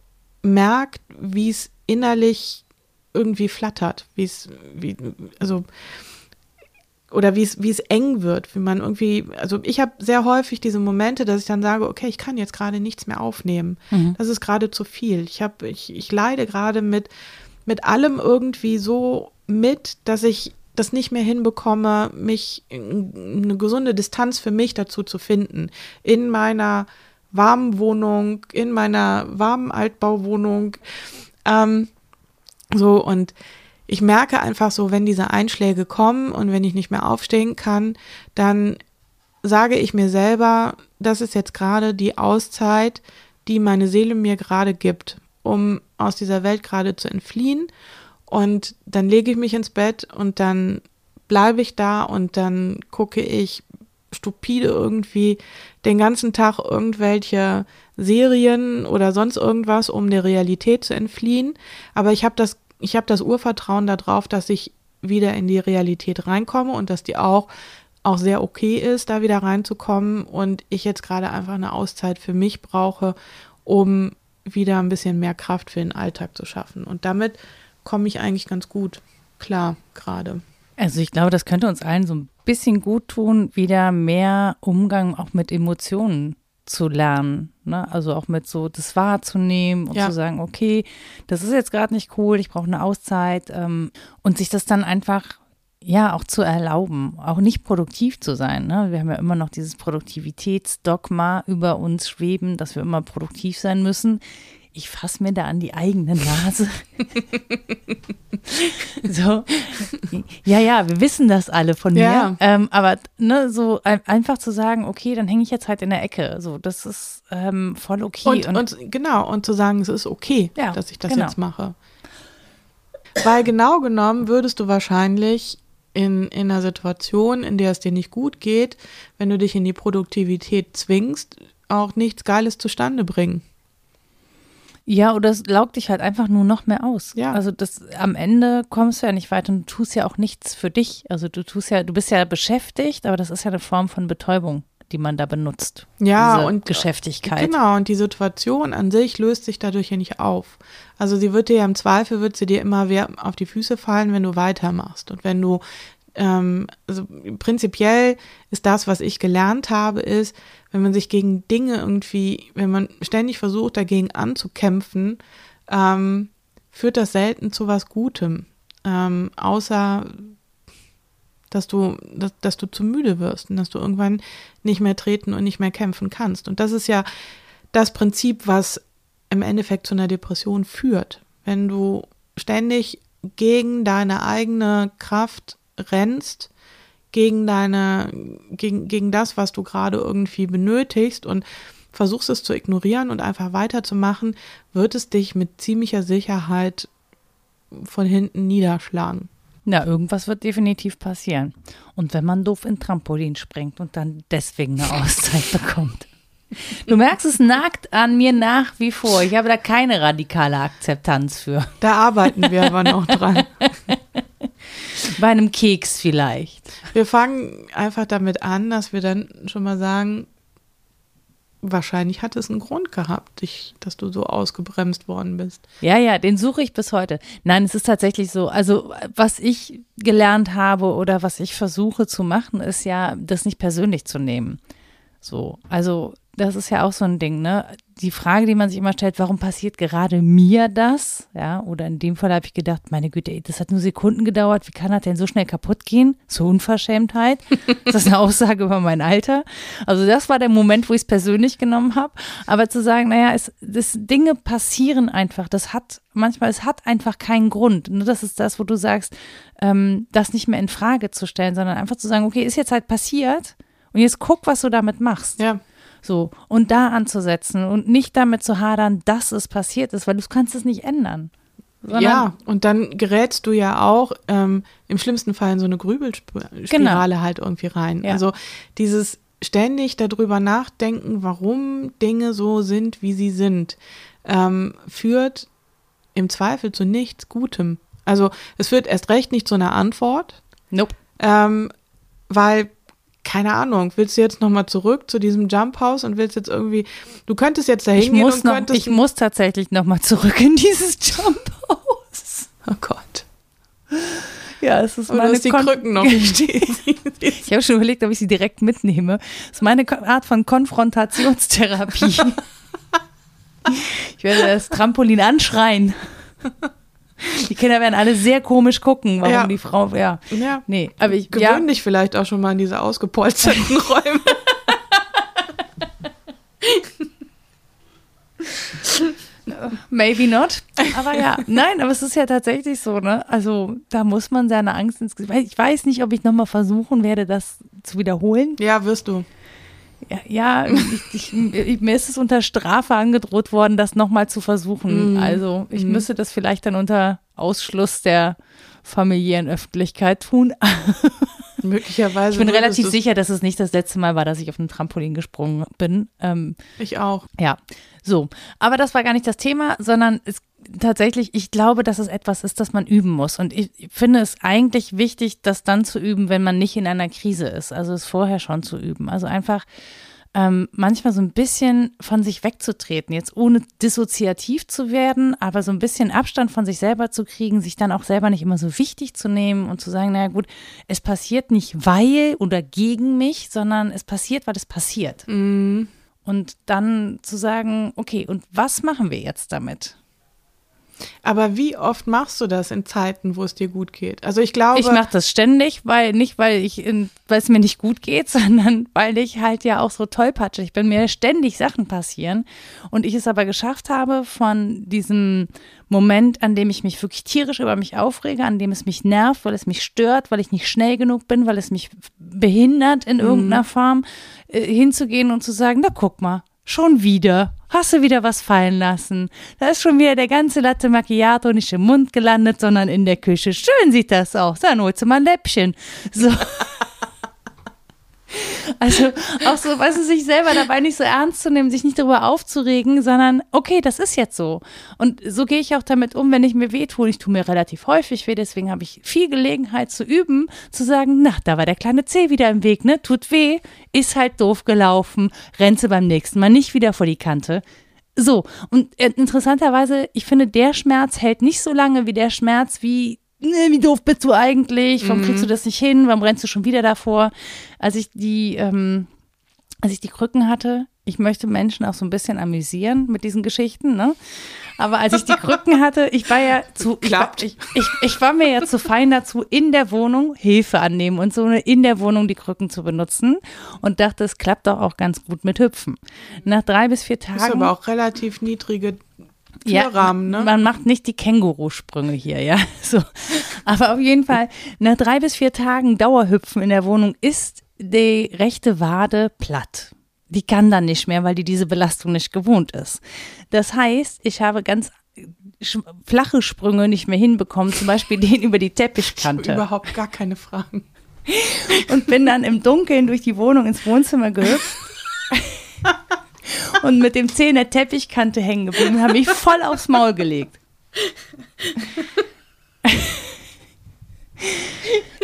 merkt, wie es innerlich irgendwie flattert, wie es, wie, also, oder wie es, wie es eng wird, wie man irgendwie, also ich habe sehr häufig diese Momente, dass ich dann sage, okay, ich kann jetzt gerade nichts mehr aufnehmen. Mhm. Das ist gerade zu viel. Ich habe, ich, ich leide gerade mit, mit allem irgendwie so mit, dass ich das nicht mehr hinbekomme, mich eine gesunde Distanz für mich dazu zu finden. In meiner warmen Wohnung, in meiner warmen Altbauwohnung. Ähm, so, und ich merke einfach so, wenn diese Einschläge kommen und wenn ich nicht mehr aufstehen kann, dann sage ich mir selber, das ist jetzt gerade die Auszeit, die meine Seele mir gerade gibt, um aus dieser Welt gerade zu entfliehen. Und dann lege ich mich ins Bett und dann bleibe ich da und dann gucke ich stupide irgendwie den ganzen Tag irgendwelche Serien oder sonst irgendwas, um der Realität zu entfliehen. Aber ich habe das, ich habe das Urvertrauen darauf, dass ich wieder in die Realität reinkomme und dass die auch auch sehr okay ist, da wieder reinzukommen und ich jetzt gerade einfach eine Auszeit für mich brauche, um wieder ein bisschen mehr Kraft für den Alltag zu schaffen. Und damit komme ich eigentlich ganz gut klar gerade. Also ich glaube, das könnte uns allen so ein bisschen gut tun, wieder mehr Umgang auch mit Emotionen zu lernen. Ne? Also auch mit so das wahrzunehmen und ja. zu sagen, okay, das ist jetzt gerade nicht cool, ich brauche eine Auszeit ähm, und sich das dann einfach ja auch zu erlauben, auch nicht produktiv zu sein. Ne? Wir haben ja immer noch dieses Produktivitätsdogma über uns schweben, dass wir immer produktiv sein müssen ich fasse mir da an die eigene Nase. so, ja, ja, wir wissen das alle von ja. mir. Ähm, aber ne, so einfach zu sagen, okay, dann hänge ich jetzt halt in der Ecke. So, das ist ähm, voll okay. Und, und, und, genau, und zu sagen, es ist okay, ja, dass ich das genau. jetzt mache. Weil genau genommen würdest du wahrscheinlich in, in einer Situation, in der es dir nicht gut geht, wenn du dich in die Produktivität zwingst, auch nichts Geiles zustande bringen. Ja, oder es laugt dich halt einfach nur noch mehr aus. Ja. Also das am Ende kommst du ja nicht weiter und du tust ja auch nichts für dich. Also du tust ja, du bist ja beschäftigt, aber das ist ja eine Form von Betäubung, die man da benutzt. Ja, und Geschäftigkeit. Genau, und die Situation an sich löst sich dadurch ja nicht auf. Also sie wird dir ja im Zweifel, wird sie dir immer auf die Füße fallen, wenn du weitermachst. Und wenn du ähm, also prinzipiell ist das, was ich gelernt habe, ist, wenn man sich gegen Dinge irgendwie, wenn man ständig versucht, dagegen anzukämpfen, ähm, führt das selten zu was Gutem. Ähm, außer dass du, dass, dass du zu müde wirst und dass du irgendwann nicht mehr treten und nicht mehr kämpfen kannst. Und das ist ja das Prinzip, was im Endeffekt zu einer Depression führt. Wenn du ständig gegen deine eigene Kraft rennst gegen deine, gegen, gegen das, was du gerade irgendwie benötigst und versuchst es zu ignorieren und einfach weiterzumachen, wird es dich mit ziemlicher Sicherheit von hinten niederschlagen. Ja, irgendwas wird definitiv passieren. Und wenn man doof in Trampolin springt und dann deswegen eine Auszeit bekommt. Du merkst, es nagt an mir nach wie vor. Ich habe da keine radikale Akzeptanz für. Da arbeiten wir aber noch dran. Bei einem Keks vielleicht. Wir fangen einfach damit an, dass wir dann schon mal sagen, wahrscheinlich hat es einen Grund gehabt, dich, dass du so ausgebremst worden bist. Ja, ja, den suche ich bis heute. Nein, es ist tatsächlich so. Also, was ich gelernt habe oder was ich versuche zu machen, ist ja, das nicht persönlich zu nehmen. So, also das ist ja auch so ein Ding, ne? Die Frage, die man sich immer stellt, warum passiert gerade mir das? Ja, oder in dem Fall habe ich gedacht, meine Güte, das hat nur Sekunden gedauert, wie kann das denn so schnell kaputt gehen? So Unverschämtheit. Das ist eine Aussage über mein Alter. Also das war der Moment, wo ich es persönlich genommen habe. Aber zu sagen, naja, es, das, Dinge passieren einfach, das hat, manchmal, es hat einfach keinen Grund. Nur das ist das, wo du sagst, ähm, das nicht mehr in Frage zu stellen, sondern einfach zu sagen, okay, ist jetzt halt passiert und jetzt guck, was du damit machst. Ja. So, und da anzusetzen und nicht damit zu hadern, dass es passiert ist, weil du kannst es nicht ändern. Ja, und dann gerätst du ja auch ähm, im schlimmsten Fall in so eine Grübelspirale genau. halt irgendwie rein. Ja. Also dieses ständig darüber nachdenken, warum Dinge so sind, wie sie sind, ähm, führt im Zweifel zu nichts Gutem. Also es führt erst recht nicht zu einer Antwort. Nope. Ähm, weil keine Ahnung, willst du jetzt nochmal zurück zu diesem Jump House und willst jetzt irgendwie, du könntest jetzt da hingehen und noch, Ich muss tatsächlich nochmal zurück in dieses Jump House. Oh Gott. Ja, es ist Oder meine dass die Kon Krücken noch nicht Ich habe schon überlegt, ob ich sie direkt mitnehme. Das ist meine Art von Konfrontationstherapie. ich werde das Trampolin anschreien. Die Kinder werden alle sehr komisch gucken, warum ja. die Frau, ja. ja. Nee, aber ich. Gewöhn ja. dich vielleicht auch schon mal in diese ausgepolsterten Räume. Maybe not. Aber ja, nein, aber es ist ja tatsächlich so, ne? Also da muss man seine Angst ins Gesicht. Ich weiß nicht, ob ich nochmal versuchen werde, das zu wiederholen. Ja, wirst du. Ja, ich, ich, mir ist es unter Strafe angedroht worden, das nochmal zu versuchen. Mm. Also ich mm. müsste das vielleicht dann unter Ausschluss der familiären Öffentlichkeit tun. Möglicherweise. Ich bin relativ sicher, dass es nicht das letzte Mal war, dass ich auf ein Trampolin gesprungen bin. Ähm, ich auch. Ja, so. Aber das war gar nicht das Thema, sondern es tatsächlich, ich glaube, dass es etwas ist, das man üben muss. Und ich finde es eigentlich wichtig, das dann zu üben, wenn man nicht in einer Krise ist. Also es vorher schon zu üben. Also einfach ähm, manchmal so ein bisschen von sich wegzutreten, jetzt ohne dissoziativ zu werden, aber so ein bisschen Abstand von sich selber zu kriegen, sich dann auch selber nicht immer so wichtig zu nehmen und zu sagen, naja gut, es passiert nicht weil oder gegen mich, sondern es passiert, weil es passiert. Mm. Und dann zu sagen, okay, und was machen wir jetzt damit? Aber wie oft machst du das in Zeiten, wo es dir gut geht? Also ich glaube. Ich mache das ständig, weil nicht, weil ich weil es mir nicht gut geht, sondern weil ich halt ja auch so tollpatsche. Ich bin mir ständig Sachen passieren und ich es aber geschafft habe, von diesem Moment, an dem ich mich wirklich tierisch über mich aufrege, an dem es mich nervt, weil es mich stört, weil ich nicht schnell genug bin, weil es mich behindert in mhm. irgendeiner Form, äh, hinzugehen und zu sagen, na guck mal, Schon wieder. Hast du wieder was fallen lassen? Da ist schon wieder der ganze Latte Macchiato nicht im Mund gelandet, sondern in der Küche. Schön sieht das aus. Dann holst du mal ein Läppchen. So. Also auch so, weißt du, sich selber dabei nicht so ernst zu nehmen, sich nicht darüber aufzuregen, sondern okay, das ist jetzt so. Und so gehe ich auch damit um, wenn ich mir weh tue. Ich tue mir relativ häufig weh, deswegen habe ich viel Gelegenheit zu üben, zu sagen, na, da war der kleine C wieder im Weg, ne? Tut weh, ist halt doof gelaufen, rennst beim nächsten Mal nicht wieder vor die Kante. So, und äh, interessanterweise, ich finde, der Schmerz hält nicht so lange wie der Schmerz, wie nee, wie doof bist du eigentlich? Warum kriegst du mhm. das nicht hin? Warum rennst du schon wieder davor? Als ich die, ähm, als ich die Krücken hatte, ich möchte Menschen auch so ein bisschen amüsieren mit diesen Geschichten, ne? Aber als ich die Krücken hatte, ich war ja zu, ich war, ich, ich, ich, war mir ja zu fein dazu, in der Wohnung Hilfe annehmen und so in der Wohnung die Krücken zu benutzen und dachte, es klappt doch auch ganz gut mit Hüpfen. Nach drei bis vier Tagen. Das ist aber auch relativ niedrige Ja, ne? Man macht nicht die Kängurusprünge hier, ja. So. Aber auf jeden Fall, nach drei bis vier Tagen Dauerhüpfen in der Wohnung ist die rechte Wade platt. Die kann dann nicht mehr, weil die diese Belastung nicht gewohnt ist. Das heißt, ich habe ganz flache Sprünge nicht mehr hinbekommen, zum Beispiel den über die Teppichkante. Überhaupt gar keine Fragen. Und bin dann im Dunkeln durch die Wohnung ins Wohnzimmer gehüpft und mit dem Zeh in der Teppichkante hängen geblieben, habe mich voll aufs Maul gelegt.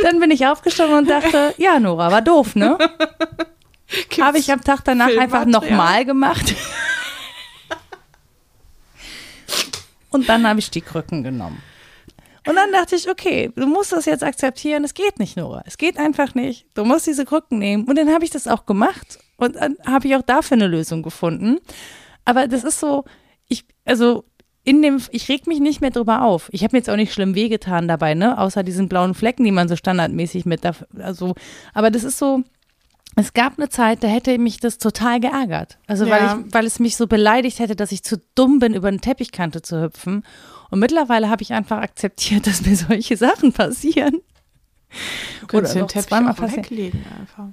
Dann bin ich aufgestanden und dachte, ja, Nora, war doof, ne? Habe ich am Tag danach einfach nochmal gemacht. Und dann habe ich die Krücken genommen. Und dann dachte ich, okay, du musst das jetzt akzeptieren. Es geht nicht, Nora. Es geht einfach nicht. Du musst diese Krücken nehmen. Und dann habe ich das auch gemacht. Und dann habe ich auch dafür eine Lösung gefunden. Aber das ist so, ich, also in dem, ich reg mich nicht mehr drüber auf. Ich habe mir jetzt auch nicht schlimm wehgetan dabei, ne? Außer diesen blauen Flecken, die man so standardmäßig mit, da, also, aber das ist so, es gab eine Zeit, da hätte mich das total geärgert. Also, ja. weil, ich, weil es mich so beleidigt hätte, dass ich zu dumm bin, über eine Teppichkante zu hüpfen. Und mittlerweile habe ich einfach akzeptiert, dass mir solche Sachen passieren. Du könntest den Teppich zweimal passieren. weglegen einfach.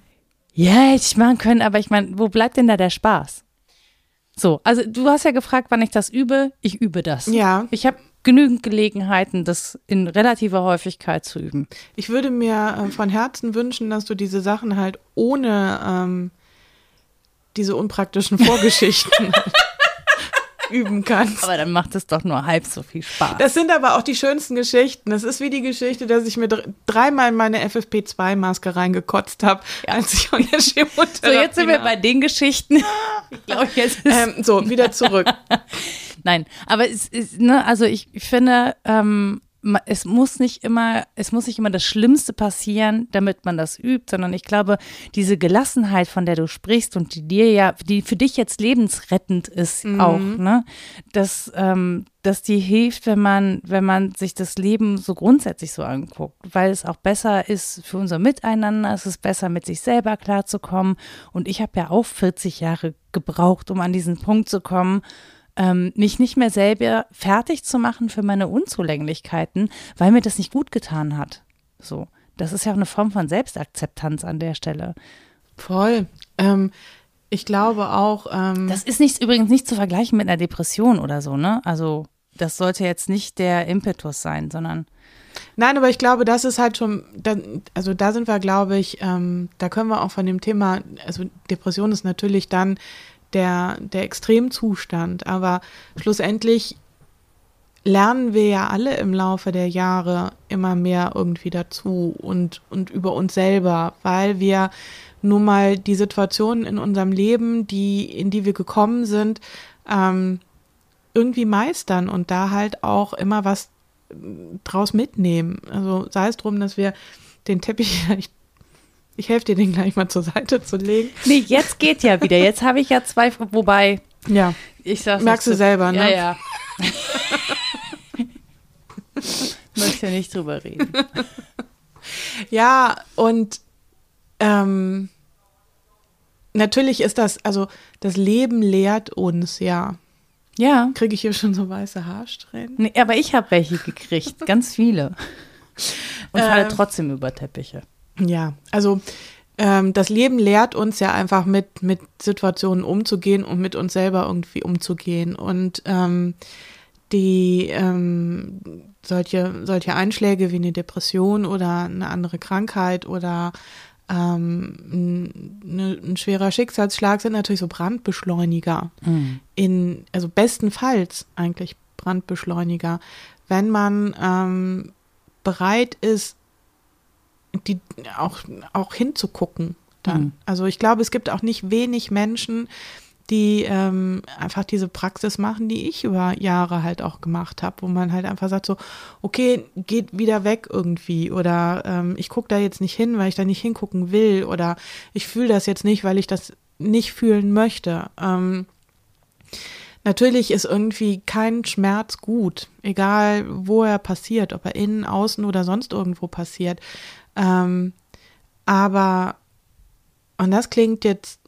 Ja, hätte ich machen können, aber ich meine, wo bleibt denn da der Spaß? So, also du hast ja gefragt, wann ich das übe. Ich übe das. Ja. Ich habe genügend Gelegenheiten, das in relativer Häufigkeit zu üben. Ich würde mir äh, von Herzen wünschen, dass du diese Sachen halt ohne ähm, diese unpraktischen Vorgeschichten üben kannst. Aber dann macht es doch nur halb so viel Spaß. Das sind aber auch die schönsten Geschichten. Das ist wie die Geschichte, dass ich mir dreimal meine FFP2-Maske reingekotzt habe, ja. als ich an der Chemotherapie So, jetzt sind wir bei den Geschichten. Ich glaube, jetzt ähm, So, wieder zurück. Nein, aber es ist, ne, also ich, ich finde, ähm, es muss nicht immer, es muss nicht immer das Schlimmste passieren, damit man das übt, sondern ich glaube, diese Gelassenheit, von der du sprichst und die dir ja, die für dich jetzt lebensrettend ist mhm. auch, ne, dass, ähm, dass die hilft, wenn man, wenn man sich das Leben so grundsätzlich so anguckt, weil es auch besser ist für unser Miteinander, es ist besser mit sich selber klarzukommen. Und ich habe ja auch 40 Jahre gebraucht, um an diesen Punkt zu kommen, ähm, mich nicht mehr selber fertig zu machen für meine Unzulänglichkeiten, weil mir das nicht gut getan hat. So, das ist ja auch eine Form von Selbstakzeptanz an der Stelle. Voll. Ähm, ich glaube auch. Ähm das ist nicht, übrigens nicht zu vergleichen mit einer Depression oder so, ne? Also, das sollte jetzt nicht der Impetus sein, sondern. Nein, aber ich glaube, das ist halt schon, also da sind wir, glaube ich, ähm, da können wir auch von dem Thema, also Depression ist natürlich dann der, der Extremzustand. Aber schlussendlich lernen wir ja alle im Laufe der Jahre immer mehr irgendwie dazu und, und über uns selber, weil wir nun mal die Situationen in unserem Leben, die, in die wir gekommen sind, ähm, irgendwie meistern und da halt auch immer was draus mitnehmen. Also sei es drum, dass wir den Teppich vielleicht ich helfe dir den gleich mal zur Seite zu legen. Nee, jetzt geht ja wieder. Jetzt habe ich ja zwei, wobei. Ja. Ich sag's Merkst du selber, ne? Ja, ja. Möchte nicht drüber reden. Ja, und ähm, natürlich ist das, also das Leben lehrt uns, ja. Ja. Kriege ich hier schon so weiße Haarsträhnen? Nee, aber ich habe welche gekriegt, ganz viele. Und falle ähm, trotzdem über Teppiche. Ja, also ähm, das Leben lehrt uns ja einfach mit, mit Situationen umzugehen und mit uns selber irgendwie umzugehen. Und ähm, die ähm, solche, solche Einschläge wie eine Depression oder eine andere Krankheit oder ähm, ein, ein, schwerer Schicksalsschlag sind natürlich so Brandbeschleuniger. Mhm. In, also bestenfalls eigentlich Brandbeschleuniger, wenn man ähm, bereit ist, die auch, auch hinzugucken dann. Mhm. Also ich glaube, es gibt auch nicht wenig Menschen, die ähm, einfach diese Praxis machen, die ich über Jahre halt auch gemacht habe, wo man halt einfach sagt so, okay, geht wieder weg irgendwie oder ähm, ich gucke da jetzt nicht hin, weil ich da nicht hingucken will oder ich fühle das jetzt nicht, weil ich das nicht fühlen möchte. Ähm, natürlich ist irgendwie kein Schmerz gut, egal wo er passiert, ob er innen, außen oder sonst irgendwo passiert. Ähm, aber, und das klingt jetzt,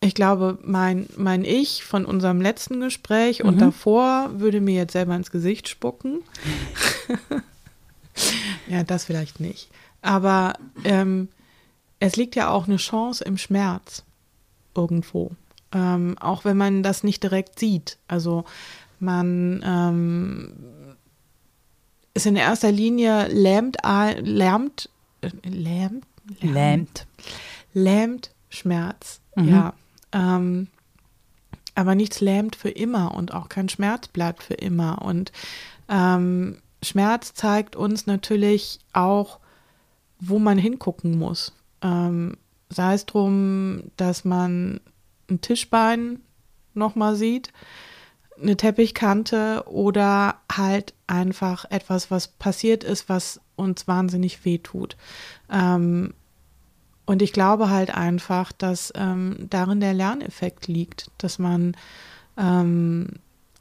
ich glaube, mein, mein Ich von unserem letzten Gespräch mhm. und davor würde mir jetzt selber ins Gesicht spucken. ja, das vielleicht nicht. Aber ähm, es liegt ja auch eine Chance im Schmerz irgendwo. Ähm, auch wenn man das nicht direkt sieht. Also man ähm, ist in erster Linie lähmt, lähmt, äh, lähmt, lähmt, lähmt Schmerz, mhm. ja. Ähm, aber nichts lähmt für immer und auch kein Schmerz bleibt für immer. Und ähm, Schmerz zeigt uns natürlich auch, wo man hingucken muss. Ähm, sei es drum, dass man ein Tischbein nochmal sieht, eine Teppichkante oder halt einfach etwas, was passiert ist, was uns wahnsinnig wehtut. Ähm, und ich glaube halt einfach, dass ähm, darin der Lerneffekt liegt, dass man ähm,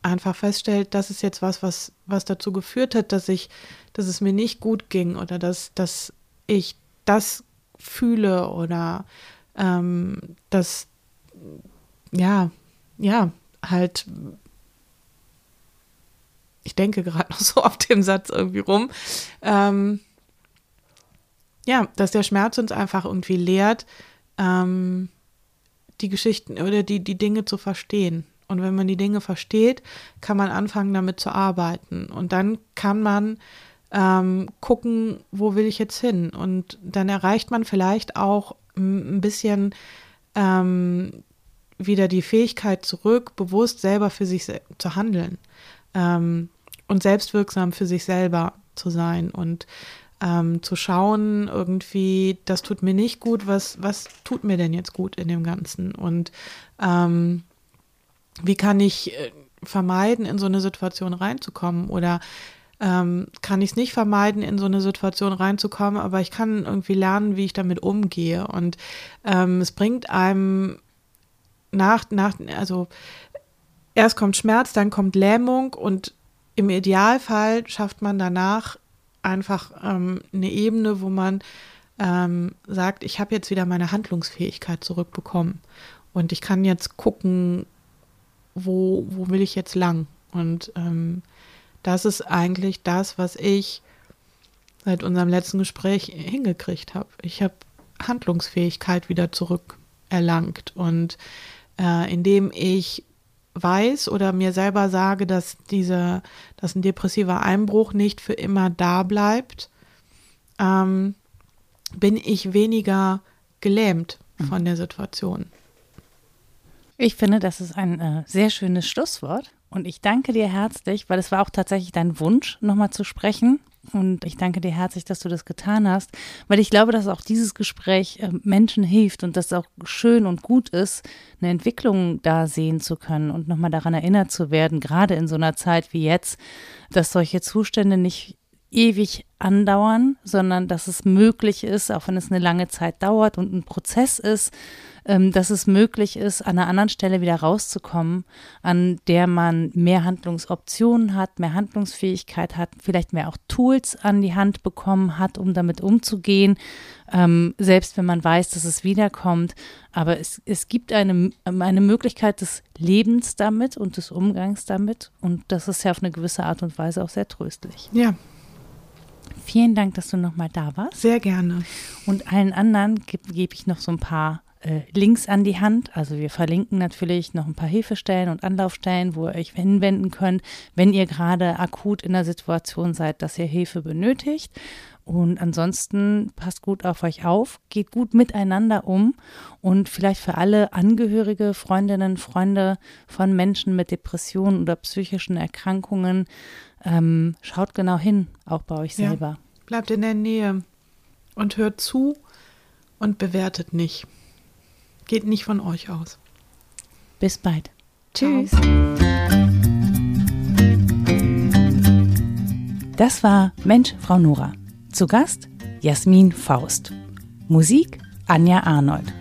einfach feststellt, das ist jetzt was, was, was dazu geführt hat, dass ich, dass es mir nicht gut ging oder dass, dass ich das fühle oder ähm, dass, ja, ja, halt, ich denke gerade noch so auf dem Satz irgendwie rum, ähm, ja, dass der Schmerz uns einfach irgendwie lehrt, ähm, die Geschichten oder die, die Dinge zu verstehen. Und wenn man die Dinge versteht, kann man anfangen, damit zu arbeiten. Und dann kann man ähm, gucken, wo will ich jetzt hin? Und dann erreicht man vielleicht auch ein bisschen ähm, wieder die Fähigkeit zurück, bewusst selber für sich zu handeln ähm, und selbstwirksam für sich selber zu sein und ähm, zu schauen, irgendwie, das tut mir nicht gut, was, was tut mir denn jetzt gut in dem Ganzen? Und ähm, wie kann ich äh, vermeiden, in so eine Situation reinzukommen? Oder ähm, kann ich es nicht vermeiden, in so eine Situation reinzukommen, aber ich kann irgendwie lernen, wie ich damit umgehe. Und ähm, es bringt einem nach, nach, also erst kommt Schmerz, dann kommt Lähmung und im Idealfall schafft man danach einfach ähm, eine Ebene, wo man ähm, sagt, ich habe jetzt wieder meine Handlungsfähigkeit zurückbekommen und ich kann jetzt gucken, wo, wo will ich jetzt lang. Und ähm, das ist eigentlich das, was ich seit unserem letzten Gespräch hingekriegt habe. Ich habe Handlungsfähigkeit wieder zurückerlangt und äh, indem ich weiß oder mir selber sage, dass diese, dass ein depressiver Einbruch nicht für immer da bleibt, ähm, bin ich weniger gelähmt mhm. von der Situation. Ich finde, das ist ein äh, sehr schönes Schlusswort. Und ich danke dir herzlich, weil es war auch tatsächlich dein Wunsch, nochmal zu sprechen. Und ich danke dir herzlich, dass du das getan hast, weil ich glaube, dass auch dieses Gespräch äh, Menschen hilft und dass es auch schön und gut ist, eine Entwicklung da sehen zu können und nochmal daran erinnert zu werden, gerade in so einer Zeit wie jetzt, dass solche Zustände nicht ewig andauern, sondern dass es möglich ist, auch wenn es eine lange Zeit dauert und ein Prozess ist, ähm, dass es möglich ist, an einer anderen Stelle wieder rauszukommen, an der man mehr Handlungsoptionen hat, mehr Handlungsfähigkeit hat, vielleicht mehr auch Tools an die Hand bekommen hat, um damit umzugehen, ähm, selbst wenn man weiß, dass es wiederkommt. Aber es, es gibt eine, eine Möglichkeit des Lebens damit und des Umgangs damit und das ist ja auf eine gewisse Art und Weise auch sehr tröstlich. Ja, Vielen Dank, dass du nochmal da warst. Sehr gerne. Und allen anderen gebe geb ich noch so ein paar äh, Links an die Hand. Also wir verlinken natürlich noch ein paar Hilfestellen und Anlaufstellen, wo ihr euch hinwenden könnt, wenn ihr gerade akut in der Situation seid, dass ihr Hilfe benötigt. Und ansonsten passt gut auf euch auf, geht gut miteinander um und vielleicht für alle Angehörige, Freundinnen, Freunde von Menschen mit Depressionen oder psychischen Erkrankungen, ähm, schaut genau hin, auch bei euch ja. selber. Bleibt in der Nähe und hört zu und bewertet nicht. Geht nicht von euch aus. Bis bald. Tschüss. Das war Mensch, Frau Nora. Zu Gast Jasmin Faust. Musik Anja Arnold.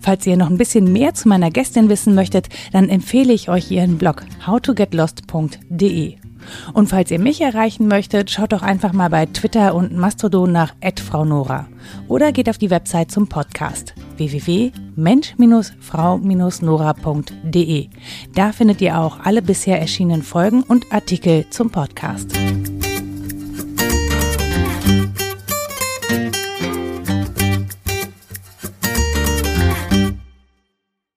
Falls ihr noch ein bisschen mehr zu meiner Gästin wissen möchtet, dann empfehle ich euch ihren Blog howtogetlost.de. Und falls ihr mich erreichen möchtet, schaut doch einfach mal bei Twitter und Mastodon nach @fraunora oder geht auf die Website zum Podcast www.mensch-frau-nora.de. Da findet ihr auch alle bisher erschienenen Folgen und Artikel zum Podcast.